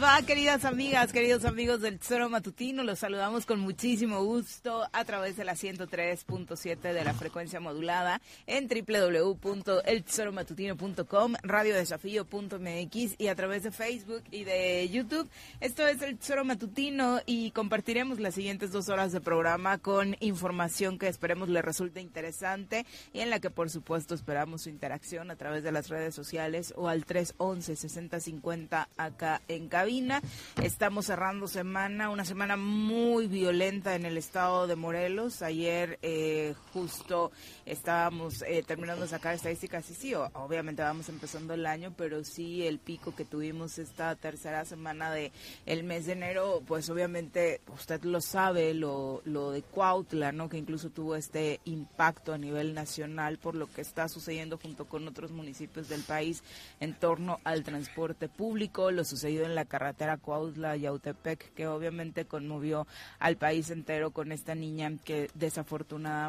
Va, queridas amigas, queridos amigos del Tesoro Matutino? Los saludamos con muchísimo gusto a través de la 103.7 de la frecuencia modulada en www.eltesoromatutino.com, radiodesafío.mx y a través de Facebook y de YouTube. Esto es el Tesoro Matutino y compartiremos las siguientes dos horas de programa con información que esperemos le resulte interesante y en la que por supuesto esperamos su interacción a través de las redes sociales o al 311 6050 acá en cabina. Estamos cerrando semana, una semana muy violenta en el estado de Morelos. Ayer eh, justo estábamos eh, terminando de sacar estadísticas y sí, obviamente vamos empezando el año, pero sí el pico que tuvimos esta tercera semana de mes de enero, pues obviamente usted lo sabe, lo, lo de Cuautla, ¿no? Que incluso tuvo este impacto a nivel nacional por lo que está sucediendo junto con otros municipios del país en torno al transporte público, lo sucedido en la carretera Cuautla-Yautepec, que obviamente conmovió al país entero con esta niña que desafortunadamente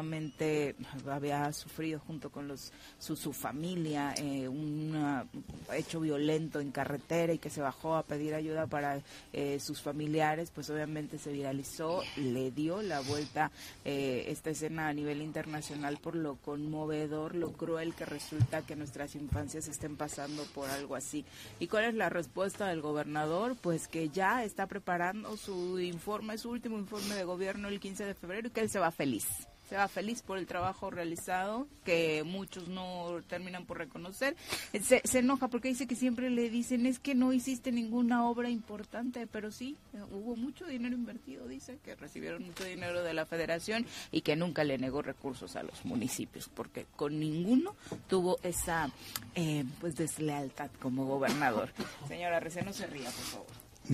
había sufrido junto con los su, su familia eh, un hecho violento en carretera y que se bajó a pedir ayuda para eh, sus familiares, pues obviamente se viralizó, le dio la vuelta eh, esta escena a nivel internacional por lo conmovedor, lo cruel que resulta que nuestras infancias estén pasando por algo así. ¿Y cuál es la respuesta del gobernador? pues que ya está preparando su informe, su último informe de gobierno el 15 de febrero y que él se va feliz. Se va feliz por el trabajo realizado, que muchos no terminan por reconocer. Se, se enoja porque dice que siempre le dicen es que no hiciste ninguna obra importante, pero sí, hubo mucho dinero invertido, dice, que recibieron mucho dinero de la federación y que nunca le negó recursos a los municipios, porque con ninguno tuvo esa eh, pues deslealtad como gobernador. Señora Rece, no se ría, por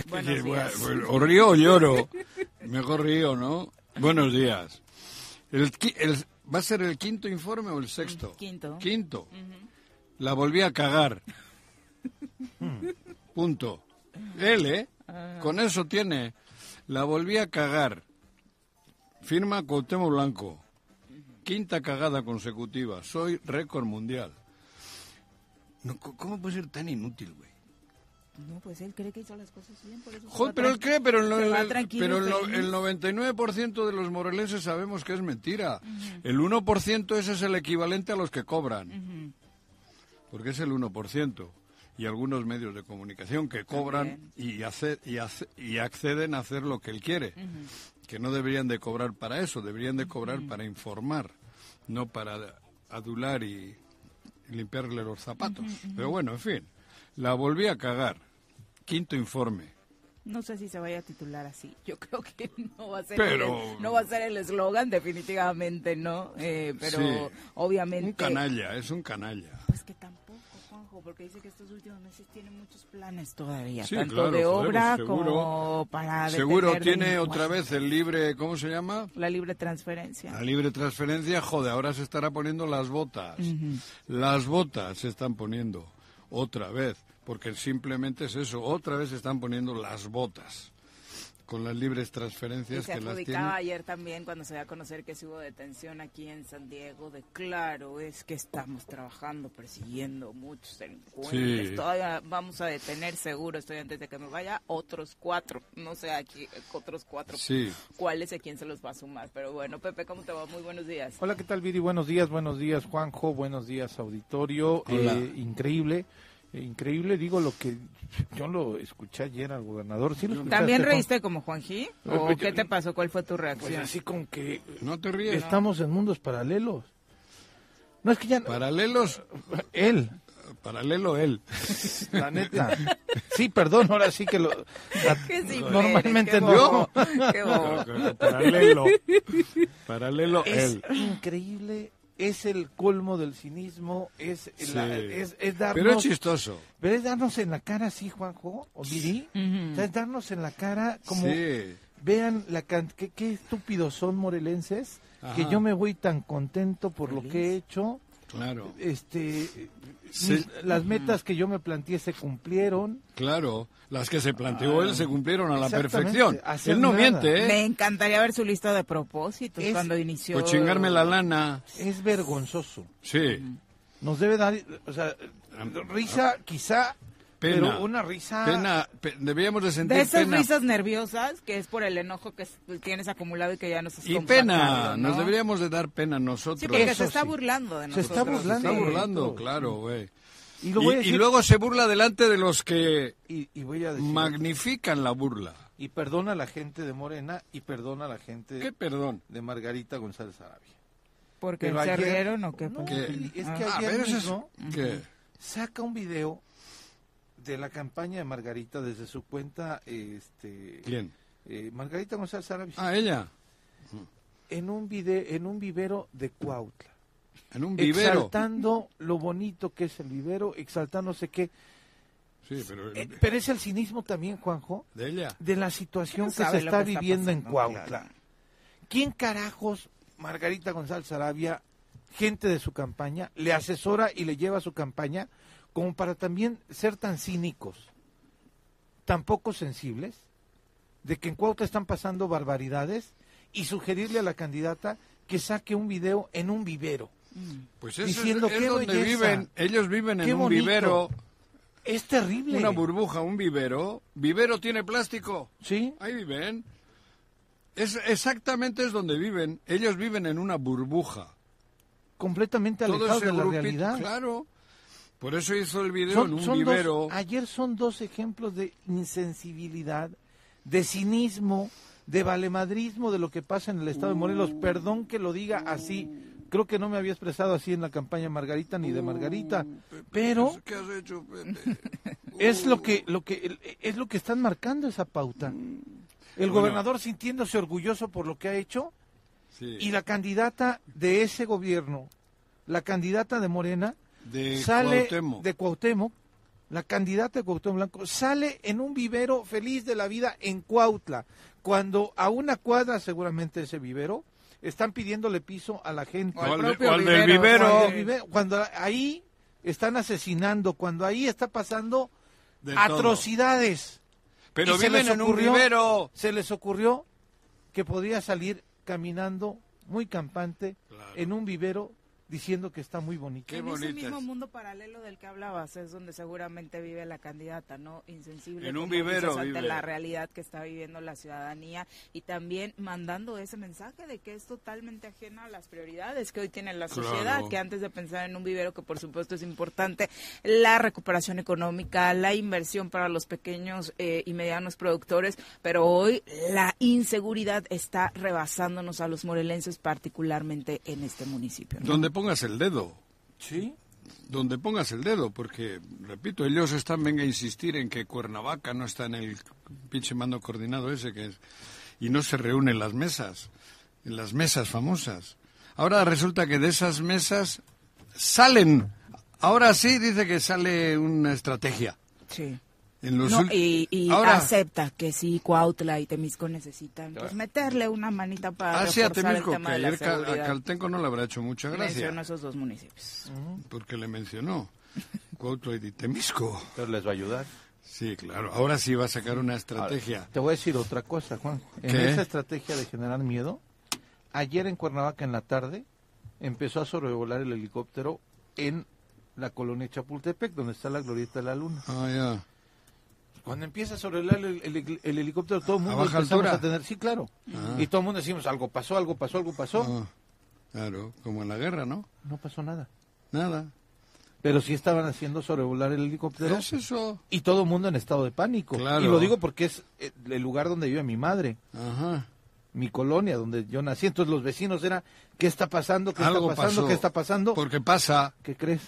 favor. o río o lloro. Mejor río, ¿no? Buenos días. El, qui- el- ¿Va a ser el quinto informe o el sexto? Quinto. Quinto. La volví a cagar. Punto. Él, ¿eh? Con eso tiene. La volví a cagar. Firma Cuauhtémoc Blanco. Quinta cagada consecutiva. Soy récord mundial. No, ¿Cómo puede ser tan inútil, güey? No, pues él cree que hizo las cosas bien, por eso Joder, pero él cree, pero, el, el- pero el, no- feliz. el 99% de los morelenses sabemos que es mentira. El 1% ese es el equivalente a los que cobran. Porque es el 1%. Y algunos medios de comunicación que cobran y, hace- y, hace- y acceden a hacer lo que él quiere. Que no deberían de cobrar para eso, deberían de cobrar para informar, no para adular y limpiarle los zapatos. Pero bueno, en fin, la volví a cagar. Quinto informe. No sé si se vaya a titular así. Yo creo que no va a ser Pero- el, no va a ser el eslogan, definitivamente no. Eh, pero Sí. obviamente. Un canalla, es un canalla. Pues que tampoco, Juanjo, porque dice que estos últimos meses tiene muchos planes todavía, Sí, tanto claro, de obra seguro. como para Seguro tiene otra vez el libre, ¿cómo se llama? la libre transferencia. La libre transferencia, joder, ahora se estará poniendo las botas. Las botas se están poniendo otra vez, porque simplemente es eso, otra vez están poniendo las botas con las libres Y transferencias se que las adjudicaba tienen. ayer también cuando se dio a conocer que se hubo detención aquí en San Diego de claro, es que estamos trabajando persiguiendo muchos delincuentes. Sí. Todavía vamos a detener seguro, estoy antes de que me vaya, otros cuatro. No sé aquí, otros cuatro. Sí. ¿Cuáles a quién se los va a sumar? Pero bueno, Pepe, ¿cómo te va? Muy buenos días. Hola, ¿qué tal, Viri? Buenos días, buenos días, Juanjo, buenos días, auditorio. Hola. Eh, increíble, increíble, digo lo que yo lo escuché ayer al gobernador. ¿Sí lo ¿También reíste como Juanji? ¿O Pues, qué yo- te pasó? ¿Cuál fue tu Pues reacción? así con que No te ríes. estamos en mundos paralelos. No es que ya... Paralelos, Él, paralelo él. la neta. Sí, perdón, ahora sí que lo... la- Qué simple normalmente qué no. qué. Paralelo. Paralelo Es él. increíble, es el colmo del cinismo, es, Sí. la- es, es darnos... Pero es chistoso. Pero es darnos en la cara así, Juanjo, o sea, es darnos en la cara como... Sí. Vean la can- qué, qué estúpidos son morelenses, que yo me voy tan contento por lo que he hecho. Claro. Este, Sí. mis- las metas que yo me planteé se cumplieron. Claro, las que se planteó él se cumplieron a la perfección. Él no nada. miente, ¿eh? Me encantaría ver su lista de propósitos Es- cuando inició. Pues chingarme la lana. Es vergonzoso. Sí. Nos debe dar, o sea, risa quizá, Pena. pero una risa... Pena, pe- debíamos de sentir De esas pena. risas nerviosas, que es por el enojo que s- tienes acumulado y que ya no estás Y pena, ¿no? nos deberíamos de dar pena nosotros. Sí, porque Eso se está sí. burlando de Se nosotros. está Se burlando. está Sí. burlando, claro, güey. Y, Y, y decir- luego se burla delante de los que y- y voy a decir- magnifican la burla. y perdona a la gente de Morena y perdona a la gente ¿Qué perdón? de Margarita González Arabia. Porque se ayer- rieron o qué. No, es que Ah, ayer eso es- mismo ¿Qué? saca un video de la campaña de Margarita desde su cuenta este ¿Quién? eh, Margarita González Arabia Ah, ella. en un video en un vivero de Cuautla En un vivero. exaltando lo bonito que es el vivero exaltándose que Sí, pero eh, pero es el cinismo también Juanjo de ella. de la situación ¿Quién que se está que está viviendo en? Cuautla. Claro. ¿Quién carajos, Margarita González Arabia, gente de su campaña, le asesora y le lleva su campaña como para también ser tan cínicos, tan poco sensibles, de que en Cuautla están pasando barbaridades y sugerirle a la candidata que saque un video en un vivero? Pues eso Diciendo, es, es "Qué donde belleza, viven. Ellos viven en un bonito". vivero, Es terrible. una burbuja, un vivero. ¿Vivero tiene plástico? ¿Sí? Ahí viven. Es, exactamente es donde viven. Ellos viven en una burbuja. Completamente alejados de la grupito, realidad. Claro. Por eso hizo el video Son- en un son dos- vivero. ayer son dos ejemplos de insensibilidad, de cinismo, de valemadrismo de lo que pasa en el estado de Morelos. Perdón que lo diga así. Creo que no me había expresado así en la campaña Margarita ni de Margarita, pero ¿Qué has hecho, Pepe? es lo que lo que es lo que están marcando esa pauta. El Bueno. gobernador sintiéndose orgulloso por lo que ha hecho Sí. y la candidata de ese gobierno, la candidata de Morena, de sale Cuauhtémoc. de Cuauhtémoc la candidata de Cuauhtémoc Blanco, sale en un vivero feliz de la vida en Cuautla, cuando a una cuadra seguramente ese vivero están pidiéndole piso a la gente. O al ¿Cuál de- propio cuál del vivero, vivero? Cuando, el vive- cuando ahí están asesinando, cuando ahí está pasando De todo. atrocidades. Pero Y se viven les en un ocurrió- vivero. Se les ocurrió que podría salir caminando muy campante Claro. en un vivero diciendo que está muy bonito. Qué en ese bonita mismo es. mundo paralelo del que hablabas es donde seguramente vive la candidata, ¿no? Insensible. En un dices, vivero ante vive. la realidad que está viviendo la ciudadanía y también mandando ese mensaje de que es totalmente ajena a las prioridades que hoy tiene la Claro. sociedad, que antes de pensar en un vivero, que por supuesto es importante, la recuperación económica, la inversión para los pequeños eh, y medianos productores, pero hoy la inseguridad está rebasándonos a los morelenses, particularmente en este municipio. ¿no? Donde pongas el dedo. Sí. Donde pongas el dedo, porque, repito, ellos están, venga a insistir en que Cuernavaca no está en el pinche mando coordinado ese que es, y no se reúnen las mesas, en las mesas famosas. Ahora resulta que de esas mesas salen, ahora sí dice que sale una estrategia. Sí. En los No, ul- y y ahora, acepta que sí, Cuautla y Temisco necesitan pues meterle una manita para Ah, sí, a reforzar Temisco, el que tema de la ayer a. Caltenco no le habrá hecho mucha gracia, Mencionó esos dos municipios. porque le mencionó Cuautla y Temisco. Pero les va a ayudar. Sí, claro, ahora sí va a sacar una estrategia. Te voy a decir otra cosa, Juan. En ¿Qué? esa estrategia de generar miedo, ayer en Cuernavaca en la tarde empezó a sobrevolar el helicóptero en la colonia Chapultepec, donde está la glorieta de la luna. Ah, ya. Cuando empieza a sobrevolar el, el- el helicóptero, todo el mundo baja empezamos altura? a tener, sí, claro. Ah. Y todo el mundo decimos, algo pasó, algo pasó, algo pasó. Ah, claro, como en la guerra, ¿no? No pasó nada. Nada. Pero sí estaban haciendo sobrevolar el helicóptero Es eso. y todo el mundo en estado de pánico. Claro. Y lo digo porque es eh, el lugar donde vive mi madre. Ajá. mi colonia donde yo nací. Entonces los vecinos era, ¿qué está pasando? ¿Qué Algo está pasando? pasó. ¿Qué está pasando? Porque pasa ¿Qué crees?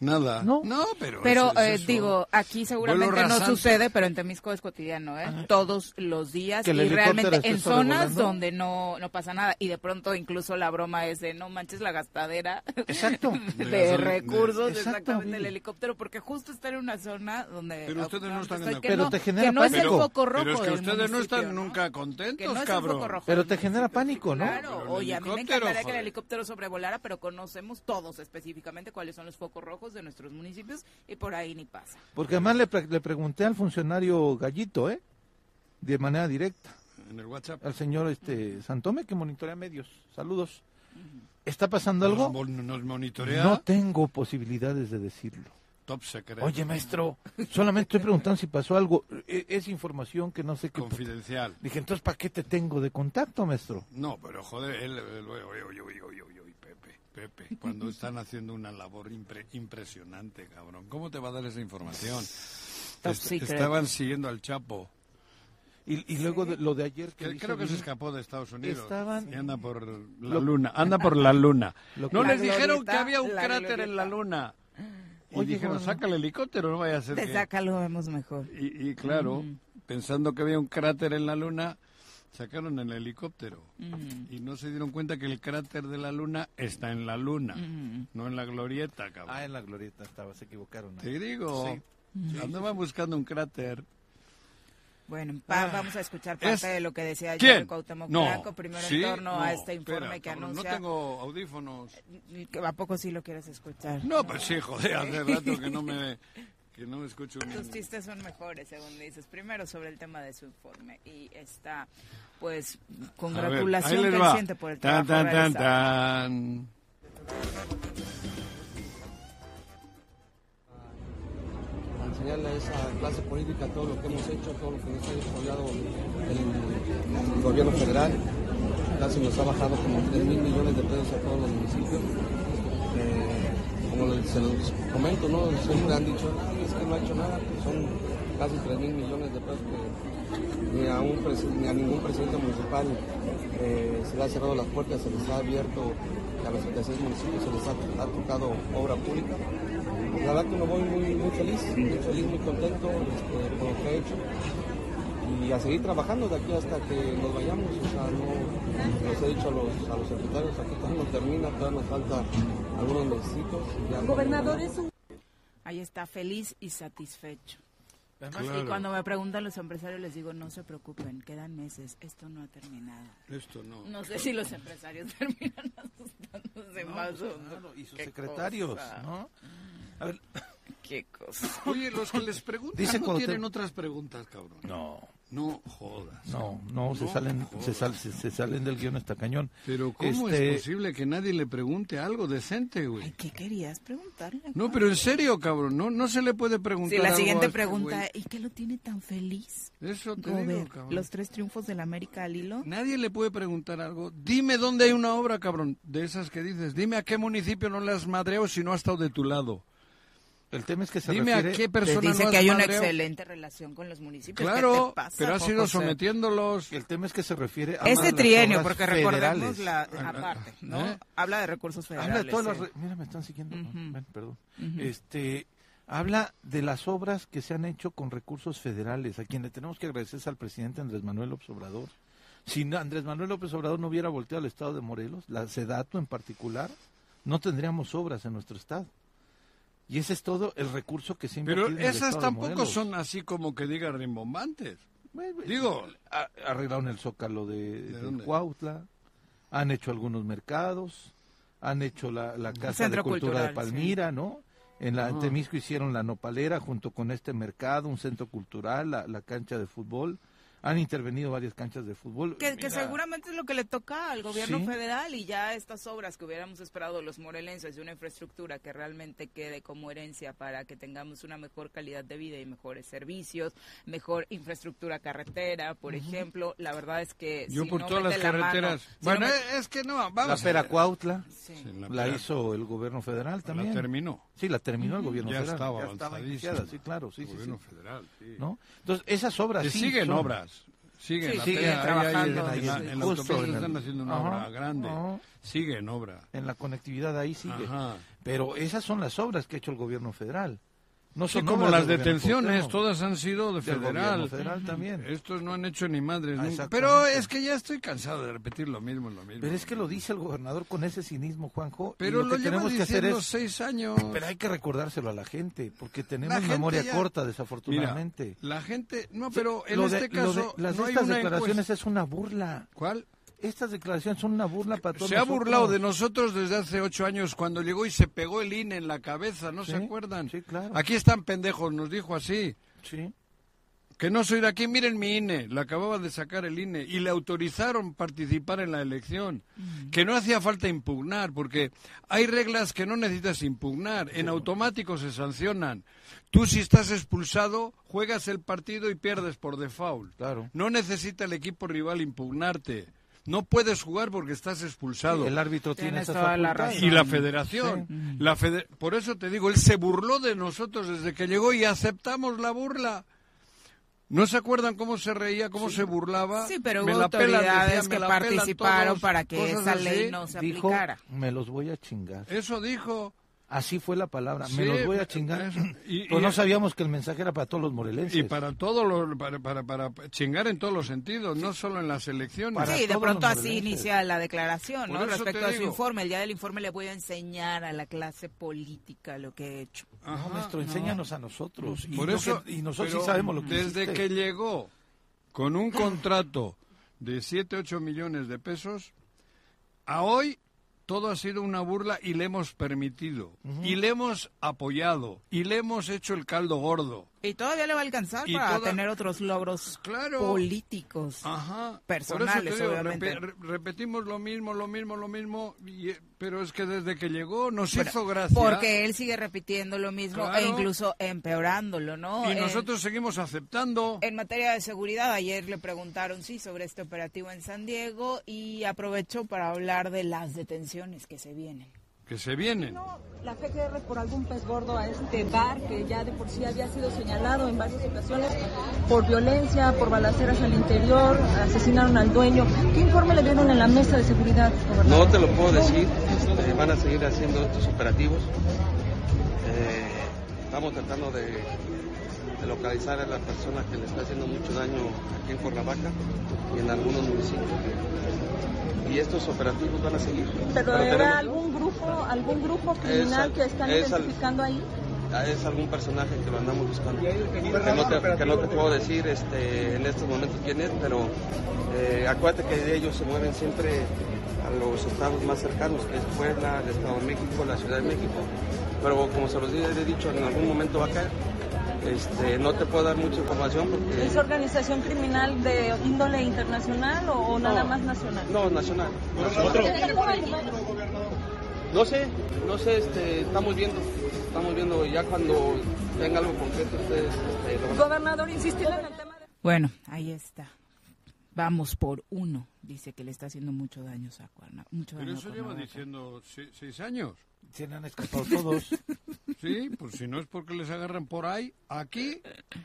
Nada. No. pero. Pero es- es eh, eso. digo, aquí seguramente no sucede, pero en Temisco es cotidiano, ¿eh? Todos los días y realmente en zonas sobrevolando. donde no, no pasa nada. Y de pronto incluso la broma es de no manches la gastadera Exacto. de, De recursos de- exactamente Exacto, del helicóptero, porque justo está en una zona donde... Pero ustedes no están en la- que Pero no, te genera que no es el pánico. foco rojo Pero es que ustedes no están ¿no? nunca contentos, no cabrón. Pero te genera pánico, ¿no? Claro, Pero oye, a mí me helicóptero, encantaría que el helicóptero sobrevolara, pero conocemos todos específicamente cuáles son los focos rojos de nuestros municipios y por ahí ni pasa. Porque además le, pre- le pregunté al funcionario Gallito, ¿eh? De manera directa, En el WhatsApp. al señor este Santome que monitorea medios. Saludos. ¿Está pasando Nos, algo? mon- nos monitorea No tengo posibilidades de decirlo. top secreto. Oye, maestro, solamente estoy preguntando si pasó algo. E- Es información que no sé qué. Confidencial. Dije, entonces, ¿para qué te tengo de contacto, maestro? No, pero joder, él, él- oye, oye, oye, oye, oye, oye, Pepe, cuando están haciendo una labor impre- impresionante, cabrón. ¿Cómo te va a dar esa información? Est- estaban siguiendo al Chapo. Y, y luego de- lo de ayer que creo que se escapó de Estados Unidos. Estaban- Y anda por la Lo- luna. Anda por la luna. No que- les La dijeron que había un la cráter en la luna. Y Oye, dijeron, saca el helicóptero, no vaya a ser Te que... saca lo vemos mejor. Y, y claro, pensando que había un cráter en la luna, sacaron el helicóptero. Y no se dieron cuenta que el cráter de la luna está en la luna, no en la glorieta, cabrón. Ah, en la glorieta estaba, se equivocaron. Te digo, andaban buscando un cráter. Bueno, pa- vamos a escuchar parte Es- de lo que decía ayer ¿Quién? Cuauhtémoc No. Blanco, primero ¿Sí? en torno No, a este informe espera, que cabrón, anuncia. No tengo audífonos. que ¿A poco sí lo quieres escuchar? No, pues sí, joder, hace rato que no me, que no escucho. Tus chistes son mejores, según dices. Primero sobre el tema de su informe y está, pues, ver, congratulación les que siente por el Tan, trabajo tan, tan, tan. a enseñarle a esa clase política todo lo que hemos hecho, todo lo que nos ha desarrollado el, el gobierno federal. Casi nos ha bajado como 3 mil millones de pesos a todos los municipios. Como les, se los comento, ¿no? siempre han dicho, "Ay, es que no ha hecho nada, pues son casi 3 mil millones de pesos que ni a, un ni a ningún presidente municipal eh, se le ha cerrado las puertas, se les ha abierto a los 76 municipios, se les ha, ha tocado obra pública. La verdad que me voy muy, muy feliz, muy feliz, muy contento este, por lo que he hecho y a seguir trabajando de aquí hasta que nos vayamos. O sea, no, les he dicho a los, a los secretarios, aquí todavía no termina, todavía nos falta algunos ya- Gobernador, es un Ahí está, feliz y satisfecho. Claro. Y cuando me preguntan los empresarios les digo, no se preocupen, quedan meses, esto no ha terminado. Esto no. No sé si los empresarios terminan asustándose más pues, o no. claro, y sus secretarios, cosa. ¿no? A ver, Qué cosa. Oye, los que les preguntan Dice no cuando te- tienen otras preguntas, cabrón. no, No jodas. no, no, se No salen, jodas. se, sal- se, se salen del guion hasta cañón. Pero ¿cómo Este, es posible que nadie le pregunte algo decente, Ay, güey? ¿qué querías preguntarle? No, pero en serio, cabrón, no, no se le puede preguntar Sí, la algo a siguiente este pregunta, güey. ¿y qué lo tiene tan feliz? Eso te Gober, digo, cabrón. los tres triunfos del América al hilo. Nadie le puede preguntar algo. Dime dónde hay una obra, cabrón, de esas que dices. Dime a qué municipio no le has madreado si no ha estado de tu lado. El tema es que se Dime a refiere... qué Te persona dice no que hay una excelente relación con los municipios. ¿Qué Claro, te pasa, pero has Juan ido José? sometiénlos. El tema es que se refiere a Este trienio, porque recordemos federales. la aparte, ¿no? ¿Eh? Habla de recursos federales. Habla de todas las... sí. re- Mira, me están siguiendo. Ven, perdón. Este... Habla de las obras que se han hecho con recursos federales. A quien le tenemos que agradecer es al presidente Andrés Manuel López Obrador. Si no- Andrés Manuel López Obrador no hubiera volteado al estado de Morelos, la SEDATO en particular, no tendríamos obras en nuestro estado. Y ese es todo el recurso que se Pero el esas tampoco Morelos. son así como que diga rimbombantes. Bueno, Digo- arreglaron el zócalo de, ¿De de dónde? Cuautla, han hecho algunos mercados, han hecho la, la Casa de Cultura de sí. Palmira, ¿no? En la en Ah. Temisco hicieron la nopalera junto con este mercado, un centro cultural, la, la cancha de fútbol. Han intervenido varias canchas de fútbol. Que, que seguramente es lo que le toca al gobierno Sí. federal y ya estas obras que hubiéramos esperado los morelenses de una infraestructura que realmente quede como herencia para que tengamos una mejor calidad de vida y mejores servicios, mejor infraestructura carretera, por ejemplo. La verdad es que Yo si por no todas las la mano- carreteras. si bueno, no met- eh, es que no, La vamos. Pera Cuautla sí. Sí, la pera- hizo el gobierno federal la también. terminó. Sí, la terminó el gobierno Ya federal. estaba ya estaba sí, claro, sí, El sí, gobierno sí. federal, sí. ¿No? Entonces, esas obras siguen son- obras. Siguen, Sí, ahí- ahí trabajando, en, la- sí. en la Justo autopista en el- están haciendo una Ajá, obra grande. ajá. Sigue en obra. en la conectividad ahí sigue. Ajá. Pero esas son las obras que ha hecho el gobierno federal. No son como obras las detenciones, todas han sido de federal. federal también. Estos no han hecho ni madres Ah. Pero es que ya estoy cansado de repetir lo mismo, lo mismo. Pero es que lo dice el gobernador con ese cinismo, Juanjo. y Pero lo lo, que lleva tenemos que hacer es... seis años. Pero hay que recordárselo a la gente, porque tenemos memoria ya- corta, Mira, desafortunadamente. la gente... No, pero en Lo este lo de- caso las no hay estas una declaraciones encuesta. es una burla. ¿Cuál? Estas declaraciones son una burla para todos Se ha nosotros. burlado de nosotros desde hace ocho años cuando llegó y se pegó el INE en la cabeza, ¿no Sí, se acuerdan? sí, claro. Aquí están pendejos, nos dijo así. Sí. Que no soy de aquí, miren mi INE, le acababa de sacar el INE y le autorizaron participar en la elección. Que no hacía falta impugnar, porque hay reglas que no necesitas impugnar, en automático se sancionan. Tú si estás expulsado, juegas el partido y pierdes por default. Claro. No necesita el equipo rival impugnarte. No puedes jugar porque estás expulsado. El árbitro tiene esa toda la facultad. razón. Y la federación. La fede- Por eso te digo, él se burló de nosotros desde que llegó y aceptamos la burla. ¿No se acuerdan cómo se reía, cómo se burlaba? Sí, pero hubo autoridades decía, que participaron todos, para que esa así. ley no se Dijo, aplicara. me los voy a chingar. Eso dijo. Así fue la palabra, Sí, me los voy a chingar. Y- Pues y- no sabíamos que el mensaje era para todos los morelenses. Y para todo lo, para, para, para chingar en todos los sentidos, no solo en las elecciones. Para Sí, de todos pronto los así inicia la declaración, ¿no? Por eso Respecto a su informe. El día del informe le voy a enseñar a la clase política lo que he hecho. No, Ajá. maestro, enséñanos a nosotros. Y, Por eso, que- y nosotros pero sí sabemos lo que Desde hiciste. que llegó con un contrato de 7, 8 millones de pesos, a hoy todo ha sido una burla y le hemos permitido, y le hemos apoyado, y le hemos hecho el caldo gordo. Y todavía le va a alcanzar Y para toda- tener otros logros Claro. políticos. Ajá. Personales, digo, obviamente. repe- re- repetimos lo mismo, lo mismo, lo mismo, y, eh, pero es que desde que llegó nos Pero- hizo gracia. Porque él sigue repitiendo lo mismo Claro. e incluso empeorándolo, ¿no? Y En- nosotros seguimos aceptando. En materia de seguridad, ayer le preguntaron, sí, sobre este operativo en San Diego y aprovechó para hablar de las detenciones que se vienen. Que se vienen. La PGR por algún pez gordo a este bar que ya de por sí había sido señalado en varias ocasiones por violencia, por balaceras al interior, asesinaron al dueño. ¿Qué informe le dieron en la mesa de seguridad, gobernador? No te lo puedo decir, este, van a seguir haciendo estos operativos. Eh, estamos tratando de, de localizar a la persona que le está haciendo mucho daño aquí en Cuernavaca y en algunos municipios. Y estos operativos van a seguir. ¿Pero Pero era tenemos- algún grupo, algún grupo criminal al- que están es al- identificando ahí? es algún personaje que lo andamos buscando. Que no te, que no te puedo decir este, en estos momentos quién es, pero eh, acuérdate que ellos se mueven siempre a los estados más cercanos, que es Puebla, el Estado de México, la Ciudad de México. Pero como se los he dicho, en algún momento va a caer. Este, no te puedo dar mucha información porque... ¿Es organización criminal de índole internacional o, nada más nacional? No, nacional. No sé, no sé, este, estamos viendo, estamos viendo ya cuando tenga algo concreto ustedes... Este, Gobernador, insistir en el tema de... Bueno, ahí está. Vamos por uno, dice que le está haciendo mucho daño a Cuerna. Mucho Pero daño eso lleva diciendo se- seis años. Se han escapado todos. Sí, pues si no es porque les agarran por ahí, aquí,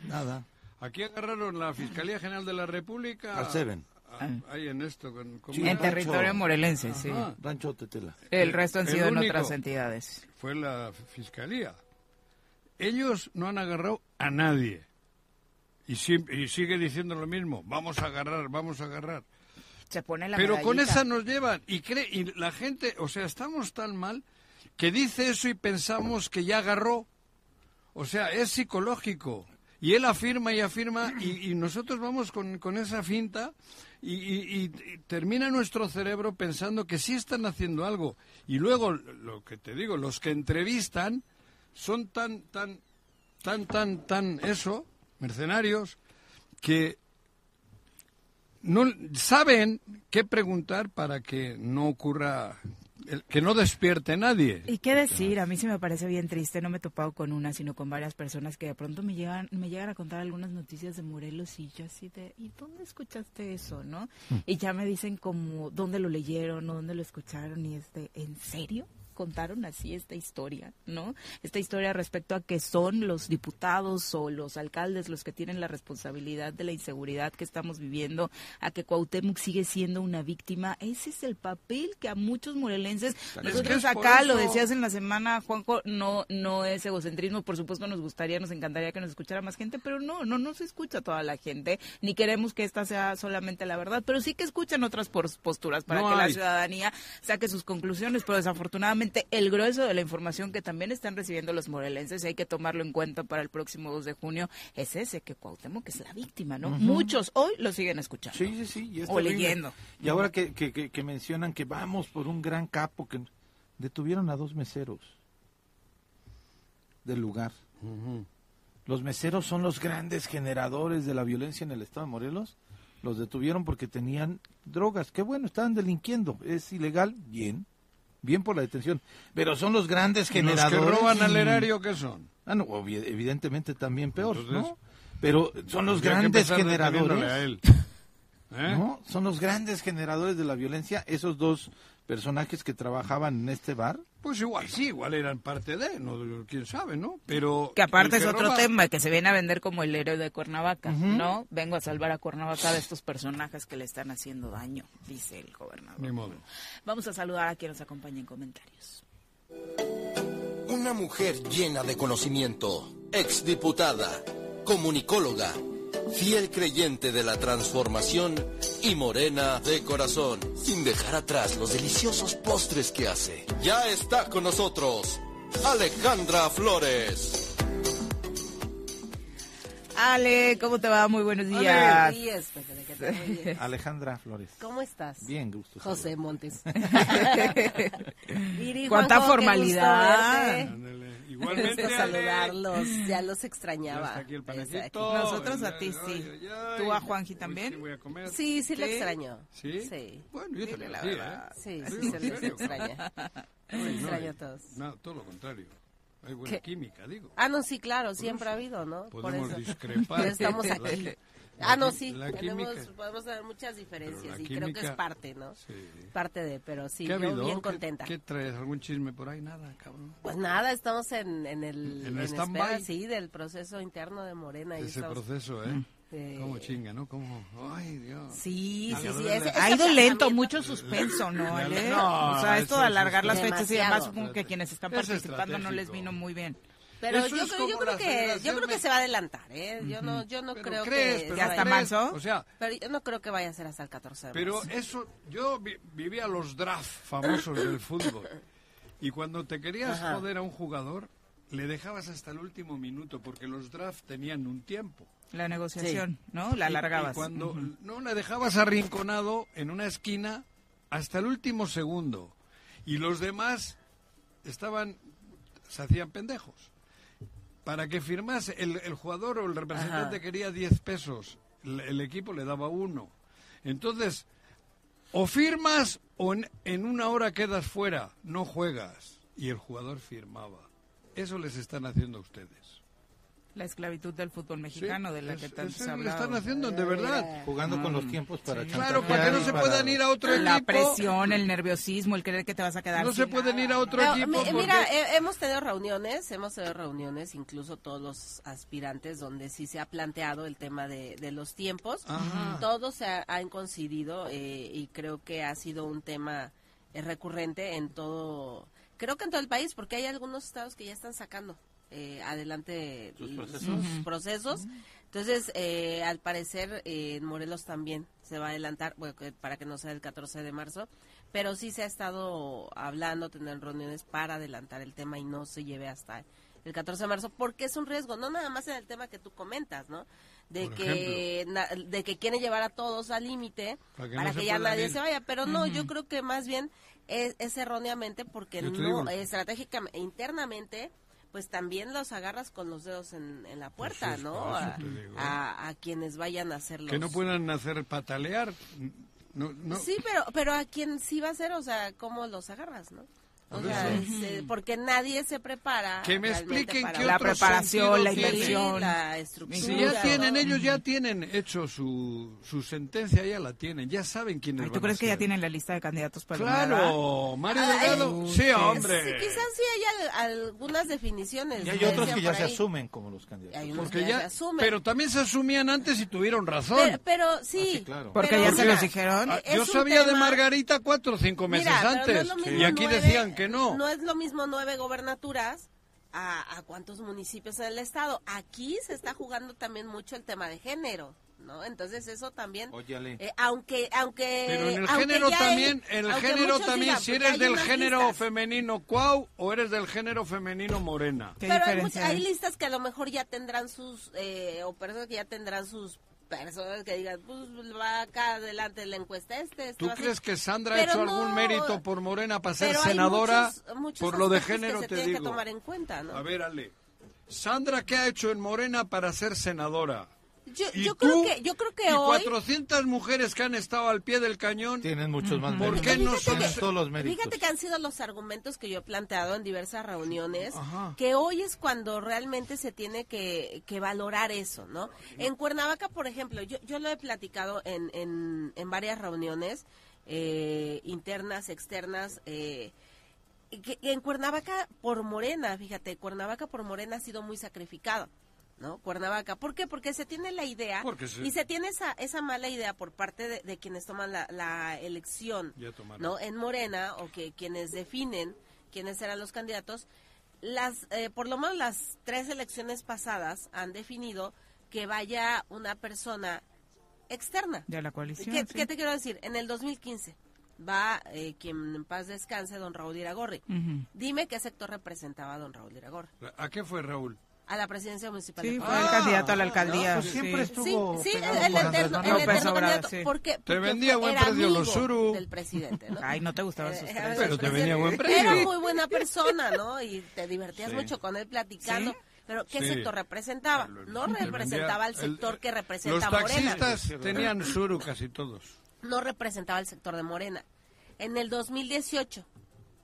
Nada. aquí agarraron la Fiscalía General de la República. Al Seven. a- Ahí en esto. Con, ¿cómo Sí? En territorio morelense, sí. Ajá. Rancho Tetela. El resto han El sido en otras entidades. Fue la Fiscalía. Ellos no han agarrado a nadie. Y, sim- y sigue diciendo lo mismo. Vamos a agarrar, vamos a agarrar. Se pone la Pero con esa nos llevan. Y, cree, y la gente, o sea, estamos tan mal que dice eso y pensamos que ya agarró. O sea, es psicológico. Y él afirma y afirma y, y nosotros vamos con, con esa finta y, y- y termina nuestro cerebro pensando que sí están haciendo algo. Y luego, lo que te digo, los que entrevistan son tan, tan, tan, tan, tan, eso, mercenarios, que no saben qué preguntar para que no ocurra, el- que no despierte nadie. ¿Y qué decir? A mí sí me parece bien triste. No me he topado con una, sino con varias personas que de pronto me llegan, me llegan a contar algunas noticias de Morelos y yo así de, ¿y dónde escuchaste eso, no? Y ya me dicen como dónde lo leyeron o dónde lo escucharon y es de, ¿en serio? Contaron así esta historia, ¿no? Esta historia respecto a que son los diputados o los alcaldes los que tienen la responsabilidad de la inseguridad que estamos viviendo, a que Cuauhtémoc sigue siendo una víctima. Ese es el papel que a muchos morelenses, nosotros acá lo decías en la semana, Juanjo, no no es egocentrismo, por supuesto nos gustaría, nos encantaría que nos escuchara más gente, pero no, no nos escucha toda la gente, ni queremos que esta sea solamente la verdad, pero sí que escuchan otras pos- posturas para No que la ciudadanía saque sus conclusiones, pero desafortunadamente el grueso de la información que también están recibiendo los morelenses, y hay que tomarlo en cuenta para el próximo 2 de junio, es ese, que Cuauhtémoc es la víctima, ¿no? Muchos hoy lo siguen escuchando. Sí, sí, sí. y es O leyendo. Y ahora que, que, que- que mencionan que vamos por un gran capo, que detuvieron a dos meseros del lugar. Los meseros son los grandes generadores de la violencia en el estado de Morelos. Los detuvieron porque tenían drogas. Qué bueno, estaban delinquiendo. Es ilegal, bien. Bien por la detención. Pero son los grandes Los que generadores. roban al erario, ¿qué son? Ah, no, evidentemente también peor, Entonces, ¿no? Pero son los grandes generadores. a él. ¿Eh? ¿no? Son los grandes generadores de la violencia, esos dos personajes que trabajaban en este bar. Pues igual sí, igual eran parte de, no, quién sabe, ¿no? Pero Que aparte es otro roba- tema, que se viene a vender como el héroe de Cuernavaca, ¿no? Vengo a salvar a Cuernavaca de estos personajes que le están haciendo daño, dice el gobernador. Ni modo. Vamos a saludar a quien nos acompaña en comentarios. Una mujer llena de conocimiento, exdiputada, comunicóloga, fiel creyente de la transformación y morena de corazón, sin dejar atrás los deliciosos postres que hace. Ya está con nosotros, Alejandra Flores. Ale, ¿cómo te va? Muy buenos días. Buenos días, Pepe, ¿qué tal? Muy bien. Alejandra Flores. ¿Cómo estás? Bien, gusto. José Montes. Viri, Cuánta Juanjo, formalidad. Qué Igualmente, gusto saludarlos, ya los Ya extrañaba. está aquí el panecito. aquí. Nosotros a ti, Ay, sí. ay, ay. ¿Tú a Juanji también? Sí, voy a comer. Sí, sí lo ¿Sí? extraño. ¿Sí? Sí, Bueno, yo también la sí, verdad. ¿eh? sí, Sí, se les extraña. Se no, extraña eh, a todos. No, todo lo contrario. Hay buena ¿Qué? química, digo. Ah, no, sí, claro, siempre ha habido, ¿no? Por Podemos eso. discrepar. Estamos aquí. la Ah, no, sí, tenemos, química. podemos tener muchas diferencias y creo que es química- parte, ¿no? Sí. Parte de, pero sí, ¿Qué yo bien ¿Qué- contenta. ¿Qué, traes? ¿Algún chisme por ahí? Nada, cabrón. Pues nada, estamos en, en el En en espera, sí, del proceso interno de Morena. y Ese estamos- proceso, ¿eh? Eh, ¿Cómo chinga, no? ¿Cómo? Ay, Dios. Sí, sí, sí. Ha ido lento, mucho suspenso, ¿no, Ale? No, o sea, esto de alargar las fechas y demás, Demasiado. supongo que a quienes están Es participando no les vino muy bien. Pero Eso yo creo, yo creo que yo creo que se va a adelantar, ¿eh? Yo no yo no Pero creo crees, que pero ¿Ya hasta marzo? O sea, Pero yo no creo que vaya a ser hasta el 14 de pero marzo. eso, yo vi- vivía los draft famosos del fútbol. Y cuando te querías Ajá. joder a un jugador, le dejabas hasta el último minuto, porque los drafts tenían un tiempo. La negociación, ¿no? La Y- y alargabas. cuando no le dejabas arrinconado en una esquina hasta el último segundo. Y los demás estaban, se hacían pendejos. Para que firmase, el, el jugador o el representante Ajá. quería 10 pesos, el, el equipo le daba uno. Entonces, o firmas o en, en una hora quedas fuera, no juegas. Y el jugador firmaba. Eso les están haciendo a ustedes. La esclavitud del fútbol mexicano, de la es- que tanto se hablado. están haciendo de verdad. Jugando con los tiempos para Claro, chantajear para que no se para- puedan ir a otro La equipo. presión, el nerviosismo, el creer que te vas a quedar No se sin pueden ir a otro Pero, equipo. mi- porque- Mira, he- hemos tenido reuniones, hemos tenido reuniones, incluso todos los aspirantes, donde sí se ha planteado el tema de, de los tiempos. Ajá. Todos se ha- han coincidido eh, y creo que ha sido un tema eh, recurrente en todo, creo que en todo el país, porque hay algunos estados que ya están sacando eh, adelante Sus procesos. sus procesos. Entonces, eh, al parecer, eh, en Morelos también se va a adelantar, bueno, que- para que no sea el 14 de marzo, pero sí se ha estado hablando, tener reuniones para adelantar el tema y no se lleve hasta el 14 de marzo, porque es un riesgo, no nada más en el tema que tú comentas, ¿no? De Por que na- de que quieren llevar a todos al límite Para que para no que, se ya nadie ir. se vaya, pero no, yo creo que más bien es, es erróneamente porque no digo- estratégicamente internamente pues también los agarras con los dedos en, en la puerta, Pues ¿no? A, a- a quienes vayan a hacerlo. Que no puedan hacer patalear. No, no. Sí, pero, pero a quien sí va a ser, o sea, ¿cómo los agarras, no? O Por sea, eso. es, porque nadie se prepara. Que me expliquen qué La preparación, la inversión. Sí, la estructura. Si ya tienen, ellos ya tienen hecho su, su sentencia, ya la tienen, ya saben quiénes Ay, van ¿Tú crees a que ya tienen la lista de candidatos para Claro, Mario Ah, Delgado, eh, sí, Sí, hombre. quizás sí hay al- algunas definiciones. Y hay que otros que ya se asumen como los candidatos. Hay unos Porque que ya, ya, se asumen. pero también se asumían antes y tuvieron razón. Pero, pero sí. Ah, sí, claro. Porque pero ya se los dijeron. Ah, Yo sabía de Margarita cuatro o cinco meses Mira, pero no antes y aquí decían que no. No es lo mismo nueve gobernaturas a, a cuántos municipios en el estado. Aquí se está jugando también mucho el tema de género, ¿no? Entonces eso también, Óyale. eh, aunque, aunque, Pero en el aunque género también, el aunque género también, digan, si eres del género listas. femenino cuau o eres del género femenino morena. ¿Qué Pero hay hay? listas que a lo mejor ya tendrán sus, eh, o personas que ya tendrán sus personas que digan, pues va acá adelante la encuesta este. este ¿Tú va a ser- crees que Sandra ha Pero hecho algún no, mérito por Morena para ser senadora? muchos- muchos por lo de género que se te tienen digo. que tomar en cuenta, ¿no? A ver, Ale. Sandra, ¿qué ha hecho en Morena para ser senadora? Yo, ¿Y yo tú? creo que yo creo que y hoy 400 mujeres que han estado al pie del cañón. Tienen muchos más ¿Por qué no son- todos los méritos. Fíjate que han sido los argumentos que yo he planteado en diversas reuniones, Ajá. que hoy es cuando realmente se tiene que, que valorar eso, ¿no? En Cuernavaca, por ejemplo, yo, yo lo he platicado en, en, en varias reuniones eh, internas, externas, eh, que en Cuernavaca por Morena, fíjate, Cuernavaca por Morena ha sido muy sacrificado. ¿No? Cuernavaca. ¿Por qué? Porque se tiene la idea Porque se- y se tiene esa, esa mala idea por parte de, de quienes toman la, la elección. ¿no? en Morena o que quienes definen quiénes serán los candidatos, las eh, por lo menos las tres elecciones pasadas han definido que vaya una persona externa. De la coalición. ¿Qué, sí. qué te quiero decir? En el 2015 va eh, quien en paz descanse, don Raúl Iragorri. Dime qué sector representaba don Raúl Iragorri. ¿A qué fue Raúl? A la presidencia municipal Sí, de fue el candidato a la alcaldía. Pues siempre sí. Sí, estuvo sí, pegado el, Andrés eterno, el eterno Obrador, candidato. sí. ¿Por qué? Porque vendía fue- buen era precio los Suru. Del presidente, ¿no? Ay, no te gustaban sus Eh, tres. Pero te venía buen precio. Era muy buena persona, ¿no? Y te divertías Sí. mucho con él platicando. Sí. Pero ¿qué Sí. sector representaba? No Te representaba el vendía- sector el- que representa Los a Morena. taxistas tenían suru casi todos. No representaba el sector de Morena. En el 2018,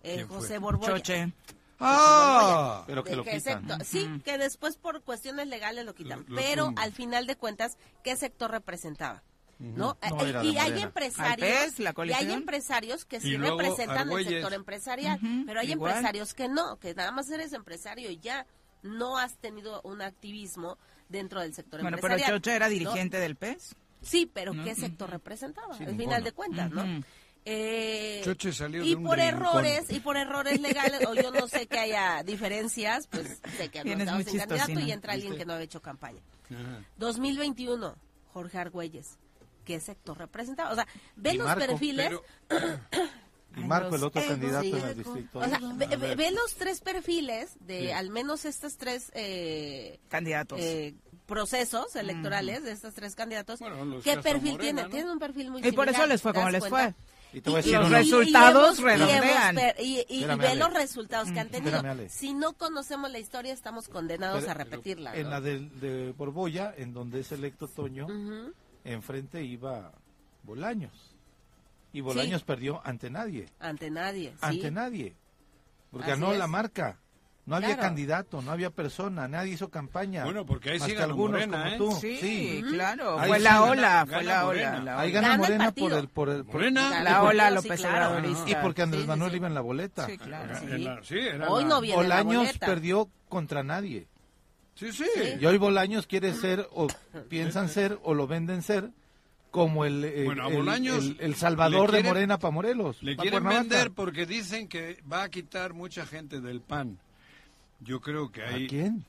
eh. José Borbolla. Choche. ¡Ah! Pero que ¿De lo quitan. sector? Sí, que después por cuestiones legales lo quitan. Lo- lo pero al final de cuentas, ¿qué sector representaba? ¿No? No, Eh, era de y hay empresarios, Al PES, la y hay empresarios que sí representan el sector empresarial, pero hay igual. empresarios que no, que nada más eres empresario y ya no has tenido un activismo dentro del sector Bueno, pero empresarial. Choche era ¿no? dirigente del PES. Sí, pero No, ¿qué sector representaba? Sí, al ninguno. final de cuentas, ¿no? Eh, Choche salió y de un por rincón. errores y por errores legales o yo no sé que haya diferencias pues sé que no Tienes estamos sin candidato y entra alguien ¿viste? que no había hecho campaña Ajá. 2021 Jorge Argüelles qué sector representaba o sea ve los Marco, perfiles Pero Y Ay, Marco, el otro Eh, candidato sí. en el distrito. O sea, ve, los tres perfiles de Sí. al menos estas tres eh, Candidatos. eh, procesos electorales de estos tres candidatos. Bueno, ¿Qué perfil Morena, tienen? ¿no? Tienen un perfil muy y por eso les fue ¿te como les cuenta? fue. Y te voy a decir los resultados y y hemos redondean. Y, y- y Espérame, ve Ale. los resultados que han tenido. Espérame, Ale. Si no conocemos la historia, estamos condenados Pero- a repetirla. En ¿no? la de, de Borbolla, en donde es electo Toño, Ujú. enfrente iba Bolaños. Y Bolaños perdió ante nadie. Ante nadie. ¿sí? Ante nadie. Porque Así ganó es. la marca. No había Claro. candidato, no había persona, nadie hizo campaña. Bueno, porque ahí sí ganó algunos Morena, como ¿eh? tú. Sí, claro. Ahí fue sí la gana- ola, fue la Morena. ola. la Ahí gana Gana el Morena por el, por el, por- Morena. La ola Sí, López claro. Obradorista. y porque Andrés Sí, sí, Manuel sí. iba en la boleta. Sí, claro. En Sí. la- sí, era Hoy la- no viene la Bolaños boleta. perdió contra nadie. Sí, sí. Y hoy Bolaños quiere ser, o piensan ser, o lo venden ser, como el, eh, Bueno, a el- Bolaños el, el Salvador le de quieren- Morena para Morelos. Le quieren vender porque dicen que va a quitar mucha gente del PAN. Yo creo que ahí... ¿A quién?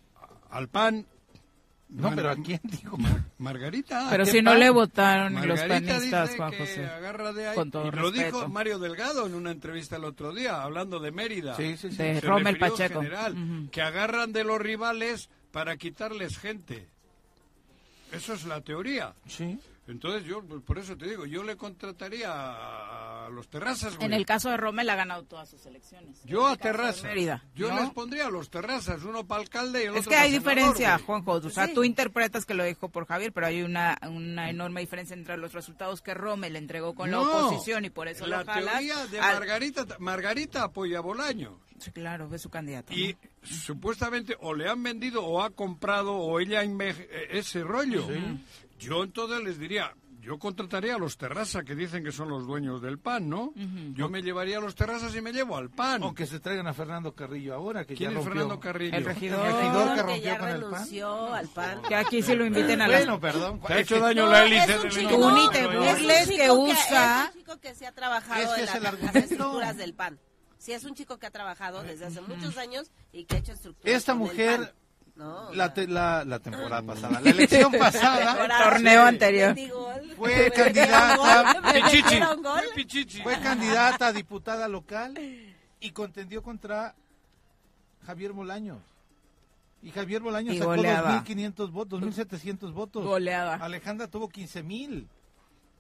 Al PAN... No, Mar- pero ¿a quién digo? Mar- Margarita. Pero ¿qué si no pan? le votaron los Margarita panistas, dice Juan que José. agarra de ahí. Con todo y lo respeto. dijo Mario Delgado en una entrevista el otro día, hablando de Mérida. Sí, sí, sí. De Se Rommel Pacheco. general, Ujú. Que agarran de los rivales para quitarles gente. Eso es la teoría. Sí. Entonces yo, pues, por eso te digo, yo le contrataría a, a los terrazas. güey. En el caso de Rommel ha ganado todas sus elecciones. Yo a terrazas. Yo ¿no? les pondría a los terrazas, uno para alcalde y el Es otro que hay senador, diferencia, güey. Juanjo. O sea, Sí. tú interpretas que lo dijo por Javier, pero hay una, una enorme diferencia entre los resultados que Rommel entregó con la oposición y por eso la lo jalas. teoría de al- Margarita, Margarita apoya a Bolaño. Sí, claro, es su candidato. Y ¿no? supuestamente o le han vendido o ha comprado o ella eh, ese rollo. Yo entonces les diría, yo contrataría a los terrazas que dicen que son los dueños del pan, ¿no? Yo me llevaría a los terrazas y me llevo al pan. O que se traigan a Fernando Carrillo ahora, que ¿Quién ya es rompió. Fernando Carrillo? El regidor. El regidor que que rompió ya con el PAN. renunció al PAN. Que aquí sí lo inviten a las... Bueno, perdón. Te ha Es hecho que- daño No, la es hélice un del chico- Tú helicóptero, ni te burles. Es un que usa- Es un chico que se ha trabajado Es que en es la- el las estructuras del PAN. Sí, es un chico que ha trabajado desde hace muchos años y que ha hecho estructuras Esta mujer, PAN. No, la, te- la, la temporada pasada, la elección pasada, temporada, torneo anterior. Fue candidata. Pichichi. Fue Pichichi. fue candidata a diputada local y contendió contra Javier Bolaños. Y Javier Bolaños Y sacó goleaba. 2.500 votos, 2.700 votos. Goleaba. Alejandra tuvo 15.000.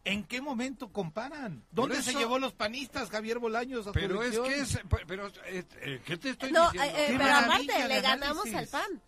¿En qué momento comparan? ¿Dónde se llevó los panistas Javier Bolaños a su Pero es que es... Pero, eh, eh, ¿qué te estoy No, diciendo? eh, eh, pero aparte le ganamos al PAN.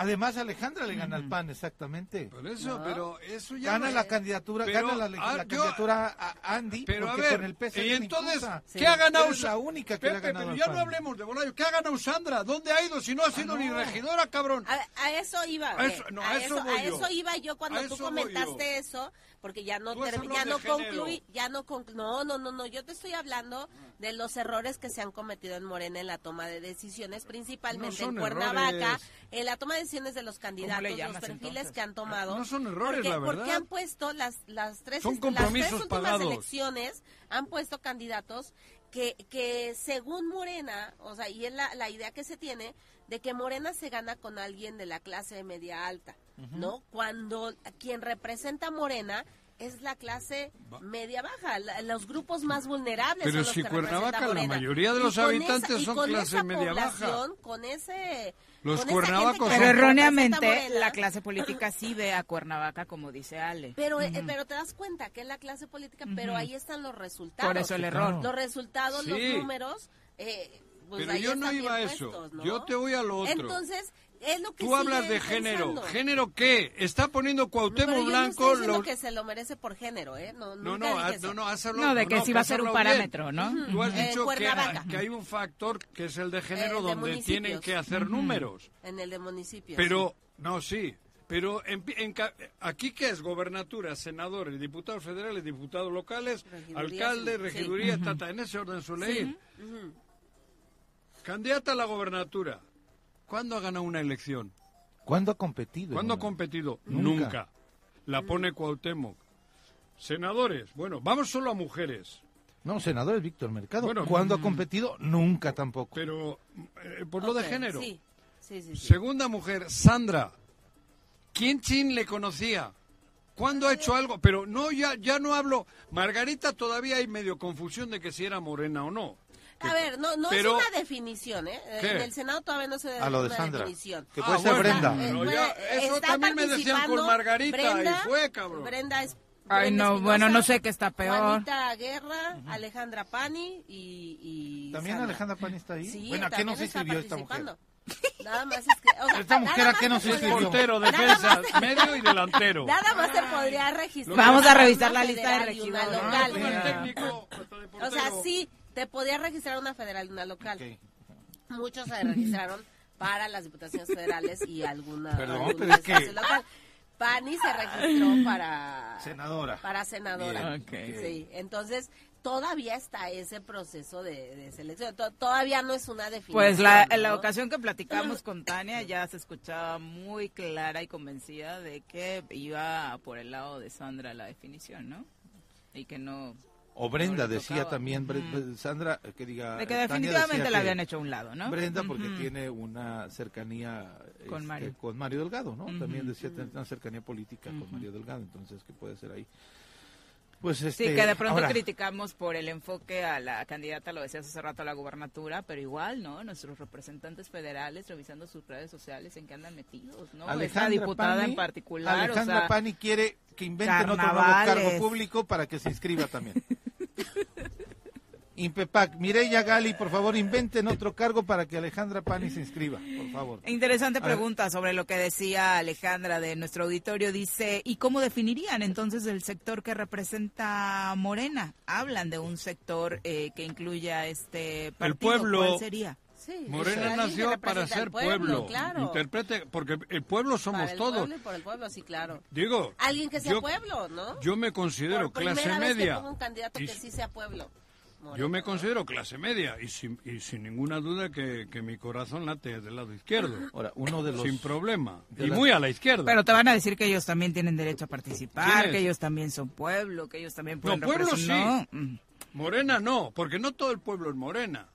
Además, Alejandra le gana al PAN, exactamente. Por eso, pero eso ya... Gana no- la candidatura, Pero, gana la, la ah, yo- candidatura a Andy, Pero a porque ver, con el PSG y entonces. ¿qué ha ganado? Eres la única que le ha Pepe, ganado pero al ya PAN. no hablemos de Bolaño. ¿Qué ha ganado Sandra? ¿Dónde ha ido si no ha sido ni regidora, cabrón? A, a eso iba. A eso- no, a, a eso eso, voy a yo. eso iba yo cuando A tú comentaste yo. eso, porque ya no ya no concluí, ya no conclu- no, no, no, no, yo te estoy hablando de los errores que se han cometido en Morena en la toma de decisiones, principalmente No en Cuernavaca, errores. en la toma de decisiones de los candidatos, los perfiles entonces? que han tomado. No son errores, porque, la verdad. Porque han puesto las las tres Son las tres últimas pagados. elecciones han puesto candidatos que, que según Morena, o sea, y es la, la idea que se tiene, de que Morena se gana con alguien de la clase media alta, ¿no? Cuando quien representa a Morena es la clase media baja, la- los grupos más vulnerables. Pero son los si que Cuernavaca, la mayoría de los habitantes esa- y son con clase esa media baja. Con ese... Los con cuernavacos Pero erróneamente Morena, la clase política sí ve a Cuernavaca como dice Ale. pero, eh, pero te das cuenta que es la clase política, pero ahí están los resultados. Por eso el error. Los resultados, los números. eh, pues Pero ahí yo no iba a eso. puestos, ¿no? Yo te voy a lo otro. Entonces, es lo que Tú hablas de género. pensando. ¿Género qué? Está poniendo No, Cuauhtémoc no Blanco... diciendo los- que se lo merece por género, ¿eh? No, No, nunca no, dije ah, no, no, has hablado- No, de que no, sí va a ser un bien. parámetro, ¿no? Tú has En dicho que, hay un factor que es el de género El de donde tienen municipios. que hacer números. En el de municipios. Pero, no, sí. Pero en, en aquí, ¿qué es? Gobernaturas, senadores, diputados federales, diputados locales, Regidurías, alcaldes, sí. regidurías, tata, en ese orden suele ir. Ujú. Candidata a la gobernatura. ¿Cuándo ha ganado una elección? ¿Cuándo ha competido? ¿Cuándo ha competido? Nunca. Nunca. La pone Cuauhtémoc. Senadores, bueno, vamos solo a mujeres. No, senador es Víctor Mercado. Bueno, ¿Cuándo ha competido? Nunca tampoco. Pero, eh, por lo de género. Sí, sí, sí. sí. Segunda mujer, Sandra. ¿Quién chin le conocía? ¿Cuándo ha hecho algo? Pero no, ya, ya no hablo. Margarita todavía hay medio confusión de que si era morena o no. A ver, no, no Pero- es una definición, ¿eh? ¿Qué? En el Senado todavía no se da A lo de una Sandra. definición. Que Ah, puede ser bueno, Brenda. Eh, ya, eso está también me decían con Margarita Brenda, y fue, cabrón. Brenda es Ay, no, Espinosa, bueno, no sé qué está peor. Juanita Guerra, Alejandra Pani y, y ¿También Sandra. Alejandra Pani está ahí? Sí, bueno, ¿a qué no también se está inscribió esta mujer? Nada más es que... o sea, Esta mujer, nada ¿a qué más no te se podría- inscribió? Portero, defensa, medio y delantero. Nada más te podría registrar. Vamos a revisar la lista de. Ah, local. pues Ah. hasta de O sea, sí, te podía registrar una federal y una local. Muchos se registraron para las diputaciones federales y alguna Perdón, pero es que- local. Pani se registró para Senadora. para senadora. Bien. Sí, entonces todavía está ese proceso de, de selección. To- todavía no es una definición. Pues la, en la ocasión que platicamos con Tania ya se escuchaba muy clara y convencida de que iba por el lado de Sandra la definición, ¿no? Y que no... O Brenda No decía también, Ujú. Sandra, que diga... De que definitivamente la habían hecho a un lado, ¿no? Brenda porque tiene una cercanía Con este, Mario. con Mario Delgado, ¿no? También decía tener una cercanía política con Mario Delgado, entonces, ¿qué puede ser ahí? Pues este... Sí, que de pronto ahora, criticamos por el enfoque a la candidata, lo decías hace rato, a la gubernatura, pero igual, ¿no? Nuestros representantes federales revisando sus redes sociales en qué andan metidos, ¿no? Esta diputada Pani- en particular, Alejandra o sea, Pani quiere que inventen otro nuevo cargo público para que se inscriba también. Impepac, Mireya Gali, por favor, inventen otro cargo para que Alejandra Pani se inscriba, por favor. Interesante pregunta sobre lo que decía Alejandra de nuestro auditorio. Dice, ¿y cómo definirían entonces el sector que representa Morena? Hablan de un sector eh, que incluya este partido. pueblo. ¿Cuál sería? Sí, Morena que nació para ser pueblo. Claro. Interprete, porque el pueblo somos Para el todos. pueblo y por el pueblo, sí, claro. Digo, Alguien que sea yo, pueblo, ¿no? yo me considero Por clase primera vez que media. ponga un candidato Y que sí sea pueblo. Yo me considero clase media y sin, y sin ninguna duda que, que mi corazón late del lado izquierdo, Ahora, uno de los... sin problema. de Y muy a la izquierda. Pero te van a decir que ellos también tienen derecho a participar, que ellos también son pueblo, que ellos también pueden No, pueblo representar- sí. No, mm. Morena no, porque no todo el pueblo es morena.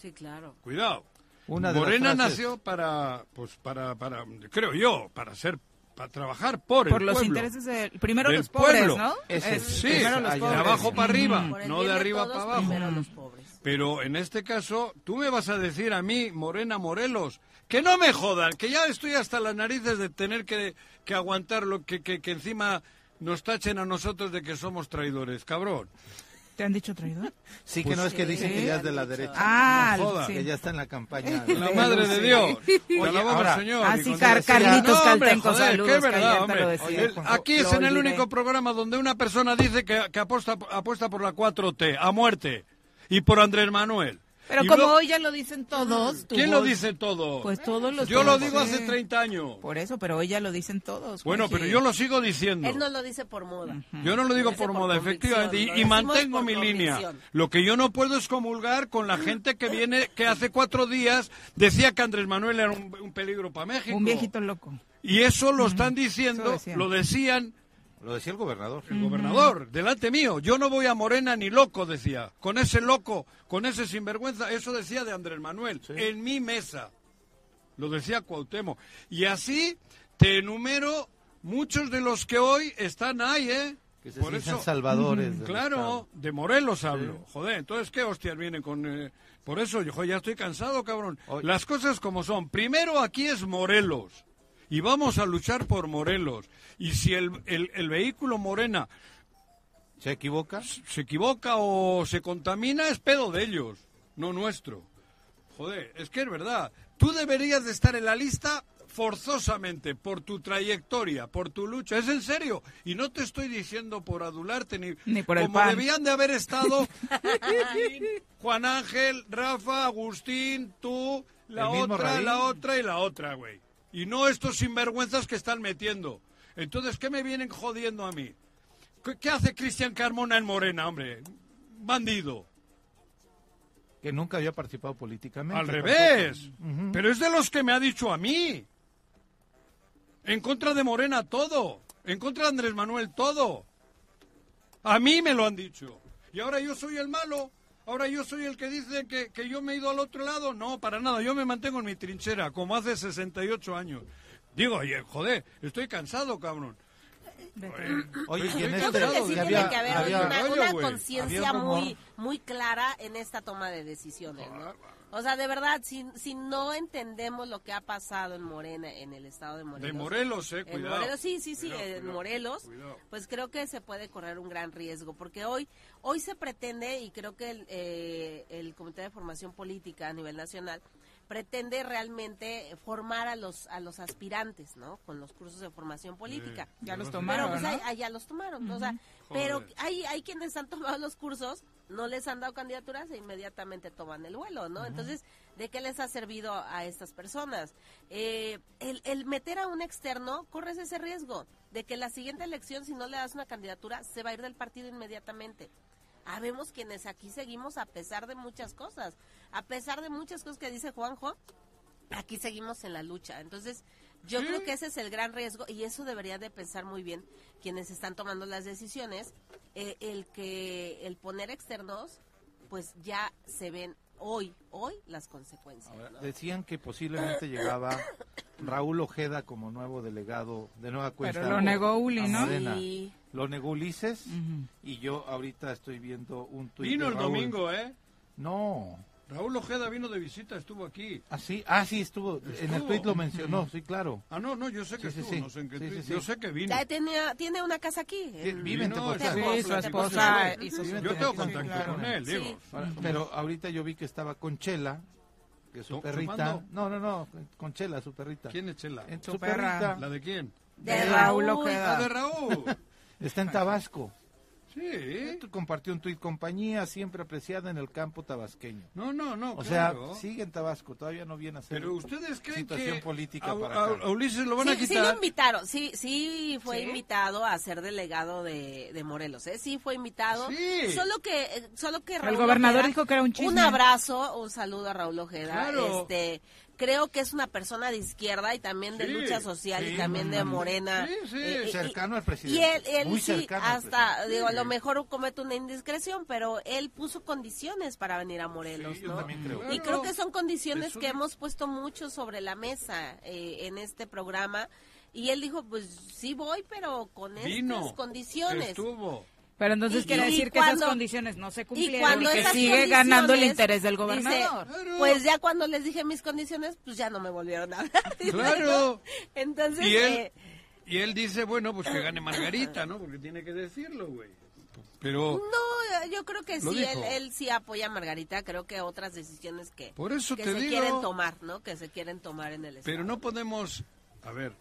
Sí, claro. Cuidado. Una de Morena nació para, pues para, para, creo yo, para ser, para trabajar por el Por los pueblo. intereses de... Primero Del los pobres, pueblo. ¿no? Ese Es- es. Sí, primero los allá de abajo para arriba, no de de arriba todos, para abajo. primero los pobres. Pero en este caso, tú me vas a decir a mí, Morena Morelos, que no me jodan, que ya estoy hasta las narices de tener que, que aguantar lo que, que, que encima nos tachen a nosotros de que somos traidores, cabrón. ¿Te han dicho traidor? Sí, que no es que dicen que ya es de la derecha. Ah, no joda. sí. Que ya está en la campaña. La madre de Dios. Oye, alabamos, ahora- Señor. Y sí, con- Car- Carlitos No, hombre, Caltenco, joder, saludos, qué verdad, hombre. El- aquí es en el único programa donde una persona dice que, que apuesta, apuesta por la 4T, a muerte, y por Andrés Manuel. Pero Y como hoy ya lo dicen todos... tu ¿Quién lo dice todo? Pues todos los Yo lo digo hace sí. 30 años. Por eso, pero hoy ya lo dicen todos. Bueno, Jorge. pero yo lo sigo diciendo. Él no lo dice por moda. Yo no lo digo por por moda, efectivamente, y, mantengo mi línea. Lo que yo no puedo es comulgar con la gente que viene, que hace cuatro días decía que Andrés Manuel era un, un peligro para México. Un viejito loco. Y eso lo están diciendo, decían. lo decían Lo decía el gobernador. el gobernador, delante mío. Yo no voy a Morena ni loco, decía. Con ese loco, con ese sinvergüenza, eso decía de Andrés Manuel, en mi mesa. Lo decía Cuauhtémoc. Y así te enumero muchos de los que hoy están ahí, ¿eh? Que se Por eso, salvadores. claro, de Morelos hablo. Joder, entonces, ¿qué hostias vienen con...? eh? Por eso, yo ya estoy cansado, cabrón. Las cosas como son. Primero, aquí es Morelos. Y vamos a luchar por Morelos. Y si el, el- el vehículo Morena ¿Se equivoca? se equivoca o se contamina, es pedo de ellos, no nuestro. Joder, es que es verdad. Tú deberías de estar en la lista forzosamente por tu trayectoria, por tu lucha. Es en serio. Y no te estoy diciendo por adularte ni, Ni por el como pan. debían de haber estado Juan Ángel, Rafa, Agustín, tú, la otra, la otra y la otra, güey. Y no estos sinvergüenzas que están metiendo. Entonces, ¿qué me vienen jodiendo a mí? ¿Qué, qué hace Cristian Carmona en Morena, hombre? Bandido. Que nunca había participado políticamente. Al revés. Pero es de los que me ha dicho a mí. En contra de Morena todo. En contra de Andrés Manuel todo. A mí me lo han dicho. Y ahora yo soy el malo. Ahora yo soy el que dice que, que yo me he ido al otro lado. No, para nada. Yo me mantengo en mi trinchera, como hace 68 años. Digo, oye, joder, estoy cansado, cabrón. Oye, y en Yo este creo que sí había- tiene que haber hoy había- una, una conciencia muy, muy clara en esta toma de decisiones. ¿no? O sea, de verdad, si, si no entendemos lo que ha pasado en Morena, en el estado de Morelos. De Morelos, eh, En cuidado. Morelos, sí, sí, sí, Cuidado, en cuidado, Morelos, cuidado. pues creo que se puede correr un gran riesgo, porque hoy hoy se pretende, y creo que el, eh, el Comité de Formación Política a nivel nacional pretende realmente formar a los a los aspirantes, ¿no? Con los cursos de formación política. Ya los tomaron, Pero pues ¿no? ahí- ahí ya los tomaron, o sea, pero hay, hay quienes han tomado los cursos, no les han dado candidaturas e inmediatamente toman el vuelo, ¿no? Entonces, ¿de qué les ha servido a estas personas? Eh, el, el meter a un externo, corres ese riesgo de que la siguiente elección, si no le das una candidatura, se va a ir del partido inmediatamente. Habemos quienes aquí seguimos a pesar de muchas cosas, a pesar de muchas cosas que dice Juanjo, aquí seguimos en la lucha. Entonces, yo creo que ese es el gran riesgo y eso debería de pensar muy bien quienes están tomando las decisiones, eh, el que el poner externos, pues ya se ven hoy, hoy las consecuencias. ¿no? Decían que posiblemente llegaba Raúl Ojeda como nuevo delegado de nueva cuenta. Pero lo negó Uli, ¿no? Sí. Lo negó Ulises y yo ahorita estoy viendo un tuit Vino de el domingo, ¿eh? No. Raúl Ojeda vino de visita, estuvo aquí. Ah, sí, ah, sí, estuvo. En el Estuvo. tuit lo mencionó, sí, claro. Ah, no, no, yo sé que Sí, estuvo, sí. no sé en qué Sí, tuit. sí, sí. Yo sé que vino. Ya tenía, tiene una casa aquí. Vive en Tepoztlán. Sí, su esposa Yo tengo contacto claro. con él, digo. Sí. Para- Pero ahorita yo vi que estaba con Chela, que es su ¿To- perrita. No, no, no, con Chela, su perrita. ¿Quién es Chela? En Su perrita. ¿La de quién? De Raúl. Ojeda. Ah, de Raúl. Está en Tabasco. Sí. Compartió un tuit compañía siempre apreciada en el campo tabasqueño. No, no, no, O claro. sea, sigue en Tabasco, todavía no viene a ser Pero ustedes creen situación que política a, para a- acá. a Ulises lo van a Sí, sí lo quitar. invitaron, sí, sí fue ¿Sí? invitado a ser delegado de, de Morelos, ¿eh? Sí fue invitado. Sí. Solo que, eh, solo que El Raúl gobernador Ojeda- dijo que era un chisme. Un abrazo, un saludo a Raúl Ojeda. Claro. Este, creo que es una persona de izquierda y también de Sí, lucha social sí, y también de Morena. sí, sí. Eh, eh, Cercano al y presidente. él, él Muy sí, al hasta, digo, a lo mejor comete una indiscreción, pero él puso condiciones para venir a Morelos, ¿no? también creo. Y creo que son condiciones que hemos puesto mucho sobre la mesa eh, en este programa. Y él dijo, pues sí voy, pero con Vino. estas condiciones. Estuvo. Pero entonces Y- quiere y decir que cuando- esas condiciones no se cumplieron y, que sigue ganando el interés del dice, gobernador. Claro. Pues ya cuando les dije mis condiciones, pues ya no me volvieron a hablar. Claro. Entonces, Y él, eh, y él dice, bueno, pues que gane Margarita, ¿no? Porque tiene que decirlo, güey. Pero no, yo creo que sí, él, él sí apoya a Margarita. Creo que otras decisiones que, por eso que te se digo. quieren tomar, ¿no? Que se quieren tomar en el Estado. Pero no podemos. A ver,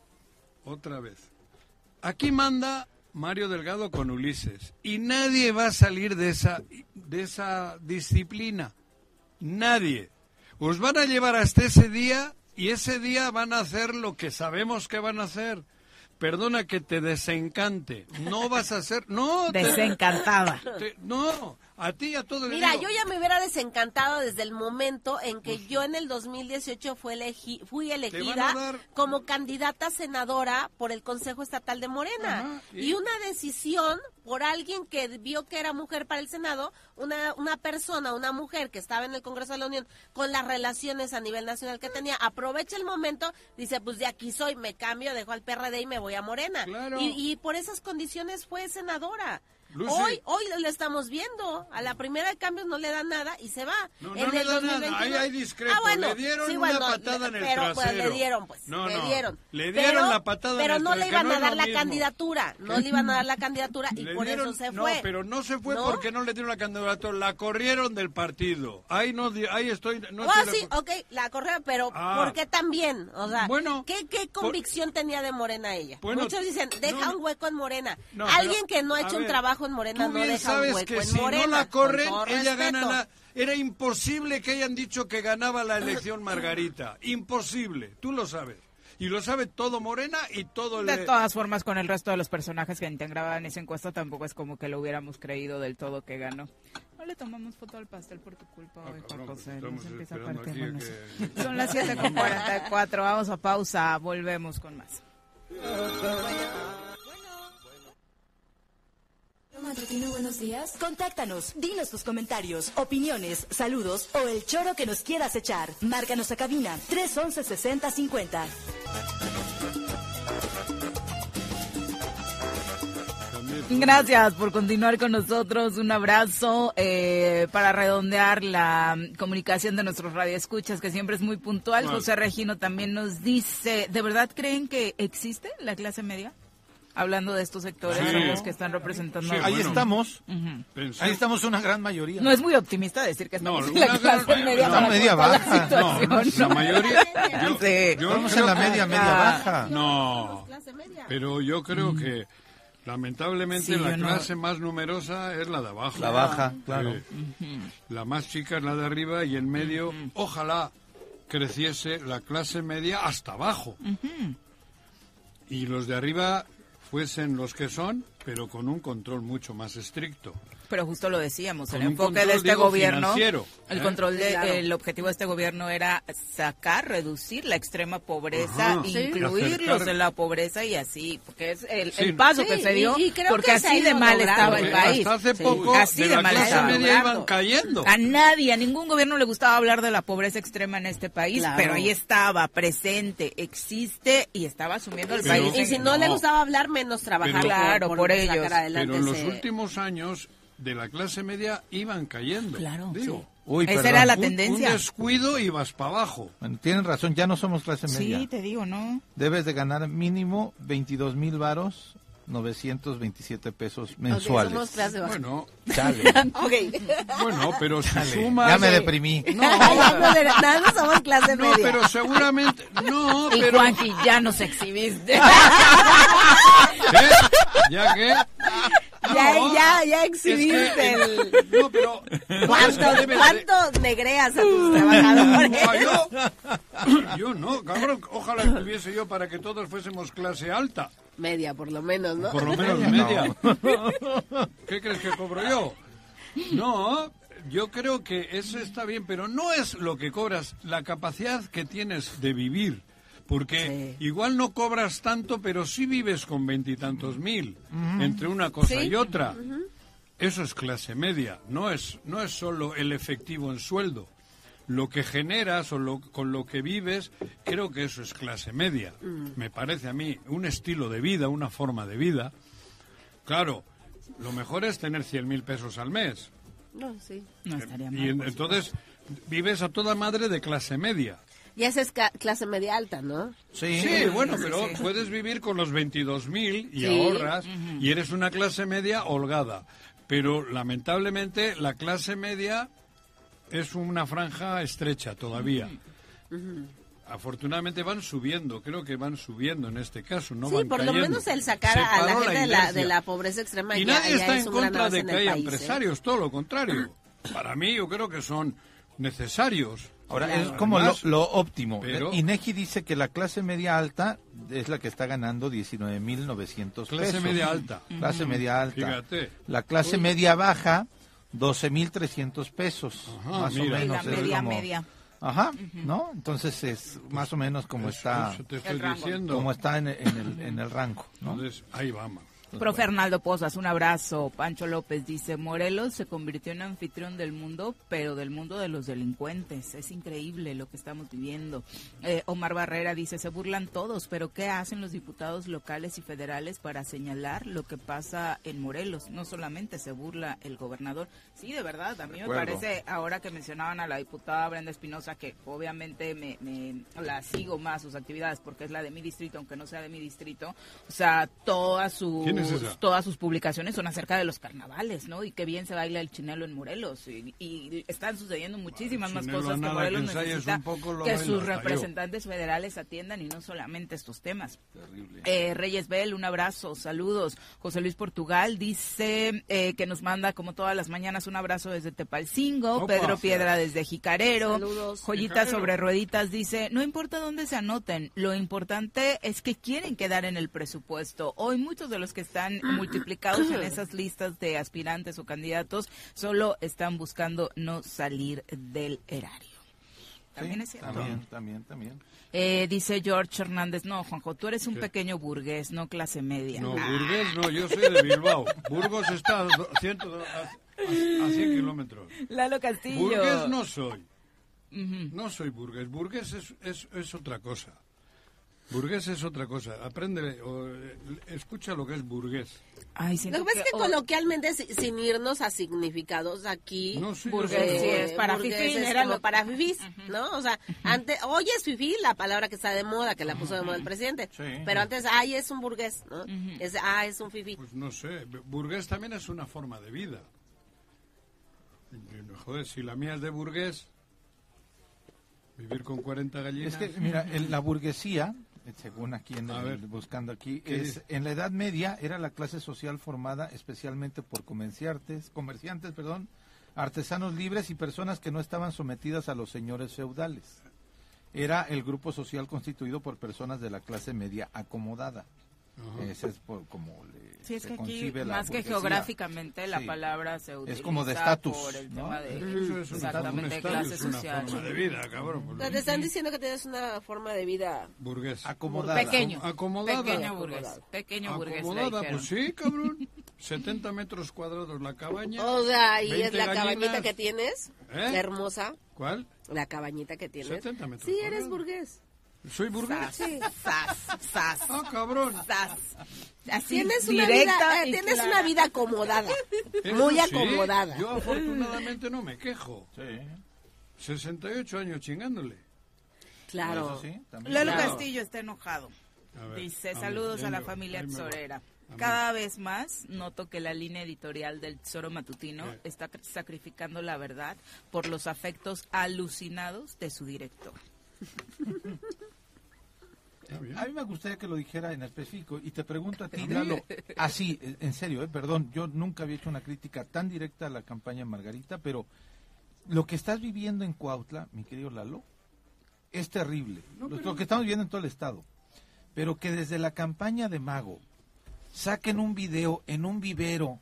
otra vez. Aquí manda Mario Delgado con Ulises. Y nadie va a salir de esa, de esa disciplina. Nadie. Os van a llevar hasta ese día y ese día van a hacer lo que sabemos que van a hacer. Perdona que te desencante. No vas a hacer. No, te- Desencantada. te- no, a ti y a todo el Mira, yo ya me hubiera desencantado desde el momento en que yo en el 2018 fue elegi- fui elegida dar- como candidata senadora por el Consejo Estatal de Morena. Ajá, y... y- una decisión por alguien que vio que era mujer para el Senado, una, una persona, una mujer que estaba en el Congreso de la Unión con las relaciones a nivel nacional que tenía, aprovecha el momento, dice, pues de aquí soy, me cambio, dejo al PRD y me voy a Morena. Claro. Y, y por esas condiciones fue senadora. Lucy. Hoy, hoy lo estamos viendo. A la primera de cambios no le dan nada y se va. No, En no le dan nada. 2021 Ahí hay discrepo. Ah, bueno, le dieron sí, una patada en el pero, trasero. Pues, le dieron, pues. No, le dieron. Le Pero- dieron la patada Pero en el no le iban a dar la mismo. candidatura. No le iban a dar la candidatura y Le por dieron- eso se no, fue. pero no se fue porque no le dieron la candidatura, la corrieron del partido. Ahí no, ahí estoy. No Ah, estoy sí, acu- ok, la correa, pero Ah. ¿por qué también? O sea, Bueno, ¿qué, qué por- convicción tenía de Morena ella? Bueno, Muchos dicen, deja un hueco en Morena. Alguien pero, que no ha hecho un ver, trabajo en Morena tú no bien deja un sabes hueco que en si Morena. no la corren, ella gana la... Era imposible que hayan dicho que ganaba la elección Margarita. Imposible. Tú lo sabes. Y lo sabe todo Morena y todo el... De todas formas, con el resto de los personajes que integraban esa encuesta, tampoco es como que lo hubiéramos creído del todo que ganó. No le tomamos foto al pastel por tu culpa hoy, Juan José. Nos empieza a partir que- Son las 7.44. Vamos a pausa. Volvemos con más. Matutino, buenos días. Contáctanos, dinos tus comentarios, opiniones, saludos o el choro que nos quieras echar. Márcanos a cabina 311 6050. Gracias por continuar con nosotros. Un abrazo eh, para redondear la comunicación de nuestros radioescuchas, que siempre es muy puntual. José Regino también nos dice, ¿de verdad creen que existe la clase media? Hablando de estos sectores Sí. son los que están representando. Sí, a- Ahí bueno. estamos. Ujú. Pensé- Ahí estamos una gran mayoría. No es muy optimista decir que No, estamos en una la clase gran- media no, para media baja. la. No, la mayoría. Yo, Sí. yo Estamos creo en la que- media, media Ah. baja. No, pero yo creo que lamentablemente Sí, la no- clase más numerosa es la de abajo. La baja, claro. Sí. La más chica es la de arriba y en medio, ojalá creciese la clase media hasta abajo. Y los de arriba fuesen los que son, pero con un control mucho más estricto. Pero justo lo decíamos, el enfoque de este digo, gobierno, financiero, el ¿eh? control de, Claro. el objetivo de este gobierno era sacar, reducir la extrema pobreza, Ajá. Incluirlos en la pobreza y así, porque es el, Sí. el paso que se dio, y- y creo porque así de mal logrando, estaba el país. Hasta hace Sí. poco Así de de la mal clase estaba. iban cayendo. A nadie, a ningún gobierno le gustaba hablar de la pobreza extrema en este país, Claro. pero ahí estaba, presente, existe y estaba asumiendo el Pero- país. y si no, le gustaba hablar, menos trabajar Pero- Claro, por sacar ellos. adelante Pero en los últimos años de la clase media iban cayendo. Claro, digo. sí. Uy, Esa perdón. era la Un- tendencia. Un descuido y vas para abajo. Bueno, tienen razón, ya no somos clase media. Sí, te digo, ¿no? Debes de ganar mínimo 22 mil varos, 927 pesos mensuales. somos clase baja. Bueno, Chale. Ok. bueno, pero si Chale. sumas... Ya me deprimí. No, Ya no más somos clase no, media. pero seguramente... No, Y pero... Juanqui, ya nos exhibiste. ¿Eh? ¿Ya qué? ya, No, ya, ya es que- exhibiste el... No, pero... ¿Cuánto, es que debe de- ¿Cuánto negreas a tus trabajadores? No, yo, yo no, cabrón. Ojalá estuviese yo para que todos fuésemos clase alta. Media, por lo menos, ¿no? Por lo menos media. ¿Qué crees que cobro yo? No, yo creo que eso está bien, pero no es lo que cobras, la capacidad que tienes de vivir. Porque igual no cobras tanto, pero sí vives con veintitantos mil entre una cosa Sí. y otra. Eso es clase media, no es, no es solo el efectivo en sueldo. Lo que generas o lo- con lo que vives, creo que eso es clase media. Me parece a mí un estilo de vida, una forma de vida. Claro, lo mejor es tener 100 mil pesos al mes. No, sí. No estaría mal. Y entonces vives a toda madre de clase media. Y esa es clase media alta, ¿no? Sí. Sí, bueno, pero puedes vivir con los 22 mil y Sí. ahorras y eres una clase media holgada. Pero lamentablemente la clase media es una franja estrecha todavía. Afortunadamente van subiendo, creo que van subiendo en este caso, no sí, van por lo menos el sacar Se a la gente de, la, de la pobreza extrema Y ya, nadie está es en contra de que haya país, ¿eh? empresarios, todo lo contrario. Para mí yo creo que son necesarios. Ahora, es como lo, Además, lo óptimo. pero- INEGI dice que la clase media alta es la que está ganando 19.900 pesos. Clase media alta. Clase media alta. Fíjate. La clase Uy. media baja, 12.300 pesos. Ajá, más mira. o Y menos. la es media, como- media. Ajá, ¿no? Entonces es más o menos como Eso- está, eso te estoy el rango. diciendo. como está en, en el, en el rango, ¿no? Entonces, ahí vamos. Profe Arnaldo Pozas, un abrazo. Pancho López dice, Morelos se convirtió en anfitrión del mundo, pero del mundo de los delincuentes. Es increíble lo que estamos viviendo. Eh, Omar Barrera dice, se burlan todos, pero ¿qué hacen los diputados locales y federales para señalar lo que pasa en Morelos? No solamente se burla el gobernador. Sí, de verdad, a mí me parece, ahora que mencionaban a la diputada Brenda Espinosa, que obviamente me, me- la sigo más sus actividades porque es la de mi distrito, aunque no sea de mi distrito. O sea, todas sus, ¿Quién es esa? todas sus publicaciones son acerca de los carnavales, ¿no? Y qué bien se baila el chinelo en Morelos. Y, y están sucediendo muchísimas más cosas que Morelos que necesita un poco lo que baila sus representantes federales atiendan y no solamente estos temas. Eh, Reyes Bell, un abrazo, saludos. José Luis Portugal dice eh, que nos manda como todas las mañanas un abrazo desde Tepalcingo. Opa. Pedro Piedra desde Jicarero. Saludos. Joyita Jicarero. sobre rueditas dice, no importa dónde se anoten, lo importante es que quieren quedar en el presupuesto. Hoy muchos de los que están multiplicados en esas listas de aspirantes o candidatos solo están buscando no salir del erario. También Sí, es cierto. También, también, también. Eh, dice George Hernández, no, Juanjo, tú eres un pequeño burgués, no clase media. No, Ah, Burgués no, yo soy de Bilbao. Burgos está a, ciento- a, a 100 kilómetros. Lalo Castillo. Burgués no soy. Ujú. No soy burgués. Burgués es, es, es otra cosa. Burgués es otra cosa. Aprende, o, escucha lo que es burgués. Ay, Lo que pasa es que coloquialmente, si- sin irnos a significados aquí, No, sí, Burgués, sí, es para burgués fifí, es era como lo- para fifís, ¿no? O sea, antes, hoy es fifí la palabra que está de moda, que la puso de moda el presidente, Sí. pero antes, ay, es un burgués, ¿no? Es, ah, es un fifí. Pues no sé, burgués también es una forma de vida. Y, Joder, si la mía es de burgués, vivir con 40 gallinas. Es que, mira, el- la burguesía, según aquí en el- ver. buscando aquí, ¿Qué es en la Edad Media era la clase social formada especialmente por comerciantes, comerciantes, perdón, artesanos libres y personas que no estaban sometidas a los señores feudales. Era el grupo social constituido por personas de la clase media acomodada. Ese es por como le, Sí, es se que aquí, la más que geográficamente, la Sí. palabra se utiliza Es como de estatus, por el ¿no? tema de, Eso es un- exactamente, clase es una social. forma de vida, cabrón. O sea, te están diciendo que tienes una forma de vida Burgués. Acomodada. Pequeño, Acomodada. pequeño burgués, pequeño burgués, Acomodada, pues sí, cabrón. 70 metros cuadrados la cabaña. O sea, y 20 es la cabañita gallinas. que tienes, ¿Eh? hermosa, ¿Cuál? la cabañita que tienes. 70 metros Sí, eres burgués. ¿Soy burgués? Sí. Sas, sas, Ah, cabrón. sas. Así, Tienes una directa vida, eh, tienes clara. una vida acomodada, Eso muy sí, acomodada. Yo afortunadamente no me quejo. Sí, 68 años chingándole. Claro. eso sí, también. Lolo Claro. Castillo está enojado. A ver, Dice, a ver, saludos a la familia. Tesorera. Cada vez más noto que la línea editorial del Tesoro Matutino está cr- sacrificando la verdad por los afectos alucinados de su director. A mí me gustaría que lo dijera en específico y te pregunto a ti, Lalo, así, en serio, eh, perdón, yo nunca había hecho una crítica tan directa a la campaña Margarita, pero lo que estás viviendo en Cuautla, mi querido Lalo, es terrible. No, lo, pero- lo que estamos viviendo en todo el estado. Pero que desde la campaña de Mago saquen un video en un vivero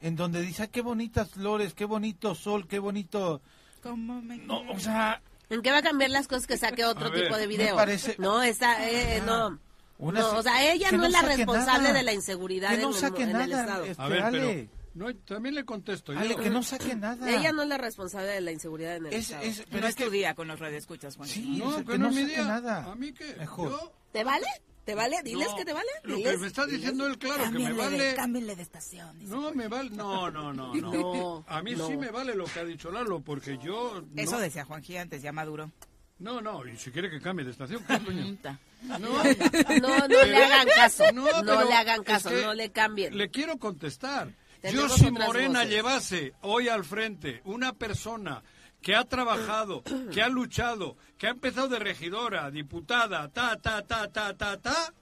en donde dice, "Ay, qué bonitas flores, qué bonito sol, qué bonito... ¿Cómo me No, o sea, ¿En qué va a cambiar las cosas que saque otro ver, tipo de video? parece- No, esa, eh, no. Una no, se- o sea, ella no, no es la responsable nada. de la inseguridad que en, no el- saque en el nada, Estado. este, A ver, Ale. pero no, también le contesto yo. Ale, que no saque nada. Ella no es la responsable de la inseguridad en el Es- Estado. es- pero no es es tu día con los radioescuchas, Juan. Sí, No, es que que no no saque día. nada. ¿A mí qué? Mejor. Yo- ¿Te vale? ¿Te vale? Diles No, que te vale. Lo que me está diciendo él, claro, que me vale. cámbienle de estación. No, me vale. No, no, no, no. No, a mí no. sí me vale lo que ha dicho Lalo, porque yo. Eso decía Juan antes, ya maduro. No, no, y si quiere que cambie de estación, ¿qué coño? No, No, no le hagan caso. No, le hagan es caso, que no le cambien. Le quiero contestar. Yo si Morena voces. llevase hoy al frente una persona que ha trabajado, que ha luchado, que ha empezado de regidora, diputada, ta, ta, ta, ta, ta, ta,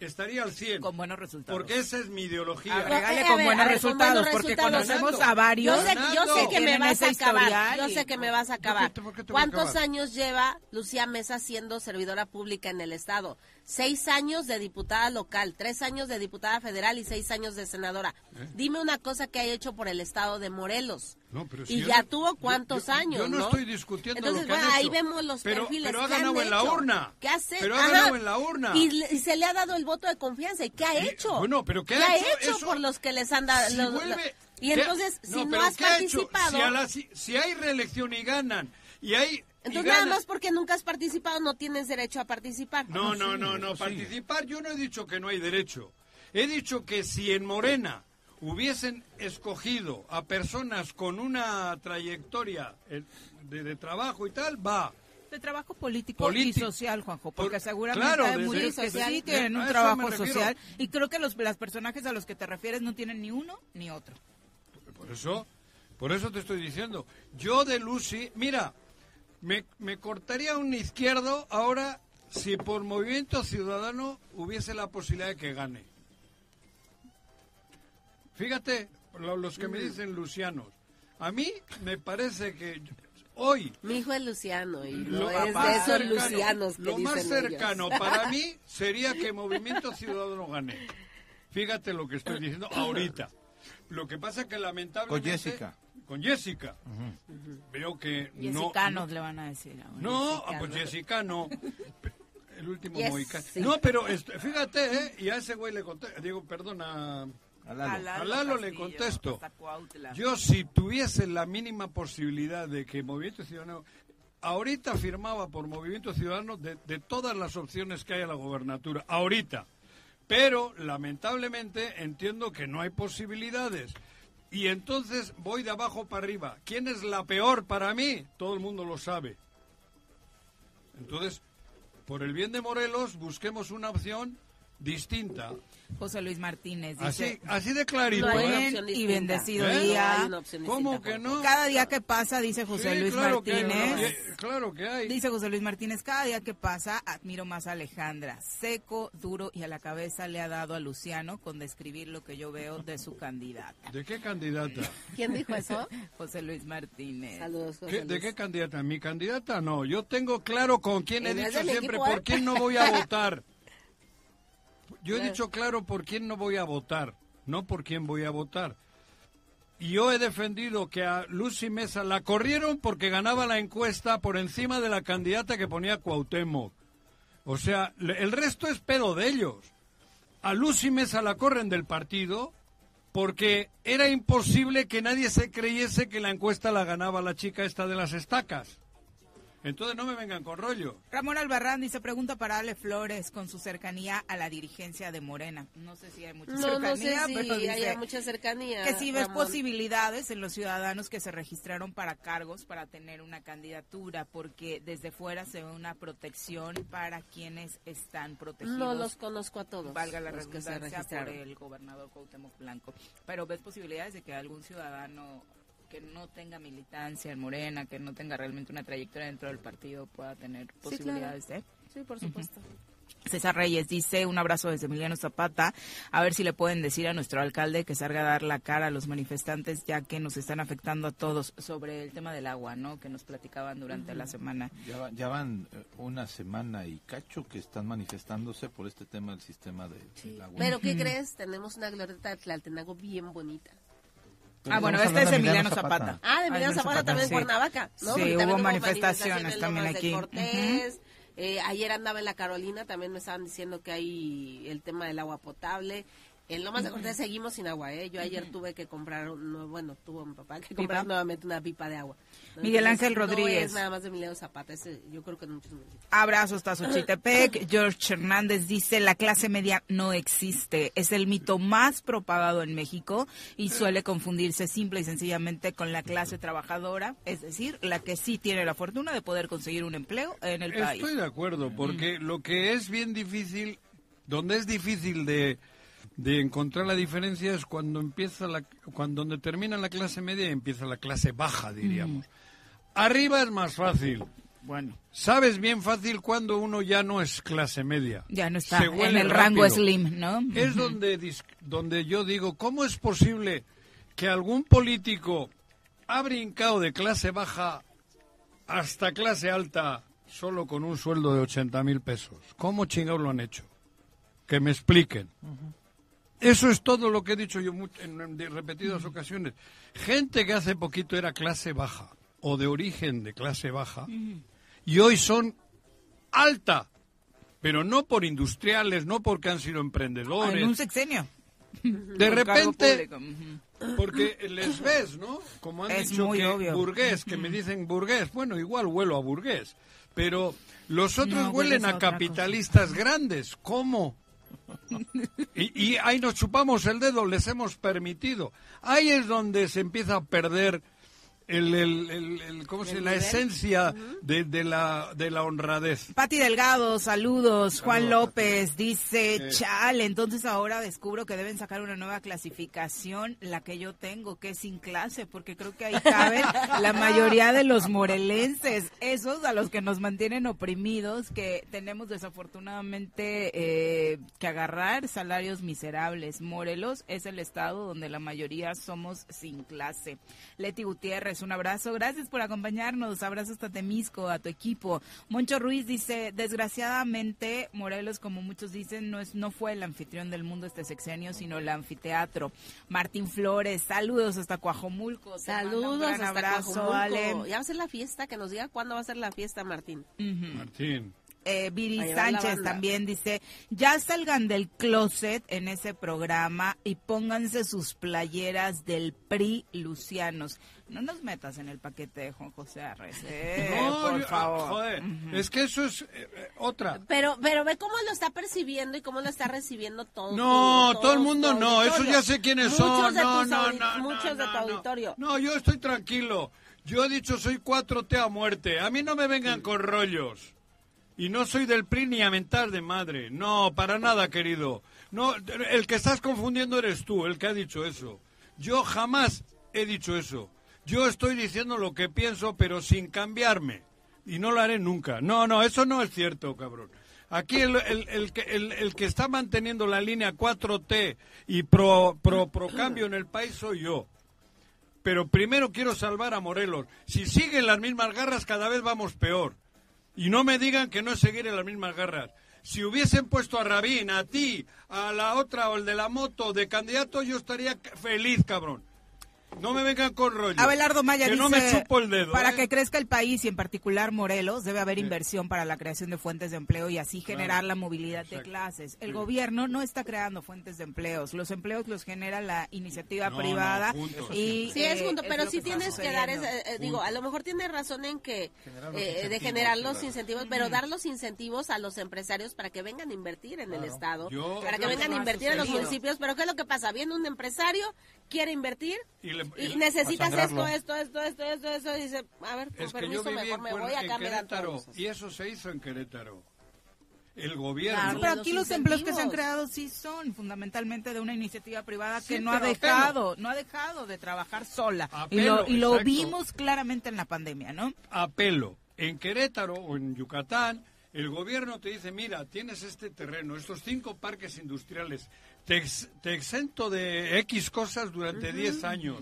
estaría al 100. Con buenos resultados. Porque esa es mi ideología. Agregale Eh, con ver, buenos a ver, con resultados, porque resultados. conocemos a varios. Yo sé, yo sé que me vas a acabar. Yo sé que me vas a acabar. ¿Por qué te voy a ¿Cuántos acabar? años lleva Lucía Mesa siendo servidora pública en el Estado? Seis años de diputada local, tres años de diputada federal y seis años de senadora. ¿Eh? Dime una cosa que haya hecho por el Estado de Morelos. No, pero si y ya no- tuvo cuántos yo- años, Yo no, ¿no? estoy discutiendo Entonces, lo que han bueno, ahí hecho. vemos los pero, perfiles Pero ha han ganado en la urna. ¿Qué hace? Pero ha ganado en la urna. Y, y se le ha dado el voto de confianza. ¿Y qué ha Y- hecho? bueno, pero ¿qué ¿Qué ha ha hecho? Eso- por los que les han dado? Si los- vuelve- los- y ¿qué- entonces, si no pero has ¿qué ha participado... Si, a la- si- si hay reelección y ganan, y hay... Entonces, nada más porque nunca has participado, no tienes derecho a participar. No, no, no, no. eso sí. Participar, yo no he dicho que no hay derecho. He dicho que si en Morena hubiesen escogido a personas con una trayectoria eh, de, de trabajo y tal, va. De trabajo político y social, Juanjo, porque Por- seguramente claro, hay muchos que social. sí tienen A un trabajo social y creo que los, los personajes a los que te refieres no tienen ni uno ni otro. Por eso, por eso te estoy diciendo. Yo de Lucy, mira, me, me cortaría un izquierdo ahora si por Movimiento Ciudadano hubiese la posibilidad de que gane. Fíjate, lo- los que me dicen lucianos. A mí me parece que hoy Mi hijo es Luciano y no lo es de más esos cercano- lucianos que lo más cercano ellos. para mí sería que Movimiento Ciudadano gane. Fíjate lo que estoy diciendo ahorita. Lo que pasa que lamentablemente Con Jessica. Con Jessica veo que no Jessicanos le van a decir. ahora. no, Jessica, ah, pues ¿no? Jessica no. El último Yes, sí. No, pero este, fíjate, ¿eh? Y a ese güey le conté, digo, perdona, A Lalo. A Lalo le Castillo, contesto. yo si tuviese la mínima posibilidad de que Movimiento Ciudadano ahorita firmaba por Movimiento Ciudadano de, de todas las opciones que hay a la gobernatura. Ahorita. Pero, lamentablemente, entiendo que no hay posibilidades. Y entonces voy de abajo para arriba. ¿Quién es la peor para mí? Todo el mundo lo sabe. Entonces, por el bien de Morelos, busquemos una opción distinta. José Luis Martínez dice, así de clarito. No ¿eh? y bendecido ¿Eh? día. No ¿Cómo que no? Cada día que pasa, dice José Sí, Luis claro Martínez. que- claro que hay. Dice José Luis Martínez, cada día que pasa admiro más a Alejandra. Seco, duro y a la cabeza le ha dado a Luciano con describir lo que yo veo de su candidata. ¿De qué candidata? ¿Quién dijo eso? José Luis Martínez. Saludos, José ¿Qué- ¿De Luis. qué candidata? Mi candidata no. Yo tengo claro con quién he dicho siempre ¿eh? por quién no voy a votar. Yo he dicho claro por quién no voy a votar, no por quién voy a votar. Y yo he defendido que a Lucy Mesa la corrieron porque ganaba la encuesta por encima de la candidata que ponía Cuauhtémoc. O sea, el resto es pedo de ellos. A Lucy Mesa la corren del partido porque era imposible que nadie se creyese que la encuesta la ganaba la chica esta de las estacas. Entonces no me vengan con rollo. Ramón Albarrán dice, pregunta para Ale Flores con su cercanía a la dirigencia de Morena. No sé si hay mucha No, no sé cercanía, si pero dice haya mucha cercanía. que si ves Ramón. posibilidades en los ciudadanos que se registraron para cargos para tener una candidatura, porque desde fuera se ve una protección para quienes están protegidos. No los conozco a todos. valga la redundancia por el gobernador Cuauhtémoc Blanco. Pero ves posibilidades de que algún ciudadano que no tenga militancia en Morena, que no tenga realmente una trayectoria dentro del partido, pueda tener claro. posibilidades de... Sí, por supuesto. César Reyes dice un abrazo desde Emiliano Zapata. A ver si le pueden decir a nuestro alcalde que salga a dar la cara a los manifestantes, ya que nos están afectando a todos sobre el tema del agua, ¿no? Que nos platicaban durante la semana. Ya, ya van eh, una semana y cacho que están manifestándose por este tema del sistema de, del agua. Pero ¿qué crees? Tenemos una glorieta de Tlaltenango bien bonita. Ah, bueno, este es Emiliano Zapata. Ah, de Emiliano Zapata también en sí. Cuernavaca, ¿no? Sí, también hubo manifestaciones también aquí. Cortés. Eh, ayer andaba en la Carolina, también me estaban diciendo que hay el tema del agua potable. En Lomas de Cortés seguimos sin agua, ¿eh? Yo ayer tuve que comprar, un- bueno, tuvo mi papá que comprar ¿Pipa? nuevamente una pipa de agua. ¿no? Miguel Ángel No Rodríguez. es nada más de Emiliano Zapata, ese, yo creo que en muchos municipios. Abrazo hasta Xochitepec. George Hernández dice, la clase media no existe. Es el mito más propagado en México y suele confundirse simple y sencillamente con la clase trabajadora, es decir, la que sí tiene la fortuna de poder conseguir un empleo en el país. Estoy de acuerdo, porque lo que es bien difícil, donde es difícil de, de encontrar la diferencia es cuando empieza la, cuando donde termina la clase media y empieza la clase baja, diríamos. Arriba es más fácil. Bueno, Sabes bien fácil cuando uno ya no es clase media. ya no está en el rango rápido. slim, ¿no? Es donde, dis- donde yo digo, ¿cómo es posible que algún político ha brincado de clase baja hasta clase alta solo con un sueldo de 80 mil pesos? ¿Cómo chingados lo han hecho? Que me expliquen. Eso es todo lo que he dicho yo en, repetidas ocasiones. Gente que hace poquito era clase baja o de origen de clase baja y hoy son alta, pero no por industriales, no porque han sido emprendedores. En un sexenio. De repente, porque les ves, ¿no? Como han Es dicho muy que obvio. burgués, que me dicen burgués, bueno, igual huelo a burgués, pero los otros No, huelen a capitalistas grandes, ¿cómo? Y, ahí nos chupamos el dedo, les hemos permitido. Ahí es donde se empieza a perder el, el- el- el- ¿cómo se, ¿El la esencia de, de la, de la honradez. Pati Delgado, saludos. Juan López dice, Sí. chale, entonces ahora descubro que deben sacar una nueva clasificación, la que yo tengo, que es sin clase, porque creo que ahí caben la mayoría de los morelenses, esos a los que nos mantienen oprimidos, que tenemos desafortunadamente eh, que agarrar salarios miserables. Morelos es el estado donde la mayoría somos sin clase. Leti Gutiérrez, un abrazo. Gracias por acompañarnos. Abrazo hasta Temisco, a tu equipo. Moncho Ruiz dice, desgraciadamente, Morelos, como muchos dicen, no, es, no fue el anfitrión del mundo este sexenio, sino el anfiteatro. Martín Flores, saludos hasta Coajomulco. Saludos hasta abrazo, Coajomulco. Ale. Ya va a ser la fiesta, que nos diga cuándo va a ser la fiesta, Martín. Martín, eh, Viri Sánchez también dice, ya salgan del closet en ese programa y pónganse sus playeras del PRI Lucianos. No nos metas en el paquete de Juan José Arres, eh, No, por yo- favor. joder, es que eso es eh, eh, otra. Pero, pero ve cómo lo está percibiendo y cómo lo está recibiendo todo. No, todo el mundo no, eso ya sé quiénes Muchos son. de No, tus no, no, no, Muchos de tu no, no. auditorio. No, yo estoy tranquilo. Yo he dicho soy 4T a muerte. A mí no me vengan con rollos. Y no soy del PRI ni a mentar de madre. No, para nada, querido. No, el que estás confundiendo eres tú, el que ha dicho eso. Yo jamás he dicho eso. Yo estoy diciendo lo que pienso, pero sin cambiarme. Y no lo haré nunca. No, no, eso no es cierto, cabrón. Aquí el, el- el el- el que está manteniendo la línea 4T y pro, pro, pro cambio en el país soy yo. Pero primero quiero salvar a Morelos. Si siguen las mismas garras, cada vez vamos peor. Y no me digan que no es seguir en las mismas garras. Si hubiesen puesto a Rabín, a ti, a la otra o el de la moto de candidato, yo estaría feliz, cabrón. No me vengan con rollo. Abelardo Maya que dice, no me chupo el dedo. para ¿eh? que crezca el país y en particular Morelos, debe haber inversión para la creación de fuentes de empleo y así generar la movilidad de clases. El Sí. gobierno no está creando fuentes de empleos, los empleos los genera la iniciativa No, privada. no, y, Sí, es eh, junto, pero lo sí que tienes que dar, ese- eh, digo, a lo mejor tiene razón en que eh, de generar los claro. incentivos, pero dar los incentivos a los empresarios para que vengan a invertir en el Estado, Yo- para que vengan a invertir en los municipios, pero ¿qué es lo que pasa? Viene un empresario, quiere invertir Y le- y y- necesitas a esto, esto, esto, esto, esto, esto, y dice, a ver, con Es que yo permiso, mejor en, me voy, Querétaro todos. y eso se hizo en Querétaro. El gobierno. Claro. Pero aquí los empleos que se han creado sí son fundamentalmente de una iniciativa privada Sí, que no ha dejado, no ha dejado de trabajar sola. A y lo, y vimos claramente en la pandemia, ¿no? apelo. En Querétaro o en Yucatán, el gobierno te dice, mira, tienes este terreno, estos cinco parques industriales, te, ex- te exento de X cosas durante 10 años,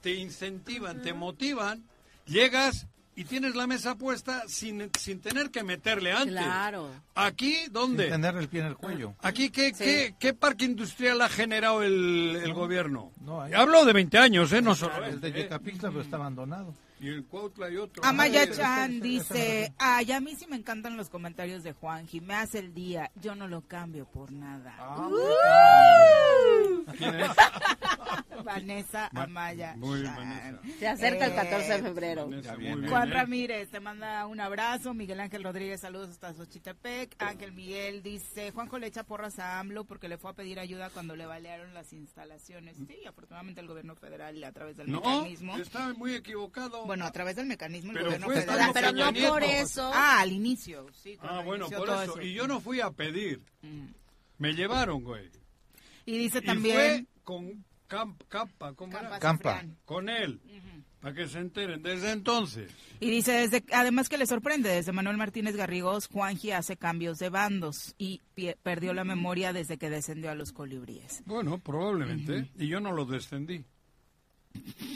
te incentivan, te motivan, llegas y tienes la mesa puesta sin, sin tener que meterle antes. Claro. Aquí, ¿dónde? Sin tener el pie en el cuello. Aquí, ¿qué, Sí. qué, qué parque industrial ha generado el, el gobierno? no hay. Hablo de 20 años, ¿eh? No solo El de. Yecapixtla, pero está abandonado. Y en Cuautla y otro. Amaya Ay, Chan dice, ay, a mí sí me encantan los comentarios de Juanji, me hace el día, yo no lo cambio por nada. Ah, ¿Quién es? Vanessa Amaya Muy. Vanessa. Se acerca el Eh, 14 de febrero. Vanessa, bien, Juan ¿eh? Ramírez te manda un abrazo, Miguel Ángel Rodríguez, saludos hasta Xochitepec, Ángel Miguel dice, Juanjo le echa porras a AMLO porque le fue a pedir ayuda cuando le balearon las instalaciones. Sí, afortunadamente el gobierno federal a través del No, mecanismo, está muy equivocado. bueno, a través del mecanismo el Pero gobierno fue federal... Pero no por eso. Ah, al inicio, sí. ah, bueno, inició por todo eso. Y yo no fui a pedir. Mm. Me llevaron, güey. Y dice Y fue también... con Camp, Campa, ¿cómo era? Campa. Con él. Para que se enteren. Desde entonces. Y dice, desde, además que le sorprende, desde Manuel Martínez Garrigós, Juanji hace cambios de bandos y pie- perdió la memoria desde que descendió a los colibríes. Bueno, probablemente. Y yo no lo descendí.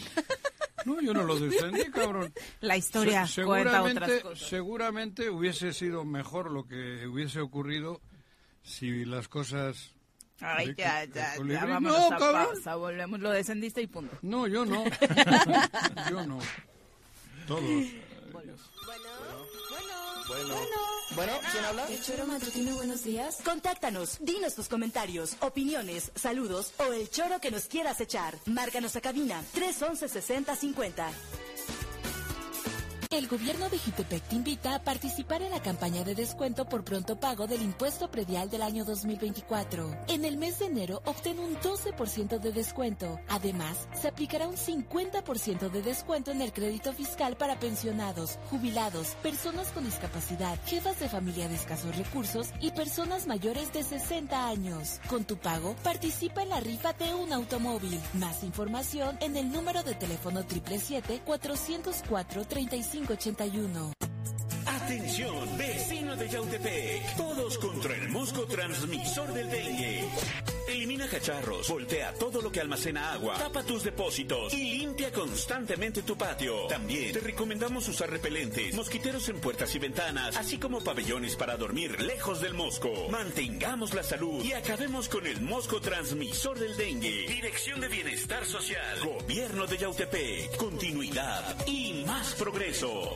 No, yo no lo descendí, cabrón. La historia Se- cuenta otras seguramente, cosas. seguramente hubiese sido mejor lo que hubiese ocurrido si las cosas... Ay, ya, ya, ya, vámonos No, a cabrón. pausa, volvemos, lo descendiste y punto. No, yo no. yo no. Todos. Bueno, ¿quién habla? ¿El choro matutino buenos días? Contáctanos, dinos tus comentarios, opiniones, saludos o el choro que nos quieras echar. Márcanos a cabina 311 6050. El gobierno de Jutepec te invita a participar en la campaña de descuento por pronto pago del impuesto predial del año 2024. En el mes de enero obtén un 12% de descuento. Además, se aplicará un 50% de descuento en el crédito fiscal para pensionados, jubilados, personas con discapacidad, jefas de familia de escasos recursos y personas mayores de 60 años. Con tu pago, participa en la rifa de un automóvil. Más información en el número de teléfono 777-404-3581. Atención, vecinos de Yautepec. Todos contra el mosco transmisor del dengue. Elimina cacharros, voltea todo lo que almacena agua, tapa tus depósitos y limpia constantemente tu patio. También te recomendamos usar repelentes, mosquiteros en puertas y ventanas, así como pabellones para dormir lejos del mosco. Mantengamos la salud y acabemos con el mosco transmisor del dengue. Dirección de Bienestar Social, Gobierno de Yautepec, continuidad progreso.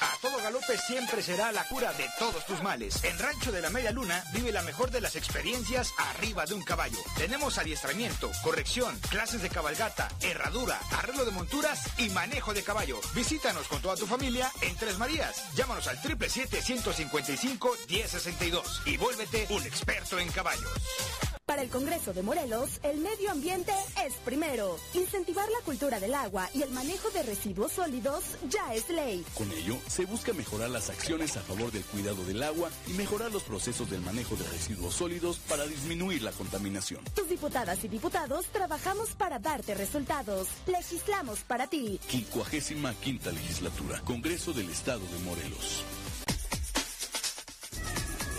A todo Galope siempre será la cura de todos tus males. En Rancho de la Media Luna vive la mejor de las experiencias arriba de un caballo. Tenemos adiestramiento, corrección, clases de cabalgata, herradura, arreglo de monturas y manejo de caballo. Visítanos con toda tu familia en Tres Marías. Llámanos al 777-155-1062 y vuélvete un experto en caballos. Para el Congreso de Morelos, el medio ambiente es primero. Incentivar la cultura del agua y el manejo de residuos sólidos ya es ley. Con ello, se busca mejorar las acciones a favor del cuidado del agua y mejorar los procesos del manejo de residuos sólidos para disminuir la contaminación. Tus diputadas y diputados trabajamos para darte resultados. Legislamos para ti. 55 quinta legislatura, Congreso del Estado de Morelos.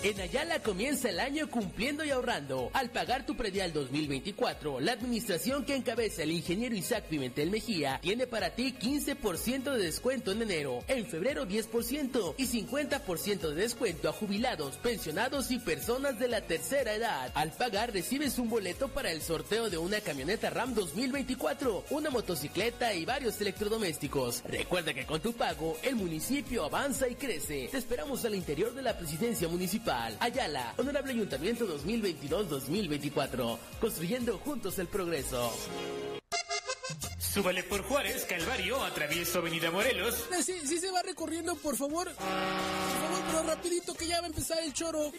En Ayala comienza el año cumpliendo y ahorrando. Al pagar tu predial 2024, la administración que encabeza el ingeniero Isaac Pimentel Mejía tiene para ti 15% de descuento en enero, en febrero 10% y 50% de descuento a jubilados, pensionados y personas de la tercera edad. Al pagar recibes un boleto para el sorteo de una camioneta RAM 2024, una motocicleta y varios electrodomésticos. Recuerda que con tu pago el municipio avanza y crece. Te esperamos al interior de la presidencia municipal. Ayala, Honorable Ayuntamiento 2022-2024, construyendo juntos el progreso. Súbale por Juárez, Calvario, atravieso Avenida Morelos. Sí, sí se va recorriendo, por favor. Por favor, pero rapidito que ya va a empezar el choro.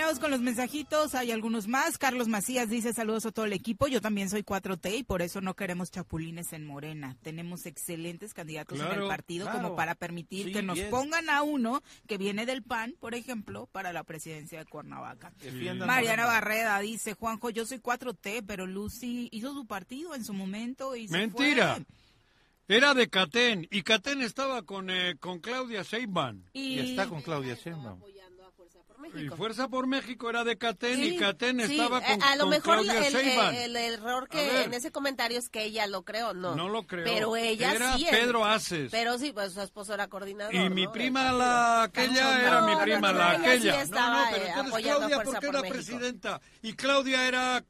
Terminamos con los mensajitos, hay algunos más. Carlos Macías dice saludos a todo el equipo. Yo también soy 4T y por eso no queremos chapulines en Morena. Tenemos excelentes candidatos en Claro, el partido claro. como para permitir Sí, que nos bien. pongan a uno que viene del PAN, por ejemplo, para la presidencia de Cuernavaca. Mariana. Barreda dice, Juanjo, yo soy 4T, pero Lucy hizo su partido en su momento y se Mentira. fue. Era de Catén y Catén estaba con, eh, con Claudia Sheinbaum. Y- Y está con Claudia Sheinbaum. Y Fuerza por México era de Catén y Catén Sí, estaba eh, con, a lo con mejor el, Sheinbaum. el- el error que en ese comentario es que ella lo creó, no. No lo creó. Pero ella Era sí. Pedro Aces. Pero sí, pues su esposo era coordinador. Y mi ¿no? prima la aquella No, era mi prima no, la ella sí aquella. estaba, no, no, pero eh, entonces Claudia porque por era México. presidenta y Claudia era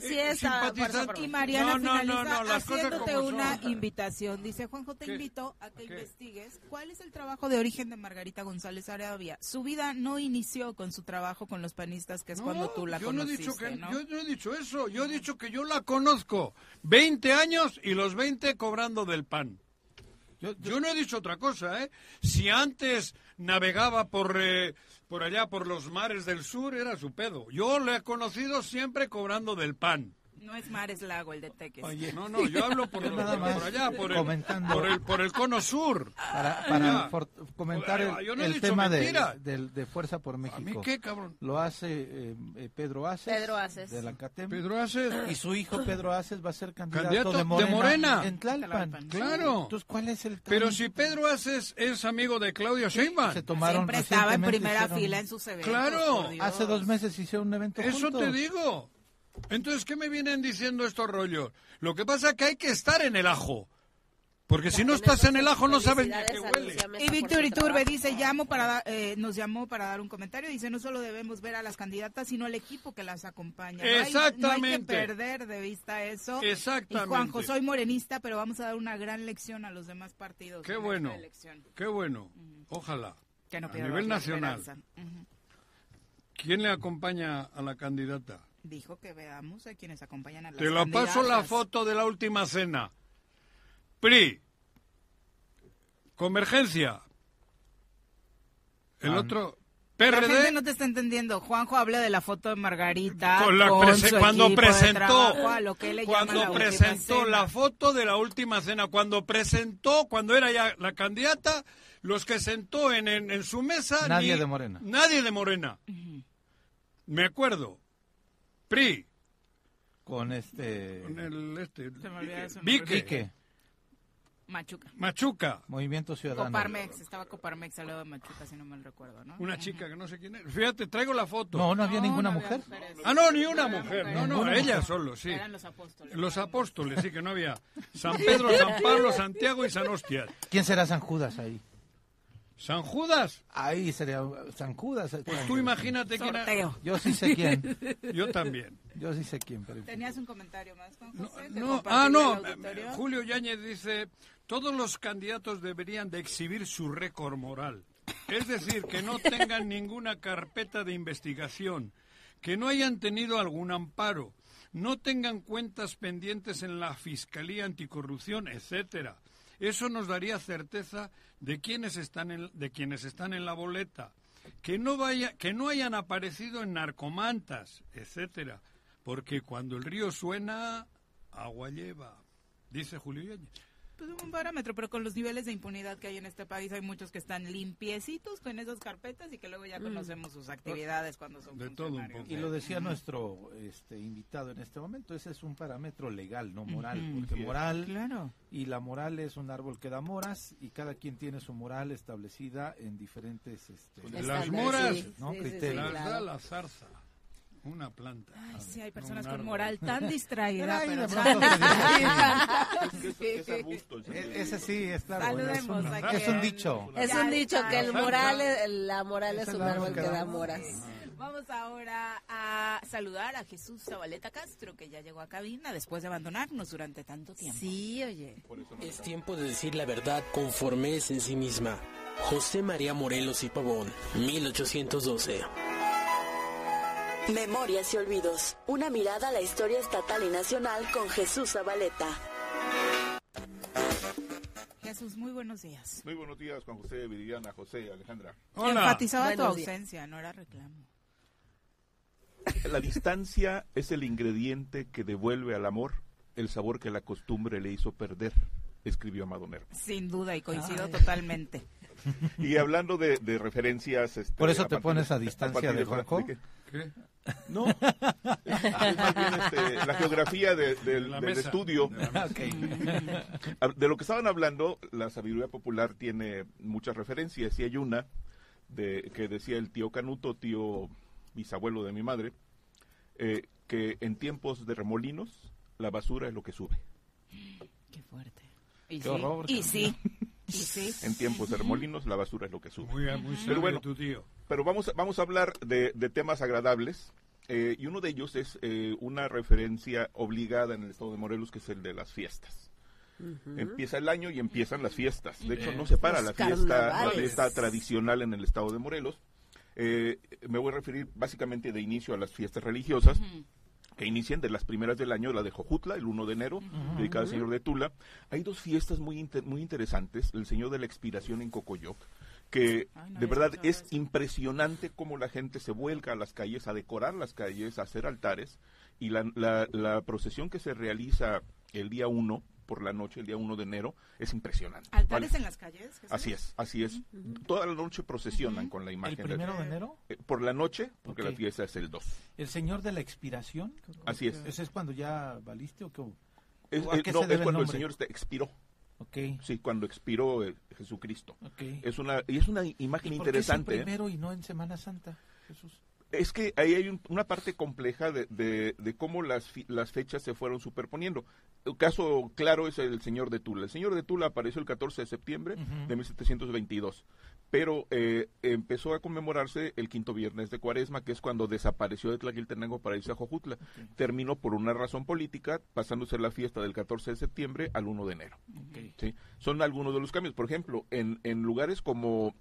Sí, simpatizante. por Y Mariana no, no, finaliza no, no, las cosas haciéndote una son. invitación. Dice, Juanjo, te ¿Qué? invito a que ¿Qué? investigues cuál es el trabajo de origen de Margarita González Arabia. Su vida no inició con su trabajo con los panistas, que es cuando tú la yo no he conociste, dicho que ¿no? yo no he dicho eso, yo he dicho que yo la conozco 20 años y los 20 cobrando del pan. Yo, no he dicho otra cosa, ¿eh? Si antes navegaba por eh, por allá por los mares del sur era su pedo. Yo le he conocido siempre cobrando del pan. No es mar, es lago el de Teques. Oye, no, no, yo hablo por, por- nada por más allá, por el, comentando. por el por el cono sur. Para, para Ya. for- comentar Yo el, no tema de, de Fuerza por México. mí qué, cabrón? Lo hace eh, eh, Pedro Aces. Pedro Aces. De la CATEM. Pedro Aces. Y su hijo Pedro Aces va a ser candidato, Candidato de de Morena. En Tlalpan. Claro. Entonces, ¿cuál es el Pero si Pedro Aces es amigo de Claudia Sheinbaum. se tomaron Siempre estaba en primera hicieron- fila en sus eventos. Claro. Hace dos meses hicieron un evento Eso juntos. te digo. Entonces, ¿qué me vienen diciendo estos rollos? Lo que pasa es que hay que estar en el ajo. Porque si no estás en el ajo no sabes ni a qué huele. Y Víctor Iturbe dice, llamo para da- eh, nos llamó para dar un comentario. Dice, no solo debemos ver a las candidatas, sino al equipo que las acompaña. No hay- No hay, que Exactamente. perder de vista eso. Exactamente. Y Juanjo, soy morenista, pero vamos a dar una gran lección a los demás partidos. Qué en bueno. Qué bueno. Ojalá. Que no a nivel nacional. ¿Quién le acompaña a la candidata? Dijo que veamos a quienes acompañan a las Te la paso la foto de la última cena. PRI. Convergencia. El PAN. otro La PRD gente no te está entendiendo. Juanjo habla de la foto de Margarita Con la con prese- su cuando de presentó trabajo, a lo que él le llama cuando la presentó la foto de la última cena cuando presentó cuando era ya la candidata los que sentó en, en, en su mesa Nadie ni- de Morena. nadie de Morena me acuerdo PRI Con este... con el este Se me olvida su nombre. Vique, Vique, Machuca. Machuca Movimiento Ciudadano. Coparmex, estaba Coparmex al lado de Machuca, si no mal recuerdo, ¿no? una chica que no sé quién es fíjate traigo la foto No, no había ninguna no mujer. ah no ni una No había mujer no no ella mujer. solo sí Eran los apóstoles. los apóstoles sí que no había San Pedro San Pablo Santiago y San Hostias ¿Quién será San Judas ahí? San Judas Ahí sería San Judas. pues tú imagínate quién era-. Yo sí sé quién. yo también Yo sí sé quién. Pero... ¿Tenías un comentario más, Juan José? que No, compartirle ah, no. al auditorio? Julio Yáñez dice, todos los candidatos deberían de exhibir su récord moral. Es decir, que no tengan ninguna carpeta de investigación, que no hayan tenido algún amparo, no tengan cuentas pendientes en la Fiscalía Anticorrupción, etcétera. Eso nos daría certeza de quienes están en, de quienes están en la boleta, que no vaya, que no hayan aparecido en narcomantas, etcétera, porque cuando el río suena, agua lleva, dice Julio Yáñez. Pues un parámetro, pero con los niveles de impunidad que hay en este país hay muchos que están limpiecitos con esas carpetas y que luego ya conocemos sus actividades cuando son De todo un poco. Y lo decía nuestro este, invitado en este momento, ese es un parámetro legal, no moral, porque moral Claro. y la moral es un árbol que da moras y cada quien tiene su moral establecida en diferentes este, Las moras. sí, ¿no? sí, las da la zarza, una planta. Ay, sí, hay No, personas con moral tan distraída, pero. Es arbusto. Ese sí, es. Saludemos es, un, es un quien- dicho. Es un dicho que el moral, es- la moral es Es un árbol que da moras. Vamos ahora a saludar a Jesús Zabaleta Castro, que ya llegó a cabina después de abandonarnos durante tanto tiempo. Sí, oye. Es tiempo de decir la verdad conforme es en sí misma. José María Morelos y Pavón, 1812. Memorias y olvidos. Una mirada a la historia estatal y nacional con Jesús Zabaleta. Jesús, muy buenos días. Muy buenos días, Juan José, Viridiana, José, Alejandra. Enfatizaba tu Buenos días. ausencia, no era reclamo. La distancia es el ingrediente que devuelve al amor el sabor que la costumbre le hizo perder, escribió Amado Nervo. Sin duda, y coincido Ay. totalmente. Y hablando de, de referencias... este, Por eso te partir pones a distancia de Juanjo. No, es más bien este, la geografía de- del, La del mesa. estudio. De la mesa. Ah, De lo que estaban hablando, la sabiduría popular tiene muchas referencias y hay una de, que decía el tío Canuto, tío bisabuelo de mi madre, eh, que en tiempos de remolinos la basura es lo que sube. Qué fuerte. Y Qué sí, horror, y sí, y sí. En tiempos de remolinos la basura es lo que sube. Muy, Pero bueno, tu tío. Pero vamos, a- vamos a hablar de, de temas agradables. eh, y uno de ellos es eh, una referencia obligada en el estado de Morelos, que es el de las fiestas. Empieza el año y empiezan las fiestas. De hecho, no se para Los la fiesta, la fiesta tradicional en el estado de Morelos. Eh, me voy a referir básicamente de inicio a las fiestas religiosas que inician de las primeras del año, la de Jojutla, el 1 de enero, dedicada al Señor de Tula. Hay dos fiestas muy, inter- muy interesantes, el Señor de la Expiración en Cocoyoc, que Ay, no de verdad es impresionante cómo la gente se vuelca a las calles, a decorar las calles, a hacer altares, y la, la- la procesión que se realiza el día 1 por la noche, el día 1 de enero, es impresionante. ¿Altares ¿vale? en las calles? Jesús? Así es, así es. Toda la noche procesionan con la ¿El imagen. de- primero de enero? eh, por la noche, porque la fiesta es el 2. ¿El señor de la expiración? Así es. ¿Ese es cuando ya valiste o qué? Es, ¿O a eh, qué no, se debe es cuando el? Señor este, expiró. Ok. Sí, cuando expiró eh, Jesucristo. ok. Es una, y es una imagen ¿Y por qué es el interesante. ¿eh? primero y no en Semana Santa, Jesús? Es que ahí hay un- una parte compleja de, de- de cómo las, las fechas se fueron superponiendo. El caso claro es el señor de Tula. El señor de Tula apareció el 14 de septiembre Ujú. de 1722, pero eh, empezó a conmemorarse el quinto viernes de Cuaresma, que es cuando desapareció de Tlaquiltenango para irse a Jojutla. Terminó por una razón política, pasándose la fiesta del 14 de septiembre al 1 de enero. ¿sí? Son algunos de los cambios. Por ejemplo, en, en lugares como,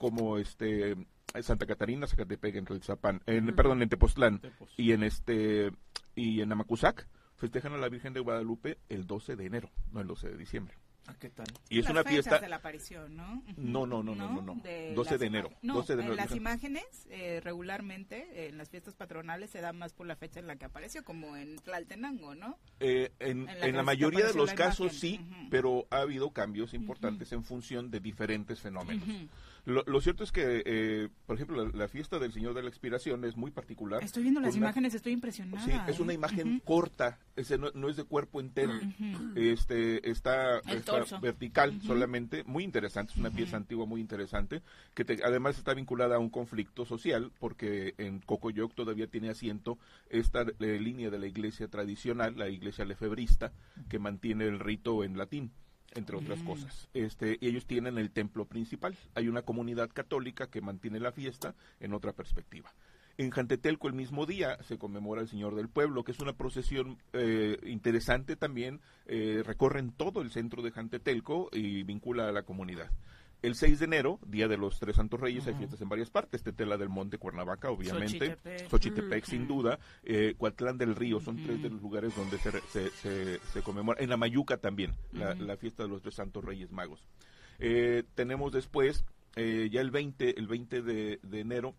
como este Santa Catarina, Zacatepec, en Tlalzapán, en, perdón, en Tepoztlán y en este y en Amacuzac, festejan a la Virgen de Guadalupe el 12 de enero, no el 12 de diciembre. ¿Qué tal? Y es Las una fiesta... de la aparición, ¿no? No, no, no, no, no, no. De 12 las de enero. No, 12 de en enero. las imágenes eh, regularmente eh, en las fiestas patronales se da más por la fecha en la que apareció, como en Tlaltenango, ¿no? Eh, en, En la en mayoría de los casos imagen. sí, pero ha habido cambios importantes en función de diferentes fenómenos. Ujú. Lo, lo cierto es que, eh, por ejemplo, la, la fiesta del Señor de la Expiración es muy particular. Estoy viendo las una- imágenes, estoy impresionada. Sí, es una ¿eh? imagen corta, ese no, no es de cuerpo entero, este está, vertical solamente, muy interesante, es una pieza antigua muy interesante, que te- además está vinculada a un conflicto social, porque en Cocoyoc todavía tiene asiento esta eh, línea de la iglesia tradicional, la iglesia lefebrista, que mantiene el rito en latín entre otras Mm. cosas. Este, y ellos tienen el templo principal. Hay una comunidad católica que mantiene la fiesta en otra perspectiva. En Jantetelco el mismo día se conmemora el Señor del Pueblo, que es una procesión eh, interesante también, eh, recorren todo el centro de Jantetelco y vincula a la comunidad. El 6 de enero, Día de los Tres Santos Reyes, hay fiestas en varias partes, Tetela del Monte, Cuernavaca, obviamente, Xochitepec. Sin duda, eh, Coatlán del Río, son tres de los lugares donde se, se, se- se conmemora, en la Mayuca también, la fiesta de los Tres Santos Reyes Magos. Eh, tenemos después, eh, ya el 20, el 20 de, de enero,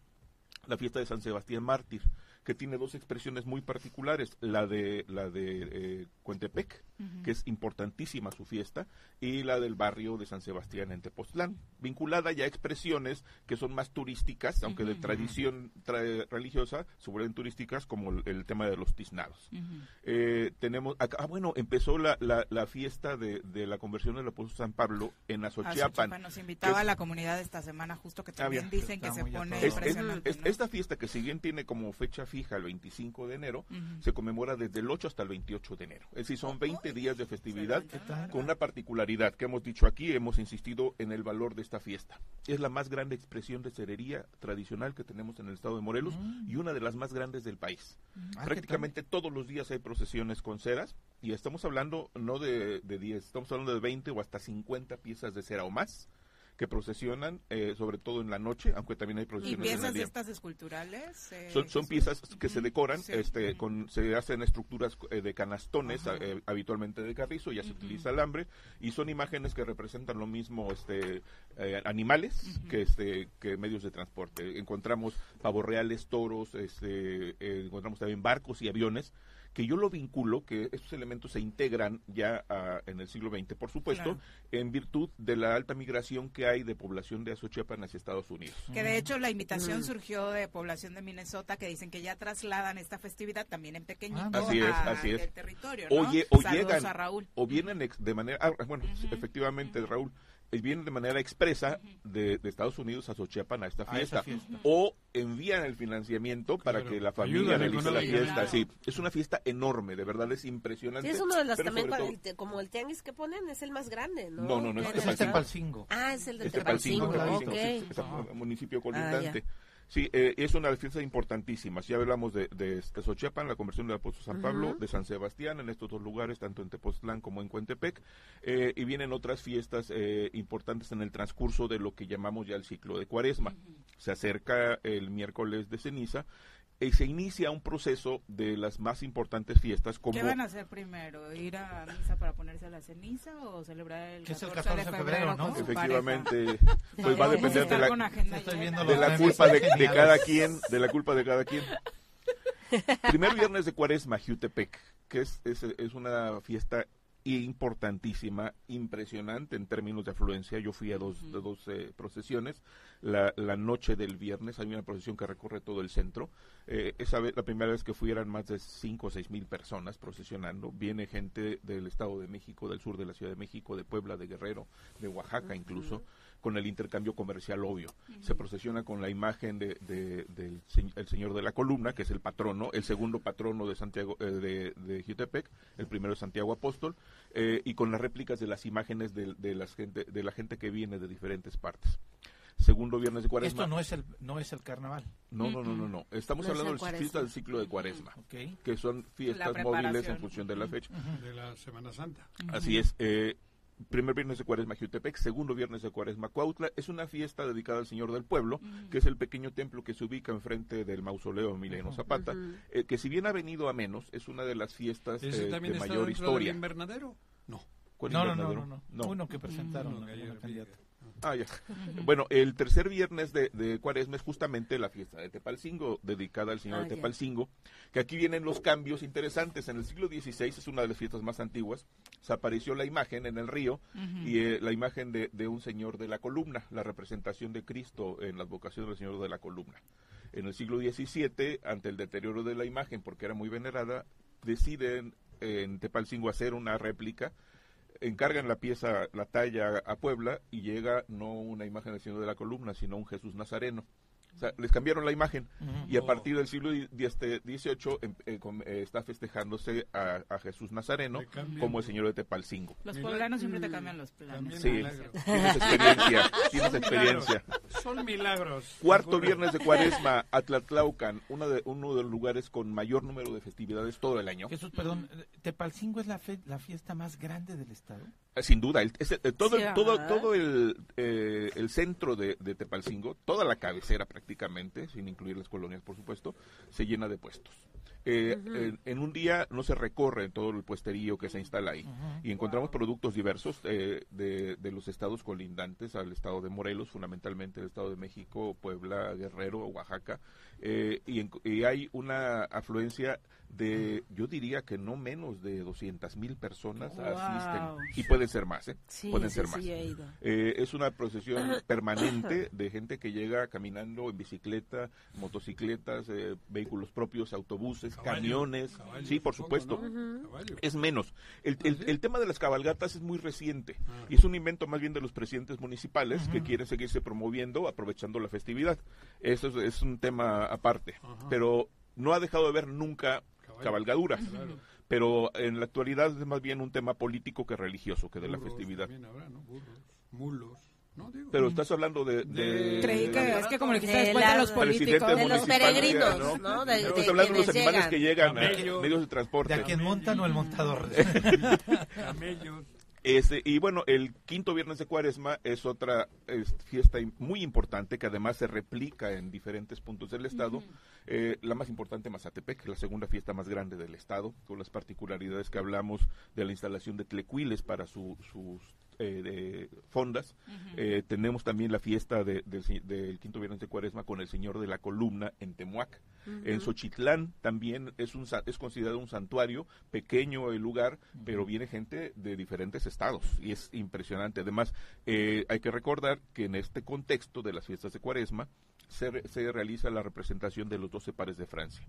la fiesta de San Sebastián Mártir, que tiene dos expresiones muy particulares, la de la de eh, Cuentepec, Que es importantísima su fiesta, y la del barrio de San Sebastián en Tepoztlán, vinculada ya a expresiones que son más turísticas, aunque de tradición tra- religiosa, se vuelven turísticas, como el, el tema de los tiznados. Eh, tenemos, acá- ah, bueno, empezó la, la, la fiesta de, de la conversión del apóstol San Pablo en Azochiapan. Azochiapan nos invitaba es- a la comunidad esta semana justo que Ah, también dicen que se pone. Es- es- impresionante. es- ¿no? esta fiesta que si bien tiene como fecha fija el 25 de enero, se conmemora desde el 8 hasta el 28 de enero. Es decir, son 20 días de festividad con una particularidad que hemos dicho aquí, hemos insistido en el valor de esta fiesta. Es la más grande expresión de cerería tradicional que tenemos en el estado de Morelos y una de las más grandes del país. Ah, ¿qué Prácticamente todos los días hay procesiones con ceras y estamos hablando no de, de 10, estamos hablando de 20 o hasta 50 piezas de cera o más que procesionan, eh, sobre todo en la noche, aunque también hay ¿Y procesiones en piezas el de día. estas esculturales? eh, Son, son piezas que se decoran, sí. este, con, se hacen estructuras eh, de canastones, eh, habitualmente de carrizo, ya se utiliza alambre, y son imágenes que representan lo mismo este, eh, animales que, este, que medios de transporte. Encontramos pavos reales, toros, este, encontramos también barcos y aviones, que yo lo vinculo, que estos elementos se integran ya ah, en el siglo XX, por supuesto, Claro. en virtud de la alta migración que hay de población de Azochiapan hacia Estados Unidos. Que de hecho la invitación Mm. surgió de población de Minnesota que dicen que ya trasladan esta festividad también en pequeñito Así es, a- así es. del territorio, O, llegan, a Raúl. o vienen ex- de manera, ah, bueno, efectivamente, Raúl, vienen de manera expresa de, de Estados Unidos a Xochiapan a esta A fiesta, o envían el financiamiento para Claro. que la familia realice la fiesta. Sí, es una fiesta enorme, de verdad es impresionante. Sí, es uno de los también, todo- el como el tianguis que ponen, es el más grande, ¿no? No, no, no, es ¿Qué Tepalcingo. es el- Tepalcingo. Ah, es el de Tepalcingo, Tepalcingo, Tepalcingo, ok. sí, es un municipio Ah, colindante. Sí, eh, es una fiesta importantísima. Ya hablamos de, de, de Xochiapan, la conversión del apóstol San Pablo, de San Sebastián, en estos dos lugares, tanto en Tepoztlán como en Cuentepec. eh, y vienen otras fiestas eh, importantes en el transcurso de lo que llamamos ya el ciclo de Cuaresma. Se acerca el miércoles de ceniza y se inicia un proceso de las más importantes fiestas como... ¿Qué van a hacer primero? ¿Ir a misa para ponerse a la ceniza o celebrar el Que es el 14, de 14 de febrero, febrero, ¿no? con su Efectivamente, pareja? pues va a depender de la, de la culpa de, cada quien, de la culpa de cada quien. Primer viernes de Cuaresma, Jutepec, que es, es, es una fiesta importantísima, impresionante en términos de afluencia. Yo fui a dos, de dos eh, procesiones. La, la noche del viernes hay una procesión que recorre todo el centro. Eh, esa vez, la primera vez que fui eran más de 5 o 6 mil personas procesionando. Viene gente del Estado de México, del sur de la Ciudad de México, de Puebla, de Guerrero, de Oaxaca incluso, con el intercambio comercial obvio. Se procesiona con la imagen de, de- del el Señor de la Columna, que es el patrono, el segundo patrono de Santiago eh, de, de Jutepec, el primero es Santiago Apóstol, eh, y con las réplicas de las imágenes de, de las gente, de la gente que viene de diferentes partes. Segundo viernes de Cuaresma. Esto no es el no es el carnaval. No, no, no, no, no. Estamos No es hablando el del Cuaresma. fiesta del ciclo de Cuaresma, Ok. que son fiestas móviles en función de la fecha. de la Semana Santa. Así es. eh, primer viernes de Cuaresma Jutepec, segundo viernes de Cuaresma Cuautla. Es una fiesta dedicada al Señor del Pueblo, que es el pequeño templo que se ubica enfrente del mausoleo de Emiliano Zapata, Ujú. eh, que si bien ha venido a menos, es una de las fiestas ¿Ese eh, de mayor historia. del invernadero? No. ¿Cuál No, no, invernadero? no, no, no. Uno que presentaron, Mm. ¿no? Ah, ya. Bueno, el tercer viernes de, de Cuaresma es justamente la fiesta de Tepalcingo, dedicada al señor Ah, de ya. Tepalcingo, que aquí vienen los cambios interesantes. En el siglo XVI es una de las fiestas más antiguas. Se apareció la imagen en el río y eh, la imagen de, de un señor de la columna, la representación de Cristo en la advocación del señor de la columna. En el siglo XVII, ante el deterioro de la imagen, porque era muy venerada, deciden en Tepalcingo hacer una réplica encargan la pieza, la talla a Puebla y llega no una imagen del Señor de la Columna, sino un Jesús Nazareno. O sea, les cambiaron la imagen y a partir del siglo XVIII em- eh, com- eh, está festejándose a, a Jesús Nazareno como el Señor de Tepalcingo. Los poblanos siempre te cambian los planes. Sí, tienes experiencia, tienes experiencia. Son milagros. Cuarto viernes de Cuaresma, Atlatlaucan, uno de, uno de los lugares con mayor número de festividades todo el año. Jesús, perdón, Tepalcingo es la, fe- la fiesta más grande del estado. Eh, Sin duda, el- es eh, todo, Sí, el- todo, todo el, eh, el centro de, de Tepalcingo, toda la cabecera prácticamente, sin incluir las colonias por supuesto, se llena de puestos. Eh, en, en un día no se recorre todo el puesterío que se instala ahí y encontramos productos diversos eh, de, de los estados colindantes al estado de Morelos, fundamentalmente el estado de México, Puebla, Guerrero, Oaxaca, eh, y, en- y hay una afluencia de, yo diría que no menos de 200 mil personas Wow. asisten y pueden ser más, ¿eh? Sí, pueden sí, ser sí, más. he ido. Eh, es una procesión permanente de gente que llega caminando en bicicleta, motocicletas, eh, vehículos propios, autobuses, camiones. sí, por supuesto. Es menos. El, ¿Ah, el- el tema de las cabalgatas es muy reciente y es un invento más bien de los presidentes municipales que quieren seguirse promoviendo aprovechando la festividad. Eso es, es un tema aparte. Pero no ha dejado de haber nunca cabalgaduras. Claro. Pero en la actualidad es más bien un tema político que religioso que de la Burros festividad. también habrá, ¿no? Burros, mulos. ¿no? Digo, Pero estás hablando de... de- Creí que es que como le dijiste De después de la- los Presidente políticos. De los peregrinos, ¿no? ¿no? De- de hablando de los animales que llegan a Camello. medios de transporte. ¿De a quién montan o el montador? Camellos. Este, y bueno, el quinto viernes de Cuaresma es otra es, fiesta muy importante que además se replica en diferentes puntos del estado. Eh, la más importante, Mazatepec, la segunda fiesta más grande del estado, con las particularidades que hablamos de la instalación de tlecuiles para su- sus eh, de fondas. Eh, tenemos también la fiesta de- del, del quinto viernes de Cuaresma con el Señor de la Columna en Temuac. En. Xochitlán también es, un, es considerado un santuario, pequeño el lugar, pero viene gente de diferentes estados y es impresionante. Además, eh, hay que recordar que en este contexto de las fiestas de Cuaresma se, se realiza la representación de los 12 pares de Francia.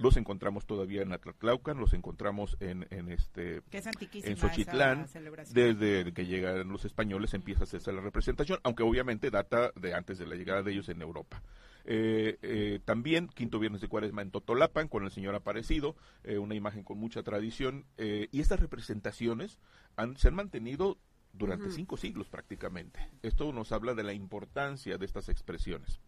Los encontramos todavía en Atlatlaucan, los encontramos en, en este Que es antiquísima en Xochitlán, desde que llegan los españoles empieza a hacerse la representación, aunque obviamente data de antes de la llegada de ellos en Europa. Eh, eh, también quinto viernes de cuaresma en Totolapan con el Señor Aparecido, eh, una imagen con mucha tradición eh, y estas representaciones han- se han mantenido durante cinco siglos prácticamente. Esto nos habla de la importancia de estas expresiones.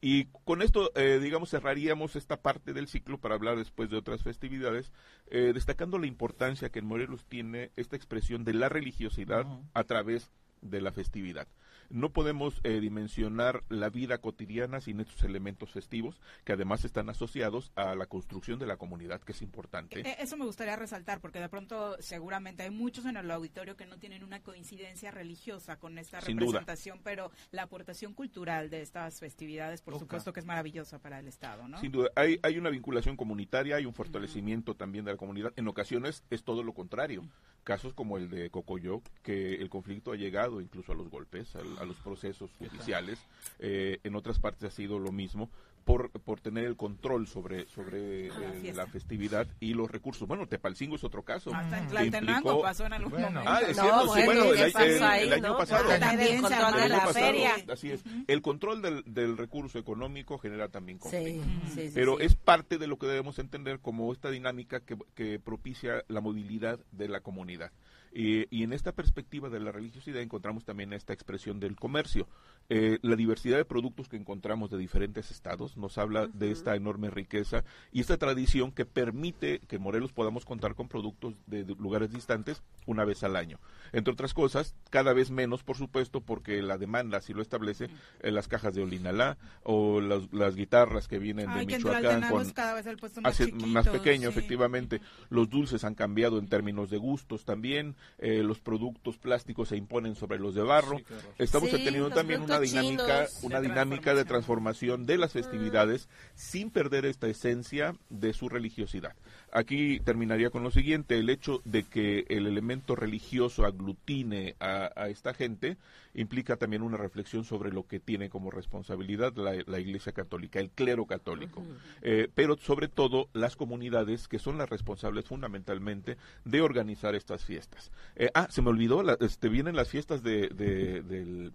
Y con esto, eh, digamos, cerraríamos esta parte del ciclo para hablar después de otras festividades, eh, destacando la importancia que en Morelos tiene esta expresión de la religiosidad a través de la festividad. No podemos eh, dimensionar la vida cotidiana sin estos elementos festivos que además están asociados a la construcción de la comunidad, que es importante. Eh, Eso me gustaría resaltar, porque de pronto seguramente hay muchos en el auditorio que no tienen una coincidencia religiosa con esta Sin duda. representación, pero la aportación cultural de estas festividades, por supuesto que es maravillosa para el Estado, ¿no? Sin duda, hay, hay una vinculación comunitaria, hay un fortalecimiento también de la comunidad. En ocasiones es todo lo contrario. Casos como el de Cocoyo, que el conflicto ha llegado incluso a los golpes, al- a, los procesos judiciales. Eh, en otras partes ha sido lo mismo. Por, por tener el control sobre sobre La eh, la festividad y los recursos. Bueno, Tepalcingo es otro caso. Hasta en que Tlaltenango implicó- pasó en algún momento. Ah, es No, sí, bueno, bueno, ¿qué el, el- el ahí, año no? pasado. El El control de año la pasado, feria. Así es. El control del, del recurso económico genera también conflicto. sí, sí, Pero sí. es parte de lo que debemos entender como esta dinámica que, que propicia la movilidad de la comunidad. Y, y en esta perspectiva de la religiosidad encontramos también esta expresión del comercio. Eh, la diversidad de productos que encontramos de diferentes estados nos habla de esta enorme riqueza y esta tradición que permite que Morelos podamos contar con productos de, de lugares distantes una vez al año. Entre otras cosas, cada vez menos, por supuesto, porque la demanda así lo establece, eh, las cajas de Olinalá o las, las guitarras que vienen Ay, de Michoacán con cada vez el puesto más chiquito, más pequeño, sí. efectivamente. Los dulces han cambiado en términos de gustos también. Eh, los productos plásticos se imponen sobre los de barro. Estamos Sí, teniendo también una dinámica, una de dinámica de transformación de las festividades sin perder esta esencia de su religiosidad. Aquí terminaría con lo siguiente, el hecho de que el elemento religioso aglutine a, a esta gente implica también una reflexión sobre lo que tiene como responsabilidad la, la Iglesia Católica, el clero católico, Eh, pero sobre todo las comunidades que son las responsables fundamentalmente de organizar estas fiestas. Eh, ah, se me olvidó, la- este, vienen las fiestas de, de- del-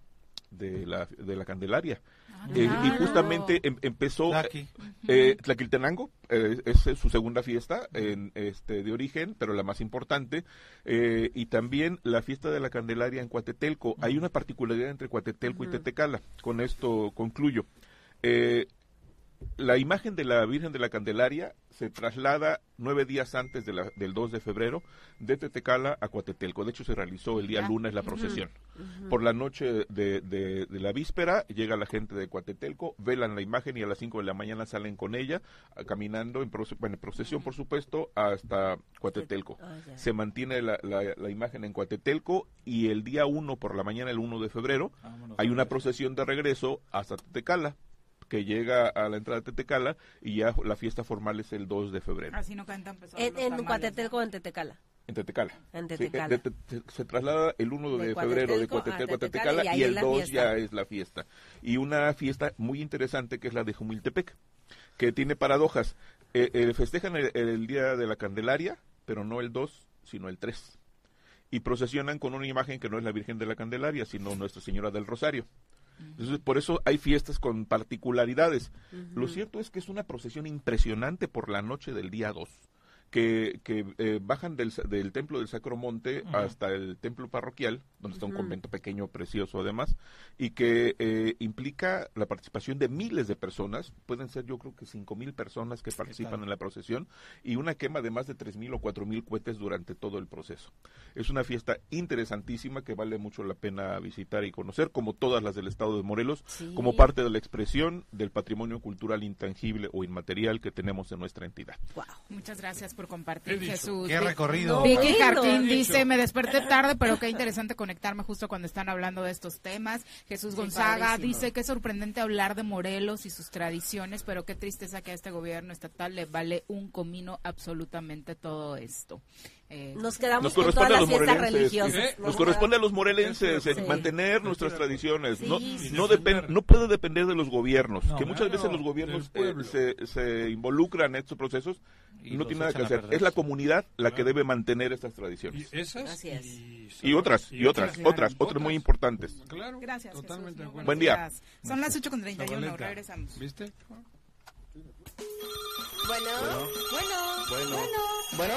de la, de la Candelaria. Eh, y justamente em- empezó eh, Tlaquiltenango, eh, es su segunda fiesta en, este, de origen, pero la más importante, eh, y también la fiesta de la Candelaria en Cuatetelco. Hay una particularidad entre Cuatetelco y Tetecala, con esto concluyo. Eh, la imagen de la Virgen de la Candelaria se traslada nueve días antes de la- del 2 de febrero de Tetecala a Cuatetelco. De hecho, se realizó el día Ya. lunes la procesión. Por la noche de, de- de la víspera llega la gente de Cuatetelco, velan la imagen y a las 5 de la mañana salen con ella, caminando en, proce- bueno, en procesión, por supuesto, hasta Cuatetelco. Ah, ya. Se mantiene la, la- la imagen en Cuatetelco y el día 1 por la mañana, el 1 de febrero, hay una procesión de regreso hasta Tetecala que llega a la entrada de Tetecala y ya la fiesta formal es el 2 de febrero. Así no pesados En, Cuatetelco o en Tetecala. En Tetecala. En Sí, Tetecala. de- de- de- se traslada el 1 De de, febrero de Cuatetelco a Tetecala, y el la 2 fiesta. ya es la fiesta. Y una fiesta muy interesante que es la de Jumiltepec, que tiene paradojas. Eh, eh, festejan el, el día de la Candelaria, pero no el 2, sino el 3. Y procesionan con una imagen que no es la Virgen de la Candelaria, sino Nuestra Señora del Rosario. Entonces, por eso hay fiestas con particularidades. Lo cierto es que es una procesión impresionante por la noche del día 2, que, que eh, bajan del, del templo del Sacro Monte Ujú. hasta el templo parroquial, donde está un convento pequeño, precioso además, y que eh, implica la participación de miles de personas, pueden ser yo creo que cinco mil personas que participan en la procesión, y una quema de más de tres mil o cuatro mil cohetes durante todo el proceso. Es una fiesta interesantísima que vale mucho la pena visitar y conocer, como todas las del estado de Morelos, Sí. como parte de la expresión del patrimonio cultural intangible o inmaterial que tenemos en nuestra entidad. Muchas gracias por compartir, He dicho. Jesús. Qué recorrido. Vicky. Jarquín dice, me desperté tarde, pero qué interesante conectarme justo cuando están hablando de estos temas. Jesús Sí, Gonzaga padrísimo. dice que es sorprendente hablar de Morelos y sus tradiciones, pero qué tristeza que a este gobierno estatal le vale un comino absolutamente todo esto. Eh, Nos quedamos Nos con corresponde todas a las los fiestas religiosas. ¿eh? Nos corresponde a los morelenses Sí. mantener nuestras tradiciones. no, Sí, no, sí. depen- no puede depender de los gobiernos, No, que muchas claro, veces los gobiernos eh, se, se involucran en estos procesos y no tiene nada que hacer. Es la comunidad la que debe mantener estas tradiciones. Y esas y, Y otras, y otras, otras, otras muy importantes. Claro, Gracias, totalmente Jesús. Buen día. Son las 8.31, Zabaleta, regresamos. ¿Viste? Bueno, bueno, Bueno, bueno,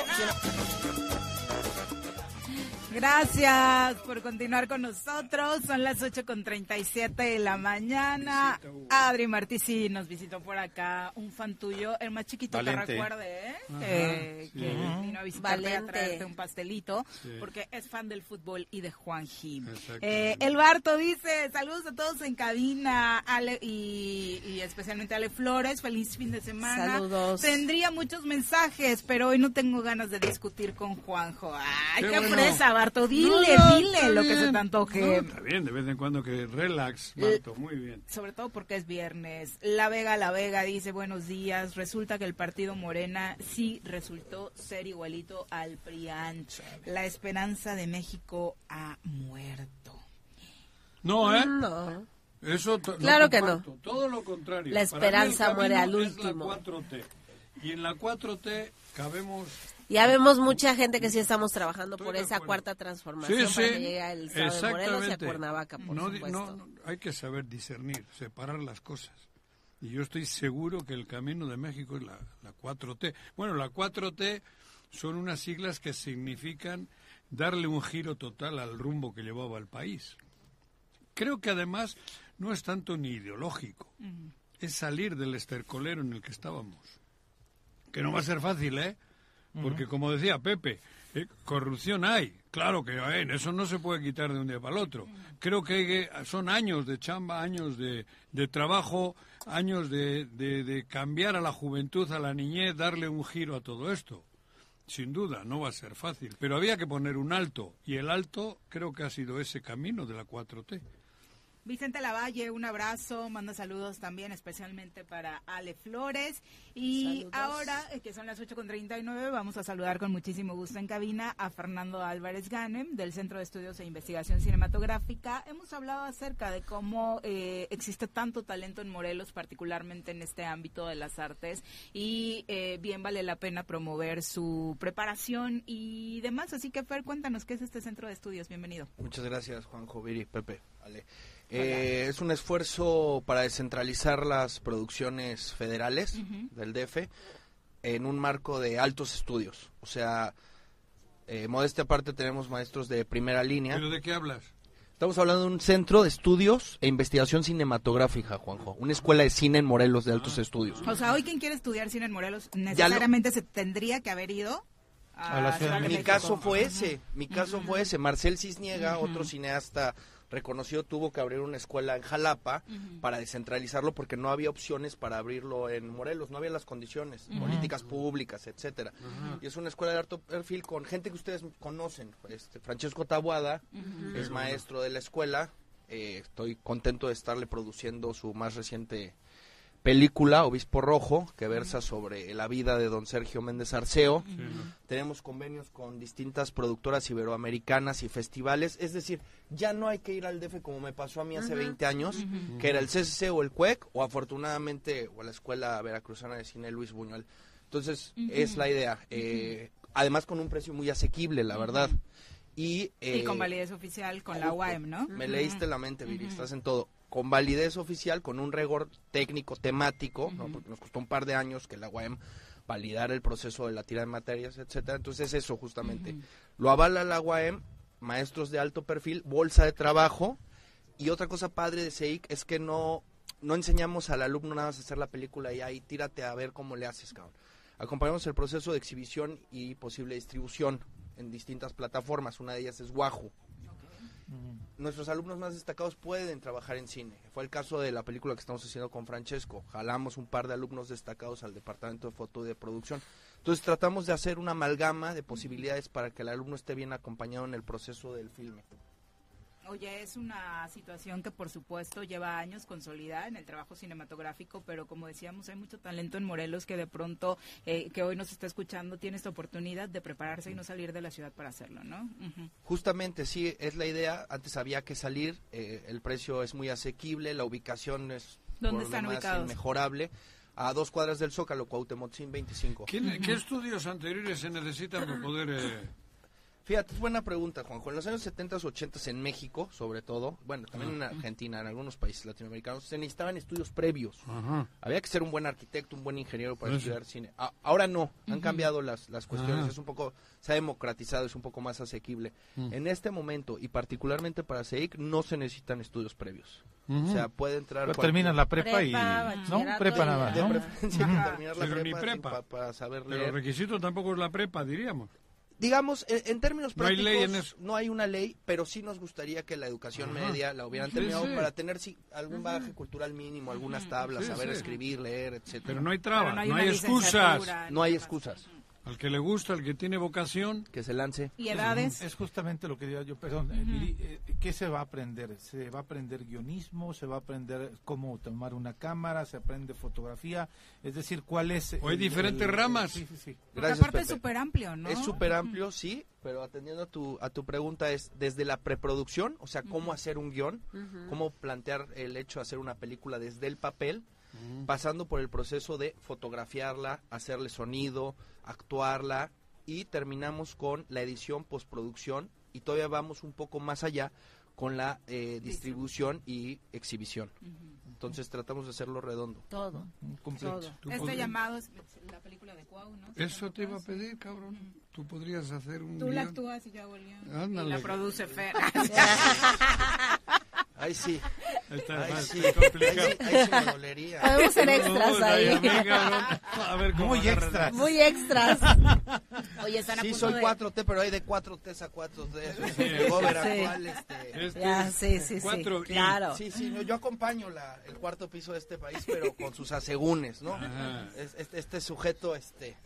Gracias por continuar con nosotros. Son las 8 con 37 de la mañana. Adri Martí sí nos visitó por acá. Un fan tuyo, el más chiquito Valente. que recuerde, ¿eh? Ajá, que, sí. que vino a visitarte a traerte un pastelito. Sí. Porque es fan del fútbol y de Juan Jim. Eh, el Barto dice: Saludos a todos en cabina. Ale y, y especialmente a Ale Flores. Feliz fin de semana. Saludos. Tendría muchos mensajes, pero hoy no tengo ganas de discutir con Juanjo. Ay, Qué qué, bueno. fresa, Barto. Dile, No, dile está lo que se te antoje. No, está bien, de vez en cuando que relax, Marto, muy bien. Sobre todo porque es viernes. La Vega, La Vega dice buenos días. Resulta que el partido Morena sí resultó ser igualito al PRIAN. La esperanza de México ha muerto. No, ¿eh? No. Eso Claro que comparto, Todo lo contrario. La Para mí el esperanza muere al es la último. 4T. Y en la 4T cabemos Ya vemos mucha gente que sí estamos trabajando por esa cuarta transformación Sí, para sí, que llegue el sábado de Morelos y a. Cuernavaca, por no, supuesto. no, no, hay que saber discernir, separar las cosas. Y yo estoy seguro que el camino de México es la, la 4T. Bueno, la 4T son unas siglas que significan darle un giro total al rumbo que llevaba el país. Creo que además no es tanto ni ideológico, es salir del estercolero en el que estábamos. Que no va a ser fácil, ¿eh? Porque como decía Pepe, eh, corrupción hay. Claro que hay, eso no se puede quitar de un día para el otro. Creo que- son años de chamba, años de, de trabajo, años de, de- de cambiar a la juventud, a la niñez, darle un giro a todo esto. Sin duda, no va a ser fácil, pero había que poner un alto, y el alto creo que ha sido ese camino de la 4T. Vicente Lavalle, un abrazo, manda saludos también especialmente para Ale Flores. Y Saludos. ahora, eh, que son las 8.39, vamos a saludar con muchísimo gusto en cabina a Fernando Álvarez Ganem del Centro de Estudios e Investigación Cinematográfica. Hemos hablado acerca de cómo eh, existe tanto talento en Morelos, particularmente en este ámbito de las artes, y eh, bien vale la pena promover su preparación y demás. Así que, Fer, cuéntanos qué es este Centro de Estudios. Bienvenido. Muchas gracias, Juanjo, Viri, Pepe, Ale. Eh, es un esfuerzo para descentralizar las producciones federales Ujú. del DF en un marco de altos estudios. O sea, eh, modestia aparte tenemos maestros de primera línea. ¿Pero de qué hablas? Estamos hablando de un centro de estudios e investigación cinematográfica, Juanjo. Una escuela de cine en Morelos de altos estudios. O sea, hoy quien quiere estudiar cine en Morelos necesariamente se tendría que haber ido a, la Ciudad de Mi caso fue ese, mi caso fue ese. Marcel Cisniega, otro cineasta reconocido, tuvo que abrir una escuela en Jalapa para descentralizarlo porque no había opciones para abrirlo en Morelos, no había las condiciones, políticas públicas, etcétera. Y es una escuela de alto perfil con gente que ustedes conocen. Este, Francesco Tabuada es maestro de la escuela. eh, estoy contento de estarle produciendo su más reciente película, Obispo Rojo, que versa sobre la vida de don Sergio Méndez Arceo. Tenemos convenios con distintas productoras iberoamericanas y festivales. Es decir, ya no hay que ir al DF como me pasó a mí hace Ujú. 20 años, que era el CCC o el CUEC, o afortunadamente, o la Escuela Veracruzana de Cine Luis Buñuel. Entonces, es la idea. Eh, Además, con un precio muy asequible, la verdad. Y, y con eh, validez oficial con la UAM, ¿no? me leíste la mente, Viri, estás en todo. Con validez oficial, con un rigor técnico, temático, ¿no? porque nos costó un par de años que la UAM validara el proceso de la tira de materias, etcétera. Entonces eso justamente. Lo avala la UAM, maestros de alto perfil, bolsa de trabajo. Y otra cosa padre de SEIC es que no, no enseñamos al alumno nada más a hacer la película y ahí tírate a ver cómo le haces, cabrón. Acompañamos el proceso de exhibición y posible distribución en distintas plataformas. Una de ellas es Wahoo. Nuestros alumnos más destacados pueden trabajar en cine. Fue el caso de la película que estamos haciendo con Francesco. Jalamos un par de alumnos destacados al departamento de foto y de producción. Entonces tratamos de hacer una amalgama de posibilidades para que el alumno esté bien acompañado en el proceso del filme. Oye, es una situación que por supuesto lleva años consolidada en el trabajo cinematográfico, pero como decíamos, hay mucho talento en Morelos que de pronto, eh, que hoy nos está escuchando, tiene esta oportunidad de prepararse y no salir de la ciudad para hacerlo, ¿no? Justamente, sí, es la idea. Antes había que salir, eh, el precio es muy asequible, la ubicación es ¿Dónde por están demás ubicados? inmejorable. A dos cuadras del Zócalo, Cuauhtémoc Sin 25. ¿Qué, qué estudios anteriores se necesitan para poder... eh, Fíjate, es buena pregunta, Juanjo. En los años 70 80 en México, sobre todo, bueno, también en Argentina, en algunos países latinoamericanos, se necesitaban estudios previos. Ajá. Había que ser un buen arquitecto, un buen ingeniero para estudiar cine. A- ahora no, han cambiado las, las cuestiones, Ajá. es un poco, se ha democratizado, es un poco más asequible. Mm. En este momento, y particularmente para CEIC, no se necesitan estudios previos. O sea, puede entrar... Pero cualquier- terminas la prepa y- ¿no? Prepa nada más, De ¿no? preferencia hay que terminar la Pero ni prepa, prepa. pa- para saber Pero leer. el requisito tampoco es la prepa, diríamos. Digamos, en, en términos No hay prácticos, ley en eso. no hay una ley, pero sí nos gustaría que la educación Ajá. media la hubieran Sí, terminado sí. para tener sí, algún bagaje cultural mínimo, algunas tablas, Sí, saber sí. escribir, leer, etcétera. Pero no hay trabas, no hay no hay una excusas. No hay excusas. Al que le gusta, al que tiene vocación... Que se lance. ¿Y edades? Es justamente lo que diría yo, perdón, eh, ¿qué se va a aprender? ¿Se va a aprender guionismo? ¿Se va a aprender cómo tomar una cámara? ¿Se aprende fotografía? Es decir, ¿cuál es? O hay el- diferentes el- ramas. Sí, sí, sí. Aparte es súper amplio, ¿no? Es súper amplio, sí, pero atendiendo a tu, a tu pregunta es desde la preproducción, o sea, cómo hacer un guion, cómo plantear el hecho de hacer una película desde el papel, pasando por el proceso de fotografiarla, hacerle sonido, actuarla y terminamos con la edición, postproducción y todavía vamos un poco más allá con la eh, distribución y exhibición. Entonces tratamos de hacerlo redondo. Todo. Completo. Todo. Este podrías- llamado es la película de Cuau, ¿no? Eso te iba a pedir, cabrón. Tú podrías hacer un Tú la guion. actúas y yo hago el guion. Ándale. Y la produce Fer. Ahí sí. Está Ahí más sí. complicado. Ahí sí, ahí sí me dolería. Podemos ser extras ahí. a ver. A cómo Muy extras. Muy extras. Oye, están a Sí, punto soy de... 4T, pero hay de 4T a 4T. Sí. Sí. Este, Este Ya, sí, sí, sí. cuatro y- Claro. Sí, sí, no, yo acompaño la, el cuarto piso de este país, pero con sus asegúnes, ¿no? Este, este sujeto, este,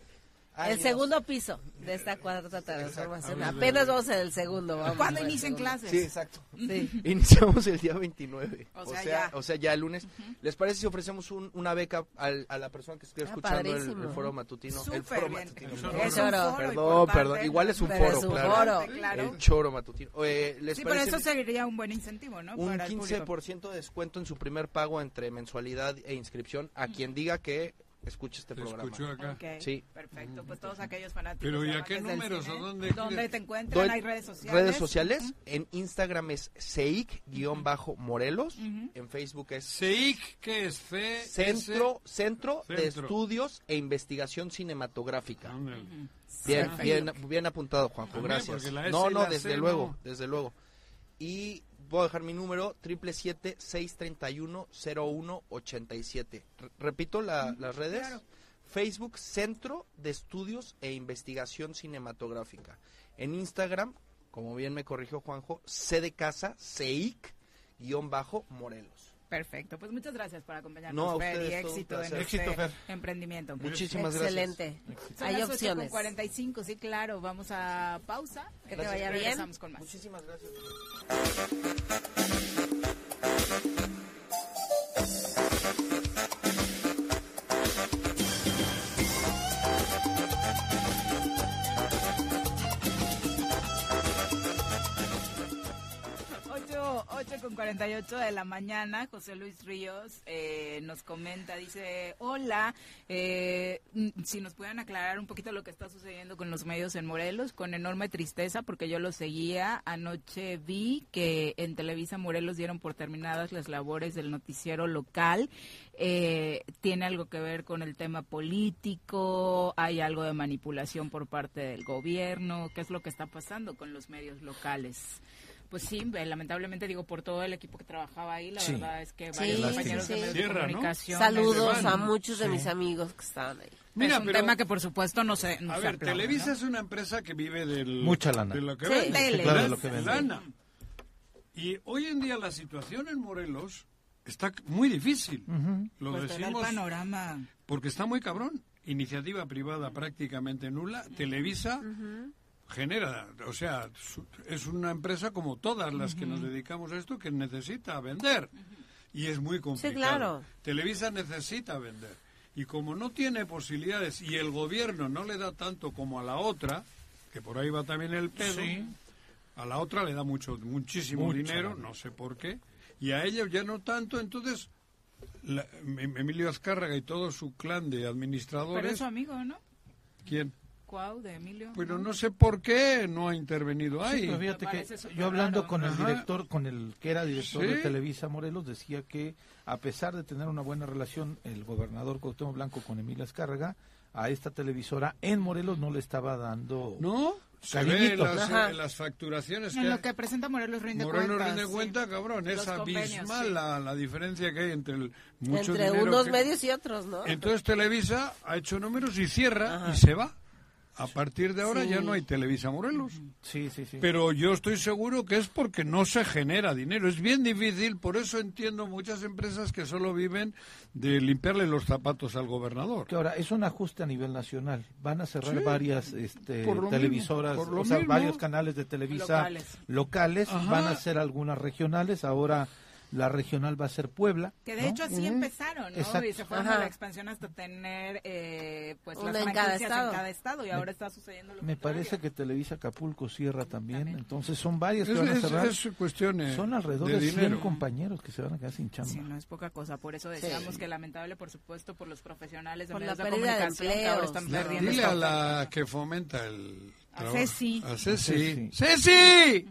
El segundo piso de esta cuarta transformación. Exacto. Apenas vamos en el segundo. Vamos ¿Cuándo el inician segundo. clases? Sí, exacto. Sí. Iniciamos el día 29. O O sea, ya. o sea, ya el lunes. ¿Les parece si ofrecemos un- una beca al- a la persona que esté Ah, escuchando el, el foro matutino? el foro bien. matutino. Es perdón. un foro Perdón, perdón. Igual es un pero foro, es un claro. foro. Claro. El choro matutino. Eh, ¿Les Sí, pero parece eso sería un buen incentivo, ¿no? un Para el público. 15% de descuento en su primer pago entre mensualidad e inscripción a quien diga que escuche este Te programa. escuchó acá. Ok, Sí. Perfecto, pues todos aquellos fanáticos. Pero, ¿y de a qué números? cine, ¿O dónde ¿Dónde te encuentran? ¿Hay redes sociales? Redes sociales. En Instagram es Seic-Morelos. En Facebook es Seic, ¿qué es? C Centro, Centro de Centro. Estudios e Investigación Cinematográfica. Ándale. Bien, bien, bien apuntado, Juanjo, También, gracias. No, no, desde C luego, no. desde luego. Y a dejar mi número, 777-631-0187. Re- Repito la- las redes. Facebook, Centro de Estudios e Investigación Cinematográfica. En Instagram, como bien me corrigió Juanjo, C de casa, CEIC, guion bajo, Morelos. Perfecto, pues muchas gracias por acompañarnos, No, Fer, y éxito en este Éxito, Fer. emprendimiento. Muchísimas gracias. Excelente. Hay opciones. con 45, sí, claro. Vamos a pausa. Que te vaya bien. Regresamos con más. Muchísimas gracias. Ocho, ocho con 48 de la mañana, José Luis Ríos eh, nos comenta, dice, hola, eh, mm, si nos pueden aclarar un poquito lo que está sucediendo con los medios en Morelos, con enorme tristeza, porque yo lo seguía, anoche vi que en Televisa Morelos dieron por terminadas las labores del noticiero local, eh, tiene algo que ver con el tema político, hay algo de manipulación por parte del gobierno, ¿qué es lo que está pasando con los medios locales? Pues sí, eh, lamentablemente digo por todo el equipo que trabajaba ahí, la Sí. verdad es que varios sí, compañeros de sí. medios Cierra, de ¿no? comunicación. Saludos Se a muchos de Sí. mis amigos que estaban ahí. Mira, es un pero- tema que por supuesto no se, no A se ver, Televisa ¿no? es una empresa que vive del, Mucha lana. de lo que Sí, vende. tele. Claro, de lo que vende. Lana. Y hoy en día la situación en Morelos está muy difícil. Lo Pues da el decimos panorama. porque está muy cabrón. Iniciativa privada prácticamente nula. Televisa genera, o sea, es una empresa como todas las que nos dedicamos a esto que necesita vender. Y es muy complicado. claro. Televisa necesita vender. Y como no tiene posibilidades y el gobierno no le da tanto como a la otra, que por ahí va también el pedo, a la otra le da mucho, muchísimo dinero, no sé por qué, y a ella ya no tanto, entonces la- Em- Emilio Azcárraga y todo su clan de Pero administradores, es su amigo, ¿no? ¿quién? Cuau, de Emilio. Pero no sé por qué no ha intervenido Sí, ahí. pero fíjate que yo hablando raro. con el director, con el que era director de. Televisa Morelos, decía que a pesar de tener una buena relación el gobernador Cuauhtémoc Blanco con Emilia Azcárraga, a esta televisora en Morelos no le estaba dando ¿No? Se ve las, eh, las facturaciones En que... lo que presenta Morelos rinde Morelos rinde sí. cuenta, cabrón, es Los abismal sí. la, la diferencia que hay entre el mucho Entre dinero unos que- medios y otros, ¿no? Entonces Televisa ha hecho números y cierra Ajá. y se va. A partir de ahora Sí. ya no hay Televisa Morelos. Sí, sí, sí. Pero yo estoy seguro que es porque no se genera dinero. Es bien difícil, por eso entiendo muchas empresas que solo viven de limpiarle los zapatos al gobernador. que ahora es un ajuste a nivel nacional. Van a cerrar Sí. varias este, televisoras, mismo, por lo o sea, mismo. varios canales de Televisa Locales. locales. Van a ser algunas regionales. Ahora la regional va a ser Puebla. Que de ¿no? hecho así empezaron, ¿no? Exacto. Y se fueron Ajá. a la expansión hasta tener eh, pues Una las en cada franquicias estado. en cada estado y ahora está sucediendo lo Me contrario. parece que Televisa Acapulco cierra también. Entonces son varias que Es, van a es- cerrar. es cuestión eh, son alrededor de de, 100 dinero. compañeros que se van a quedar sin chamba. Sí, no es poca cosa. Por eso decíamos que lamentable, por supuesto, por los profesionales de Por medios la de pérdida de comunicación que ahora están claro. perdiendo Dile a la que fomenta el A. Ceci. A Ceci. Ceci. ¡Ceci!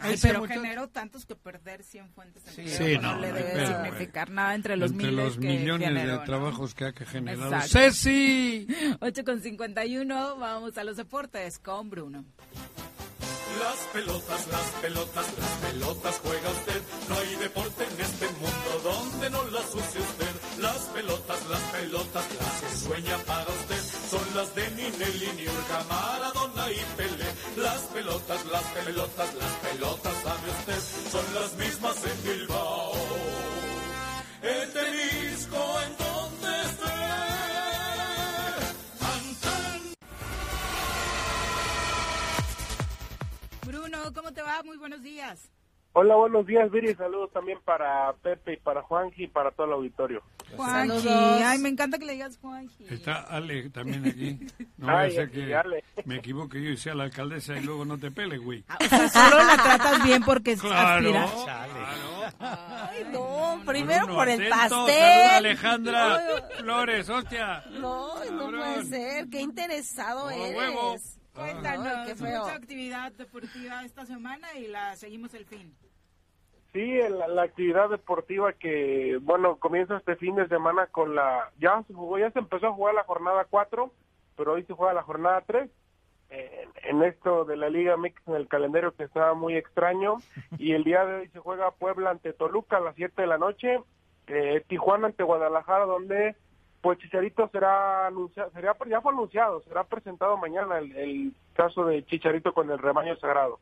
Ay, pero generó tantos que perder 100 fuentes de empleo Sí, no, no, le no debe pedo, significar nada entre los Entre miles los que millones generó, de ¿no? trabajos que ha que generado. Exacto. ¡Ceci! 8 con 51, vamos a los deportes con Bruno. Las pelotas, las pelotas, las pelotas juega usted. No hay deporte en este mundo donde no las use usted. Las pelotas, las pelotas, las que sueña para usted. Son las de Ninelli, Niurka, Maradona y Pelé. Las pelotas, las pelotas, las pelotas, sabe usted, son las mismas en Bilbao. En Tenisco, en donde esté. Bruno, ¿cómo te va? Muy buenos días. Hola, buenos días, Viri. Saludos también para Pepe y para Juanji y para todo el auditorio. Juanji, ay, me encanta que le digas Juanji. Está Ale también aquí. No a Ay, ser aquí, que Ale. me equivoque yo y sea la alcaldesa y luego no te pele, güey. O sea, solo la tratas bien porque es Claro. aspira. Ay, no, primero Bruno, por el atento, pastel. Alejandra Flores, hostia. No, no puede ser. Qué interesado Oh, eres. huevo. Cuéntanos, Ay, qué feo. mucha actividad deportiva esta semana y la seguimos el fin. Sí, la, la actividad deportiva que, bueno, comienza este fin de semana con la... Ya se jugó, ya se empezó a jugar la jornada 4, pero hoy se juega la jornada 3. En, en esto de la Liga Mix en el calendario que estaba muy extraño. Y el día de hoy se juega Puebla ante Toluca a las 7 de la noche. eh, Tijuana ante Guadalajara, donde pues Chicharito será anunciado, sería, ya fue anunciado, será presentado mañana el, el caso de Chicharito con el rebaño sagrado.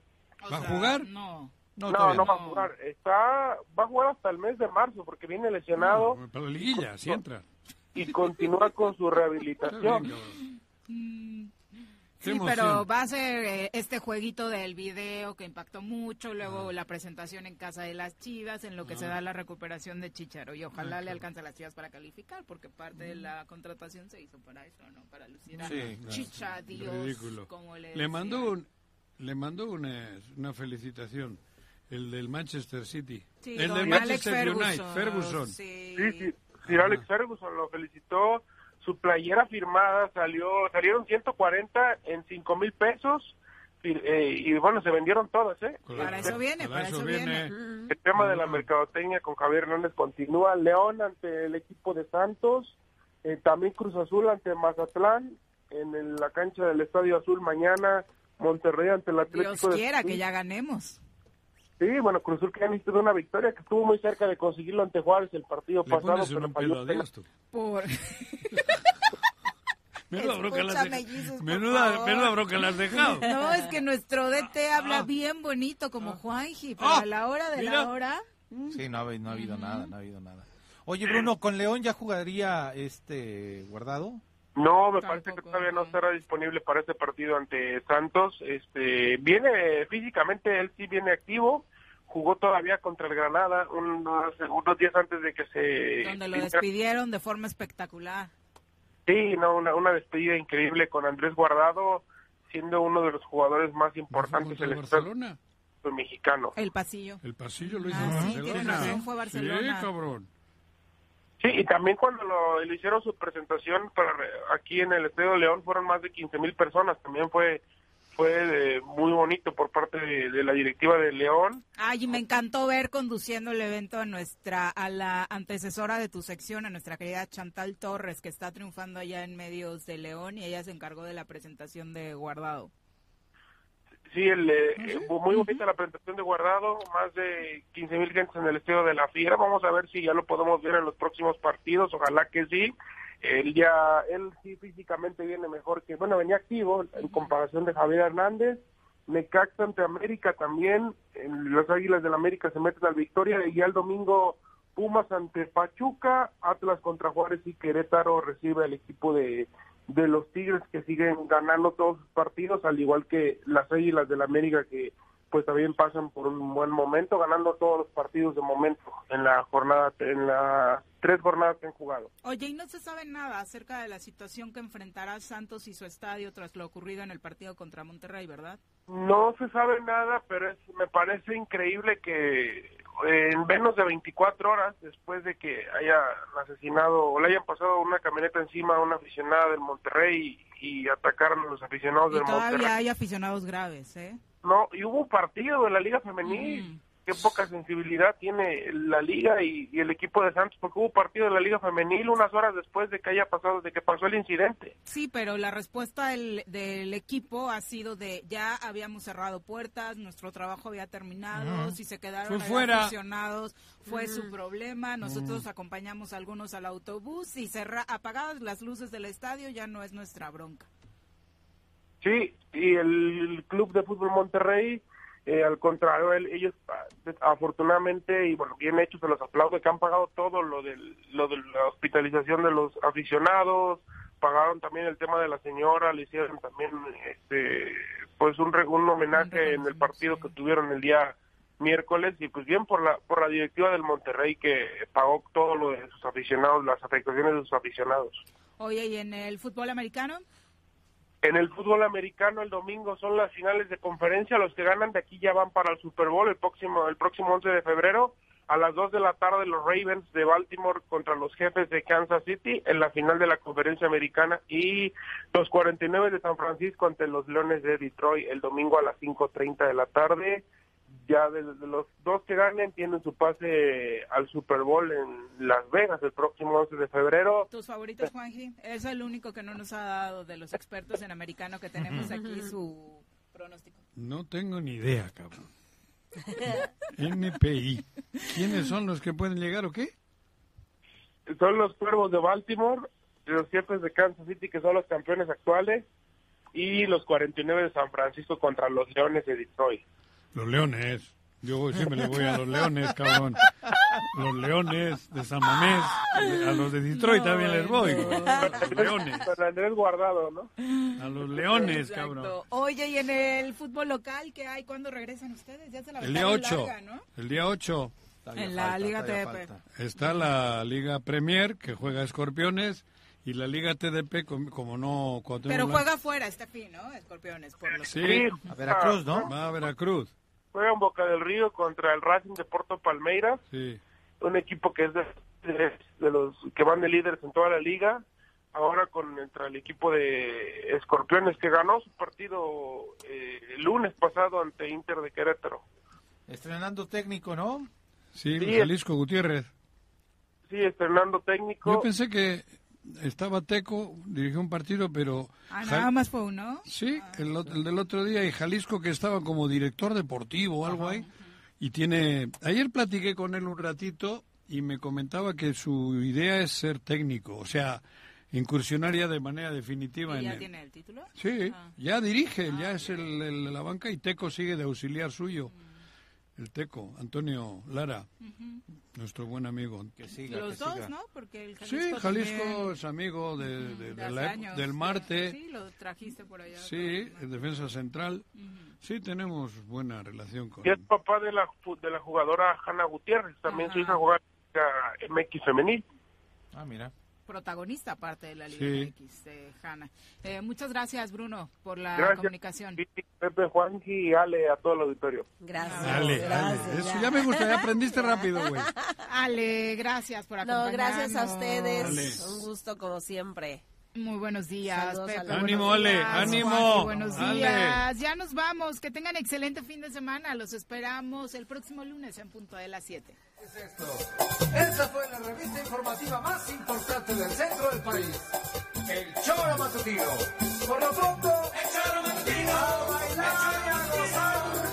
¿Va a jugar? No. No, no, va a jugar. Está, va a jugar hasta el mes de marzo porque viene lesionado Para la liguilla, si entra. y continúa con su rehabilitación. Sí, pero va a ser eh, este jueguito del video que impactó mucho, luego la presentación en casa de las Chivas, en lo que se da la recuperación de Chicharo. Y ojalá le alcance a las Chivas para calificar, porque parte de la contratación se hizo para eso, ¿no? Para lucir a Sí, claro. Chicha, Dios, Ridículo. como le, Le mandó, un, le mandó una, una felicitación, el del Manchester City. Sí, el del Alex Manchester United, Ferguson, Ferguson. sí. Sí, sí, Sir Alex Ferguson lo felicitó. Su playera firmada salió, salieron 140 en 5 mil pesos. Y, eh, y bueno, se vendieron todas, ¿eh? Para eso viene, para eso viene. Mm. El tema de la mercadotecnia con Javier Hernández continúa. León ante el equipo de Santos. eh, también Cruz Azul ante Mazatlán. En el- la cancha del Estadio Azul mañana. Monterrey ante el Atlético Dios de quiera San que ya ganemos. Sí, bueno, Cruz Azul que ya necesita de una victoria, que estuvo muy cerca de conseguirlo ante Juárez el partido Le pasado, pones pero un falló pedo a penal. Dios, tú. Por... Menuda dejado. Jesus, por Menuda, menuda has dejado. No, es que nuestro DT habla bien bonito como Juanji, pero a la hora de mira. la hora... Sí, no ha, habi- no ha habido nada, no ha habido nada. Oye, Bruno, ¿con León ya jugaría este guardado? No, me parece que todavía no estará disponible para este partido ante Santos. Este, viene físicamente, él sí viene activo. Jugó todavía contra el Granada unos, unos días antes de que se... Donde lo despidieron de forma espectacular. Sí, no, una, una despedida increíble con Andrés Guardado, siendo uno de los jugadores más importantes del Barcelona? mexicano. El pasillo. El pasillo lo hizo Ah, sí, Barcelona. tiene razón, fue Barcelona. Sí, cabrón. Sí, y también cuando lo, le hicieron su presentación para aquí en el Estadio de León fueron más de 15 mil personas. También fue fue eh, muy bonito por parte de, de la directiva de León. Ay, y me encantó ver conduciendo el evento a nuestra, a la antecesora de tu sección, a nuestra querida Chantal Torres, que está triunfando allá en medios de León y ella se encargó de la presentación de Guardado. Sí, el, eh, muy bonita la presentación de Guardado, más de 15 mil gentes en el Estadio de la Fiera. Vamos a ver si ya lo podemos ver en los próximos partidos, ojalá que sí. Él ya, él sí físicamente viene mejor que, bueno, venía activo en comparación de Javier Hernández. Necaxa ante América también, en las Águilas del América se meten al Victoria y ya el domingo Pumas ante Pachuca, Atlas contra Juárez y Querétaro recibe al equipo de, de los Tigres que siguen ganando todos sus partidos, al igual que las Águilas del América que pues también pasan por un buen momento, ganando todos los partidos de momento en la jornada, en las tres jornadas que han jugado. Oye, y no se sabe nada acerca de la situación que enfrentará Santos y su estadio tras lo ocurrido en el partido contra Monterrey, ¿verdad? No se sabe nada, pero es, me parece increíble que en menos de 24 horas después de que haya asesinado o le hayan pasado una camioneta encima a una aficionada del Monterrey y, y atacaron a los aficionados Y del todavía Monterrey. hay aficionados graves, ¿eh? No, y hubo un partido de la Liga Femenil. Qué poca sensibilidad tiene la Liga y, y el equipo de Santos, porque hubo partido de la Liga Femenil unas horas después de que haya pasado, de que pasó el incidente. Sí, pero la respuesta del, del equipo ha sido de ya habíamos cerrado puertas, nuestro trabajo había terminado, Ujú. si se quedaron Fue aficionados fue su problema, nosotros Mm. acompañamos a algunos al autobús y cerra apagadas las luces del estadio ya no es nuestra bronca. Sí, y el Club de Fútbol Monterrey, eh, al contrario, él- ellos ah, afortunadamente, y bueno, bien hechos, se los aplaudo, que han pagado todo lo, del, lo de la hospitalización de los aficionados, pagaron también el tema de la señora, le hicieron también este pues un, un homenaje en el partido que tuvieron el día miércoles y pues bien por la por la directiva del Monterrey que pagó todo lo de sus aficionados, las afectaciones de sus aficionados. Oye, ¿y en el fútbol americano? En el fútbol americano el domingo son las finales de conferencia, los que ganan de aquí ya van para el Super Bowl el próximo el próximo 11 de febrero a las 2 de la tarde los Ravens de Baltimore contra los jefes de Kansas City en la final de la conferencia americana y los 49 de San Francisco ante los Leones de Detroit el domingo a las 5.30 de la tarde. Ya de, de los dos que ganen tienen su pase al Super Bowl en Las Vegas el próximo 11 de febrero. ¿Tus favoritos, Juanji? Es el único que no nos ha dado de los expertos en americano que tenemos aquí su pronóstico. No tengo ni idea, cabrón. NPI. ¿Quiénes son los que pueden llegar o qué? Son los Cuervos de Baltimore, los jefes de Kansas City que son los campeones actuales y los 49 de San Francisco contra los Leones de Detroit. Los Leones. Yo siempre le voy a los Leones, cabrón. Los Leones de San Mamés. A los de Detroit también les voy. Los Leones. Andrés Guardado, ¿no? A los Leones, Exacto. cabrón. Oye, ¿y en el fútbol local qué hay? ¿Cuándo regresan ustedes? Ya se la El día aventaron 8. larga, ¿no? El día 8. En la Liga TDP. Está la Liga Premier, que juega Escorpiones, y la Liga TDP, com- como no... Pero juega fuera este fin, ¿no? Escorpiones. Por los Sí, A Veracruz, ¿no? Va a Veracruz, Juega en Boca del Río contra el Racing de Porto Palmeiras, sí. un equipo que es de, de- de los que van de líderes en toda la liga. Ahora con contra el equipo de Escorpiones que ganó su partido eh, el lunes pasado ante Inter de Querétaro. Estrenando técnico, ¿no? Sí, Sí. Jalisco Gutiérrez. Sí, estrenando técnico. Yo pensé que estaba Teco, dirigió un partido, pero... Ah, nada más fue uno. Sí, el, ot- el del otro día, y Jalisco que estaba como director deportivo o algo ahí. Y tiene... Ayer platiqué con él un ratito y me comentaba que su idea es ser técnico, o sea, incursionar ya de manera definitiva ¿Y en ya el- tiene el título? Sí, ya dirige, ya es el, el- la banca y Teco sigue de auxiliar suyo. El Teco, Antonio Lara, nuestro buen amigo. Que Los dos, ¿no? Porque el Sí, Jalisco Jalisco también, es amigo de, de- de de la- años, del Marte. Sí, lo trajiste por allá. Sí, en defensa central. Sí, tenemos buena relación con Y es papá de la, de la jugadora Hanna Gutiérrez. También su hija juega MX femenil. Ah, mira. Protagonista aparte de la Liga Sí. MX, eh, Hanna. Eh, muchas gracias, Bruno, por la Gracias. comunicación. Pepe, Juanji y Ale a todo el auditorio. Gracias. Dale, dale. Eso ya me gusta, ya aprendiste rápido, güey. Ale, gracias por No, acompañarnos. gracias a ustedes. Ale. Un gusto como siempre. Muy buenos días, Saludos Pepe. a Ánimo, Ale, días, ánimo. Juanji, buenos Ale. días. Ya nos vamos. Que tengan excelente fin de semana. Los esperamos el próximo lunes en punto de las 7. Esta fue la revista informativa más importante del centro del país. El Choro Matutino. Por lo pronto, el Choro Matutino. A bailar.